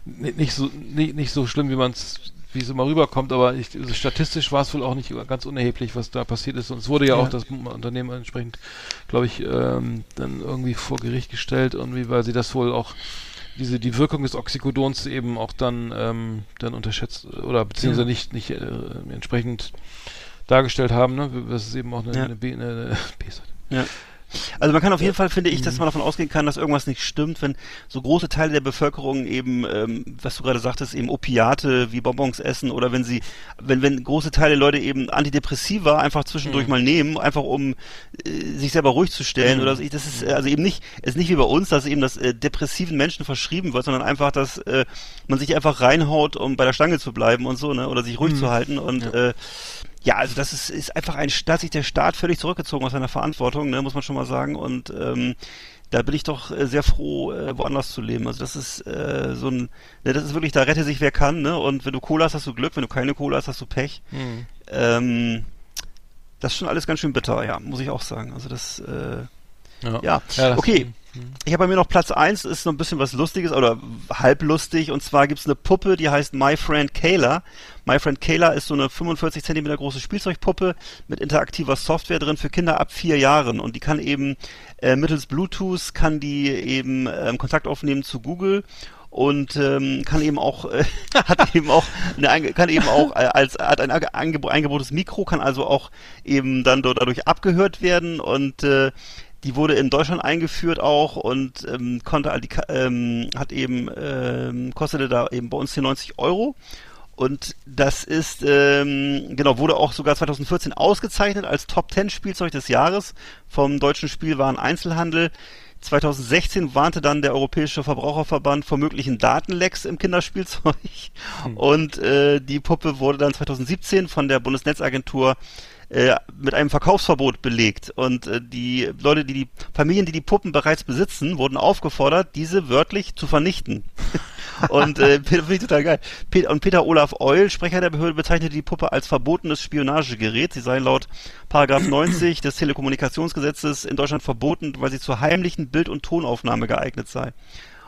ni- nicht so nicht, nicht so schlimm, wie man es wie es immer rüberkommt, aber ich, also statistisch war es wohl auch nicht ganz unerheblich, was da passiert ist. Und es wurde ja,
Ja.
auch das Unternehmen entsprechend, glaube ich, ähm, dann irgendwie vor Gericht gestellt, irgendwie, weil sie das wohl auch diese die Wirkung des Oxycodons eben auch dann ähm, dann unterschätzt oder beziehungsweise
Ja.
nicht nicht äh, entsprechend dargestellt haben, ne? Das ist eben auch eine,
Ja.
eine, B, eine, eine B-Seite.
Ja. Also man kann auf jeden Fall, finde ich, dass man davon ausgehen kann, dass irgendwas nicht stimmt, wenn so große Teile der Bevölkerung eben, ähm, was du gerade sagtest, eben Opiate wie Bonbons essen oder wenn sie, wenn, wenn große Teile der Leute eben Antidepressiva einfach zwischendurch mal nehmen, einfach um äh, sich selber ruhig zu stellen oder so. Das ist äh, also eben nicht, es ist nicht wie bei uns, dass eben das äh, depressiven Menschen verschrieben wird, sondern einfach, dass äh, man sich einfach reinhaut, um bei der Stange zu bleiben und so, ne, oder sich ruhig zu halten und äh, ja, also das ist, ist einfach ein Staat, hat sich der Staat völlig zurückgezogen aus seiner Verantwortung, ne, muss man schon mal sagen. Und ähm, da bin ich doch äh, sehr froh, äh, woanders zu leben. Also das ist äh, so ein, ne, das ist wirklich, da rette sich wer kann, ne? Und wenn du Cola hast, hast du Glück, wenn du keine Cola hast, hast du Pech. Ähm, das ist schon alles ganz schön bitter, ja, muss ich auch sagen. Also das, äh,
Ja,
ja,
das-
okay. Ich habe bei mir noch Platz eins ist noch ein bisschen was Lustiges oder halblustig. Und zwar gibt's eine Puppe, die heißt My Friend Kayla. My Friend Kayla ist so eine 45 Zentimeter große Spielzeugpuppe mit interaktiver Software drin für Kinder ab vier Jahren. Und die kann eben äh, mittels Bluetooth kann die eben ähm, Kontakt aufnehmen zu Google und ähm, kann eben auch äh, hat eben auch eine, kann eben auch äh, als hat ein ange- angebo eingebautes Mikro kann also auch eben dann dort dadurch abgehört werden und äh, die wurde in Deutschland eingeführt auch und ähm, konnte all die ähm, hat eben ähm, kostete da eben bei uns hier 90 Euro. Und das ist ähm, genau wurde auch sogar 2014 ausgezeichnet als Top 10 Spielzeug des Jahres. Vom deutschen Spielwaren Einzelhandel. 2016 warnte dann der Europäische Verbraucherverband vor möglichen Datenlecks im Kinderspielzeug. Und äh, die Puppe wurde dann 2017 von der Bundesnetzagentur äh, mit einem Verkaufsverbot belegt. Und äh, die Leute, die die Familien, die die Puppen bereits besitzen, wurden aufgefordert, diese wörtlich zu vernichten. und äh, finde ich total geil. Pet und Peter Olaf Eul, Sprecher der Behörde, bezeichnete die Puppe als verbotenes Spionagegerät. Sie sei laut Paragraph 90 des Telekommunikationsgesetzes in Deutschland verboten, weil sie zur heimlichen Bild- und Tonaufnahme geeignet sei.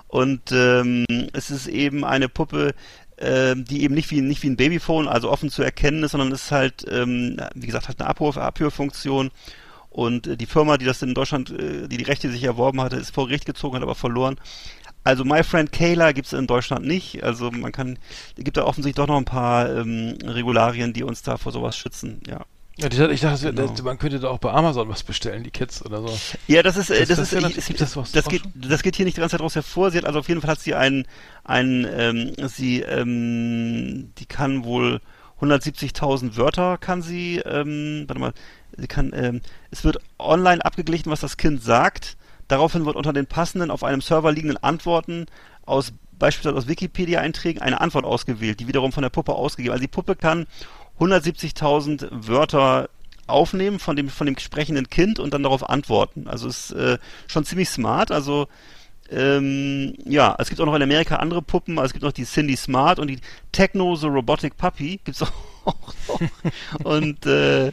Und ähm, es ist eben eine Puppe, ähm, die eben nicht wie, nicht wie ein Babyphone, also offen zu erkennen ist, sondern es ist halt, ähm, wie gesagt, hat eine Abhör Abhörfunktion. Und äh, die Firma, die das in Deutschland, äh, die die Rechte sich erworben hatte, ist vor Gericht gezogen, hat aber verloren. Also My Friend Kayla gibt's in Deutschland nicht. Also man kann, gibt da offensichtlich doch noch ein paar ähm, Regularien, die uns da vor sowas schützen. Ja.
Ja, ich dachte,
Genau.
das- man könnte da auch bei Amazon was bestellen, die Kids oder so.
Ja, das ist, äh, das, ist, ich,
noch-
es,
gibt das was
das
auch
geht,
schon?
das geht hier nicht die ganze Zeit raus hervor. Sie hat also auf jeden Fall hat sie einen, einen, ähm, sie, ähm, die kann wohl 170.000 Wörter kann sie, ähm, warte mal, sie kann, ähm, es wird online abgeglichen, was das Kind sagt. Daraufhin wird unter den passenden auf einem Server liegenden Antworten aus beispielsweise aus Wikipedia-Einträgen eine Antwort ausgewählt, die wiederum von der Puppe ausgegeben. Also die Puppe kann 170.000 Wörter aufnehmen von dem von dem sprechenden Kind und dann darauf antworten. Also ist äh, schon ziemlich smart. Also ähm, ja, es gibt auch noch in Amerika andere Puppen. Also es gibt noch die Cindy Smart und die Techno the Robotic Puppy gibt's auch noch. Und äh,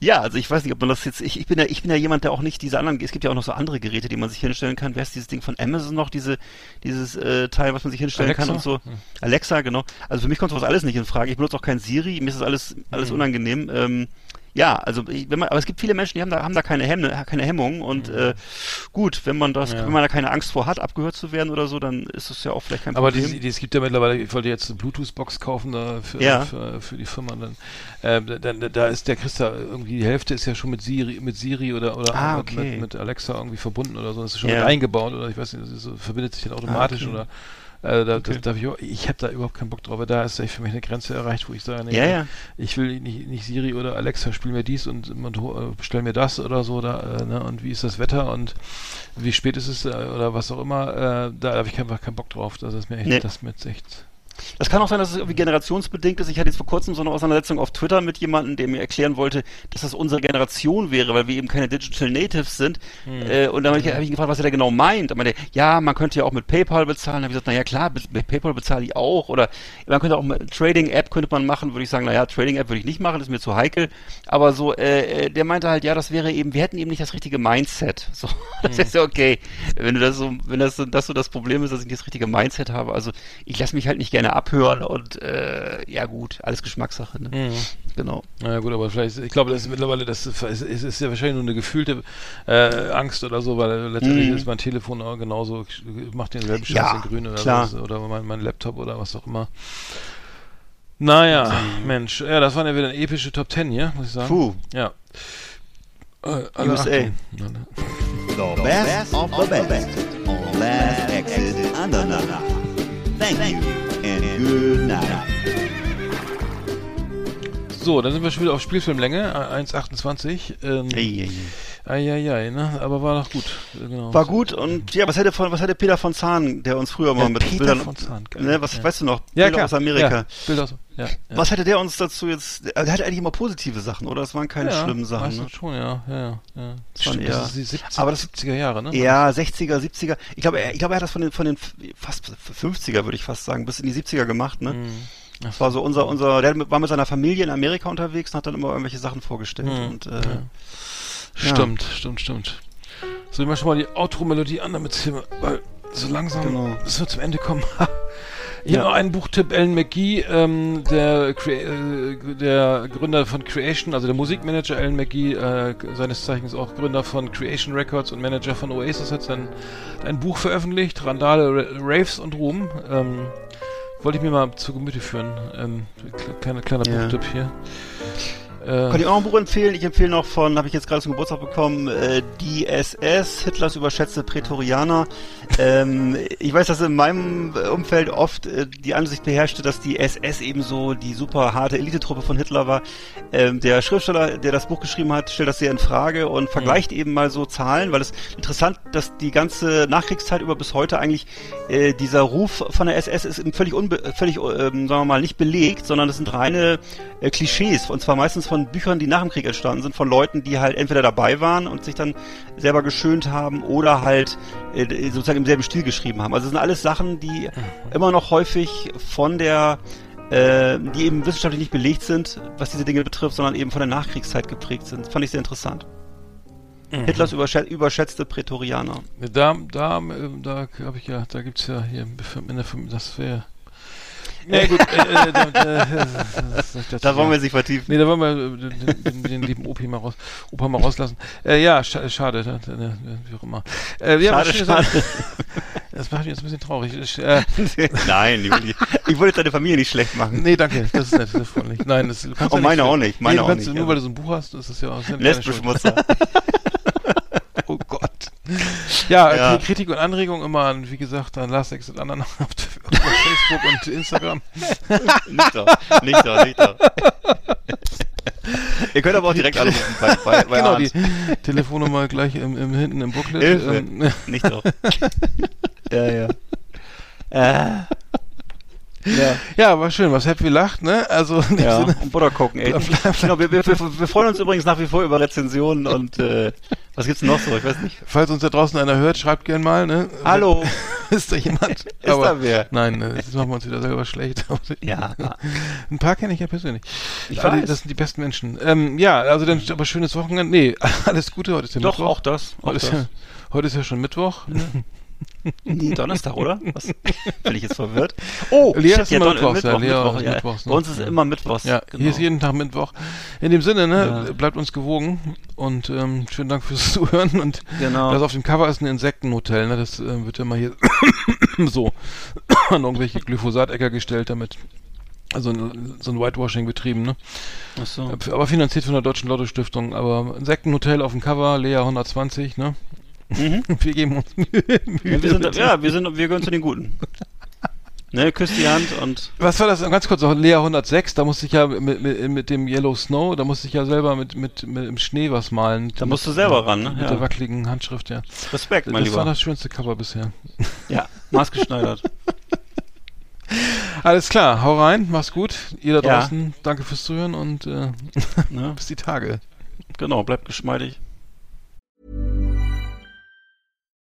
ja, also ich weiß nicht, ob man das jetzt. Ich, ich bin ja, ich bin ja jemand, der auch nicht diese anderen. Es gibt ja auch noch so andere Geräte, die man sich hinstellen kann. Wer ist dieses Ding von Amazon noch? Diese, dieses äh, Teil, was man sich hinstellen kann
Alexa?
und so. Alexa, genau. Also für mich kommt sowas alles nicht in Frage. Ich benutze auch kein Siri. Mir ist das alles alles unangenehm. Ähm, ja, also wenn man, aber es gibt viele Menschen, die haben da haben da keine Hemmung, keine Hemmungen und äh, gut, wenn man das,
Ja.
wenn man da keine Angst vor hat, abgehört zu werden oder so, dann ist das ja auch vielleicht kein
Aber
Problem.
die, es gibt ja mittlerweile, ich wollte jetzt eine Bluetooth-Box kaufen da für,
Ja.
für, für die Firma. Dann, ähm, dann, da ist der Christa irgendwie die Hälfte ist ja schon mit Siri, mit Siri oder oder
Ah,
mit,
okay.
mit, mit Alexa irgendwie verbunden oder so. Das ist schon
Ja.
mit eingebaut oder ich weiß nicht, das ist verbindet sich dann automatisch
okay.
oder äh, da,
Okay.
das, da hab ich ich habe da überhaupt keinen Bock drauf, aber da ist echt für mich eine Grenze erreicht, wo ich sage, nee,
Ja, ja.
ich will nicht, nicht Siri oder Alexa, spiel mir dies und, und äh, bestell mir das oder so, da, äh, ne, und wie ist das Wetter und wie spät ist es äh, oder was auch immer, äh, da habe ich einfach keinen Bock drauf. Das ist mir echt,
Nee.
das ist mir jetzt echt
Das kann auch sein, dass es irgendwie generationsbedingt ist. Ich hatte jetzt vor kurzem so eine Auseinandersetzung auf Twitter mit jemandem, der mir erklären wollte, dass das unsere Generation wäre, weil wir eben keine Digital Natives sind. Äh, und dann habe ich, hab ich ihn gefragt, was er da genau meint. Da meinte er, ja, man könnte ja auch mit PayPal bezahlen. Da habe ich gesagt, naja klar, mit PayPal bezahle ich auch. Oder man könnte auch mit Trading-App könnte man machen. Würde ich sagen, naja, Trading-App würde ich nicht machen, ist mir zu heikel. Aber so, äh, äh, der meinte halt, ja, das wäre eben, wir hätten eben nicht das richtige Mindset. So, das ist ja okay. Wenn du das so, wenn das das so das Problem ist, dass ich nicht das richtige Mindset habe. Also ich lasse mich halt nicht gerne abhören und äh, ja gut, alles Geschmackssache. Ne?
Mhm.
Genau.
Naja gut, aber vielleicht, ich glaube, das ist mittlerweile, das ist, ist ja wahrscheinlich nur eine gefühlte äh, Angst oder so, weil letztendlich
Mhm.
ist mein Telefon auch genauso, macht denselben Scheiß
Ja,
in grün oder
klar.
was, oder mein, mein Laptop oder was auch immer. Naja, Mensch, ja, das waren ja wieder eine epische Top Ten hier, muss ich sagen.
Puh.
Ja. Äh, alle
USA.
Achtung.
The best of the best on Last Exit Andernach. Thank you good night.
So, dann sind wir schon wieder auf Spielfilmlänge, äh, 1,28. Ähm,
Ei, ei,
Eieiei, ne? Aber war doch gut. Genau.
War gut und ja, was hätte von, was hätte Peter von Zahn, der uns früher mal
Ja,
mit
Peter
Bildern,
von Zahn, geil.
ne, was
Ja.
weißt du noch?
Ja,
Bilder
klar.
aus Amerika.
Ja, Bilder aus, ja, ja.
Was hätte der uns dazu jetzt? Er hatte eigentlich immer positive Sachen, oder? Das waren keine
ja,
schlimmen Sachen. Ne?
schon, ja, ja, ja.
Das waren eher-
das ist die 70,
aber das-
70er Jahre, ne?
Ja, 60er, 70er. Ich glaube, er, ich glaube, er hat das von den, von den fast 50er, würde ich fast sagen, bis in die 70er gemacht, ne?
Mhm.
Das war so unser, unser, der war mit seiner Familie in Amerika unterwegs und hat dann immer irgendwelche Sachen vorgestellt.
Mhm.
Und, äh.
Stimmt, stimmt, stimmt. So, ich mach schon mal die Outro-Melodie an, damit es hier, weil so langsam,
Genau.
bis wir zum Ende kommen. Ich
Ja.
habe noch einen Buchtipp, Alan McGee, ähm, der, äh, der Gründer von Creation, also der Musikmanager Alan McGee, äh, seines Zeichens auch Gründer von Creation Records und Manager von Oasis, hat sein ein Buch veröffentlicht, Randale, Ra- Raves und Ruhm. Ähm, wollte ich mir mal zu Gemüte führen. Ähm, kleiner, kleiner
Ja.
Buchtipp hier. Äh,
Kann ich auch noch ein Buch empfehlen? Ich empfehle noch von, habe ich jetzt gerade zum Geburtstag bekommen, äh, die SS, Hitlers überschätzte Prätorianer. Ähm, ich weiß, dass in meinem äh, Umfeld oft äh, die Ansicht beherrschte, dass die SS eben so die super harte Elitetruppe von Hitler war. Ähm, der Schriftsteller, der das Buch geschrieben hat, stellt das sehr in Frage und vergleicht eben mal so Zahlen, weil es interessant, dass die ganze Nachkriegszeit über bis heute eigentlich äh, dieser Ruf von der SS ist eben völlig, unbe völlig ähm, sagen wir mal, nicht belegt, sondern das sind reine äh, Klischees und zwar meistens von Büchern, die nach dem Krieg entstanden sind, von Leuten, die halt entweder dabei waren und sich dann selber geschönt haben oder halt äh, sozusagen im selben Stil geschrieben haben. Also das sind alles Sachen, die immer noch häufig von der äh, die eben wissenschaftlich nicht belegt sind, was diese Dinge betrifft, sondern eben von der Nachkriegszeit geprägt sind. Fand ich sehr interessant. Hitlers überschä überschätzte Prätorianer.
Da, da, äh, da habe ich ja, da gibt's ja hier in der Fam- das wäre. Nee, gut, äh, äh, da, das,
Da wollen wir sich vertiefen.
Nee, da wollen wir äh, den, den, den lieben Opi mal raus, Opa mal rauslassen. Äh, ja, scha schade, da, da, da, wie auch immer. Äh, ja,
Schade, schade.
Sachen. Das macht mich jetzt ein bisschen traurig. Ich, äh,
Nein, ich will, ich wollte deine Familie nicht schlecht machen.
nee, danke, das ist nett, das ist freundlich. Nein, das du kannst
Oh,
ja
meine auch nicht, meine
nee,
auch
kannst,
nicht,
Nur
ja.
weil du so ein Buch hast, ist das ja auch ist ja deine Schuld.
Lesbenschmutzer.
Oh Gott. Ja,
Ja.
Kritik und Anregung immer an, wie gesagt, an Last Exit anderen auf Facebook und Instagram.
nicht doch, nicht doch, nicht doch. Ihr könnt aber auch direkt anrufen bei, bei, bei
genau,
Arndt.
die Telefonnummer gleich im, im, hinten im Booklet.
Hilfe.
Ähm,
Nicht doch. ja, ja. Äh. Ja,
ja, war schön, was Happy lacht, ne? Also
ja.
Sinne,
Und Butter gucken, ey. Genau, wir, wir, wir, freuen uns übrigens nach wie vor über Rezensionen und äh, was gibt's noch so? Ich weiß nicht.
falls uns da draußen einer hört, schreibt gern mal, ne?
Hallo.
Ist da jemand?
Ist da wer?
Nein, äh, jetzt machen wir uns wieder selber schlecht.
Ja.
Ein paar kenne ich ja persönlich.
Ich
Alle,
weiß.
Das sind die besten Menschen. Ähm, ja, also dann aber schönes Wochenende. Nee, alles Gute, heute ist ja
Doch,
Mittwoch.
auch das. Auch
Heute ist,
das.
ja, heute ist ja schon Mittwoch.
Nee, Donnerstag, oder? Was? Bin ich jetzt verwirrt? Oh,
Lea
shit,
ist immer
Don-
Mittwochs, ja,
Mittwoch,
Lea
Mittwoch,
ist
ja.
Mittwochs, ne?
Bei uns ist
Ja.
immer Mittwochs.
Ja,
genau.
hier ist jeden Tag Mittwoch. In dem Sinne, ne,
Ja.
bleibt uns gewogen und ähm, schönen Dank fürs Zuhören und
Genau.
das auf dem Cover ist ein Insektenhotel, ne, das ähm, wird ja mal hier so an irgendwelche Glyphosat-Äcker gestellt damit. Also so ein Whitewashing betrieben, ne?
Ach so.
Aber finanziert von der Deutschen Lotto Stiftung. Aber Insektenhotel auf dem Cover, Lea 120, ne?
Mhm.
Wir geben uns Mühe.
Ja, wir sind, ja, wir sind, wir gehören zu den Guten. Ne, küsst die Hand und
Was war das? Ganz kurz, noch Lea 106, da musste ich ja mit, mit, mit dem Yellow Snow, da musste ich ja selber mit, mit, mit im Schnee was malen.
Da musst du selber ran, ne?
Mit
Ja.
der wackeligen Handschrift, ja.
Respekt, mein
das war
Lieber.
das schönste Cover bisher.
Ja, maßgeschneidert.
Alles klar, hau rein, mach's gut. Ihr da
Ja.
draußen, danke fürs Zuhören und äh,
Ne?
bis die Tage.
Genau, bleibt geschmeidig.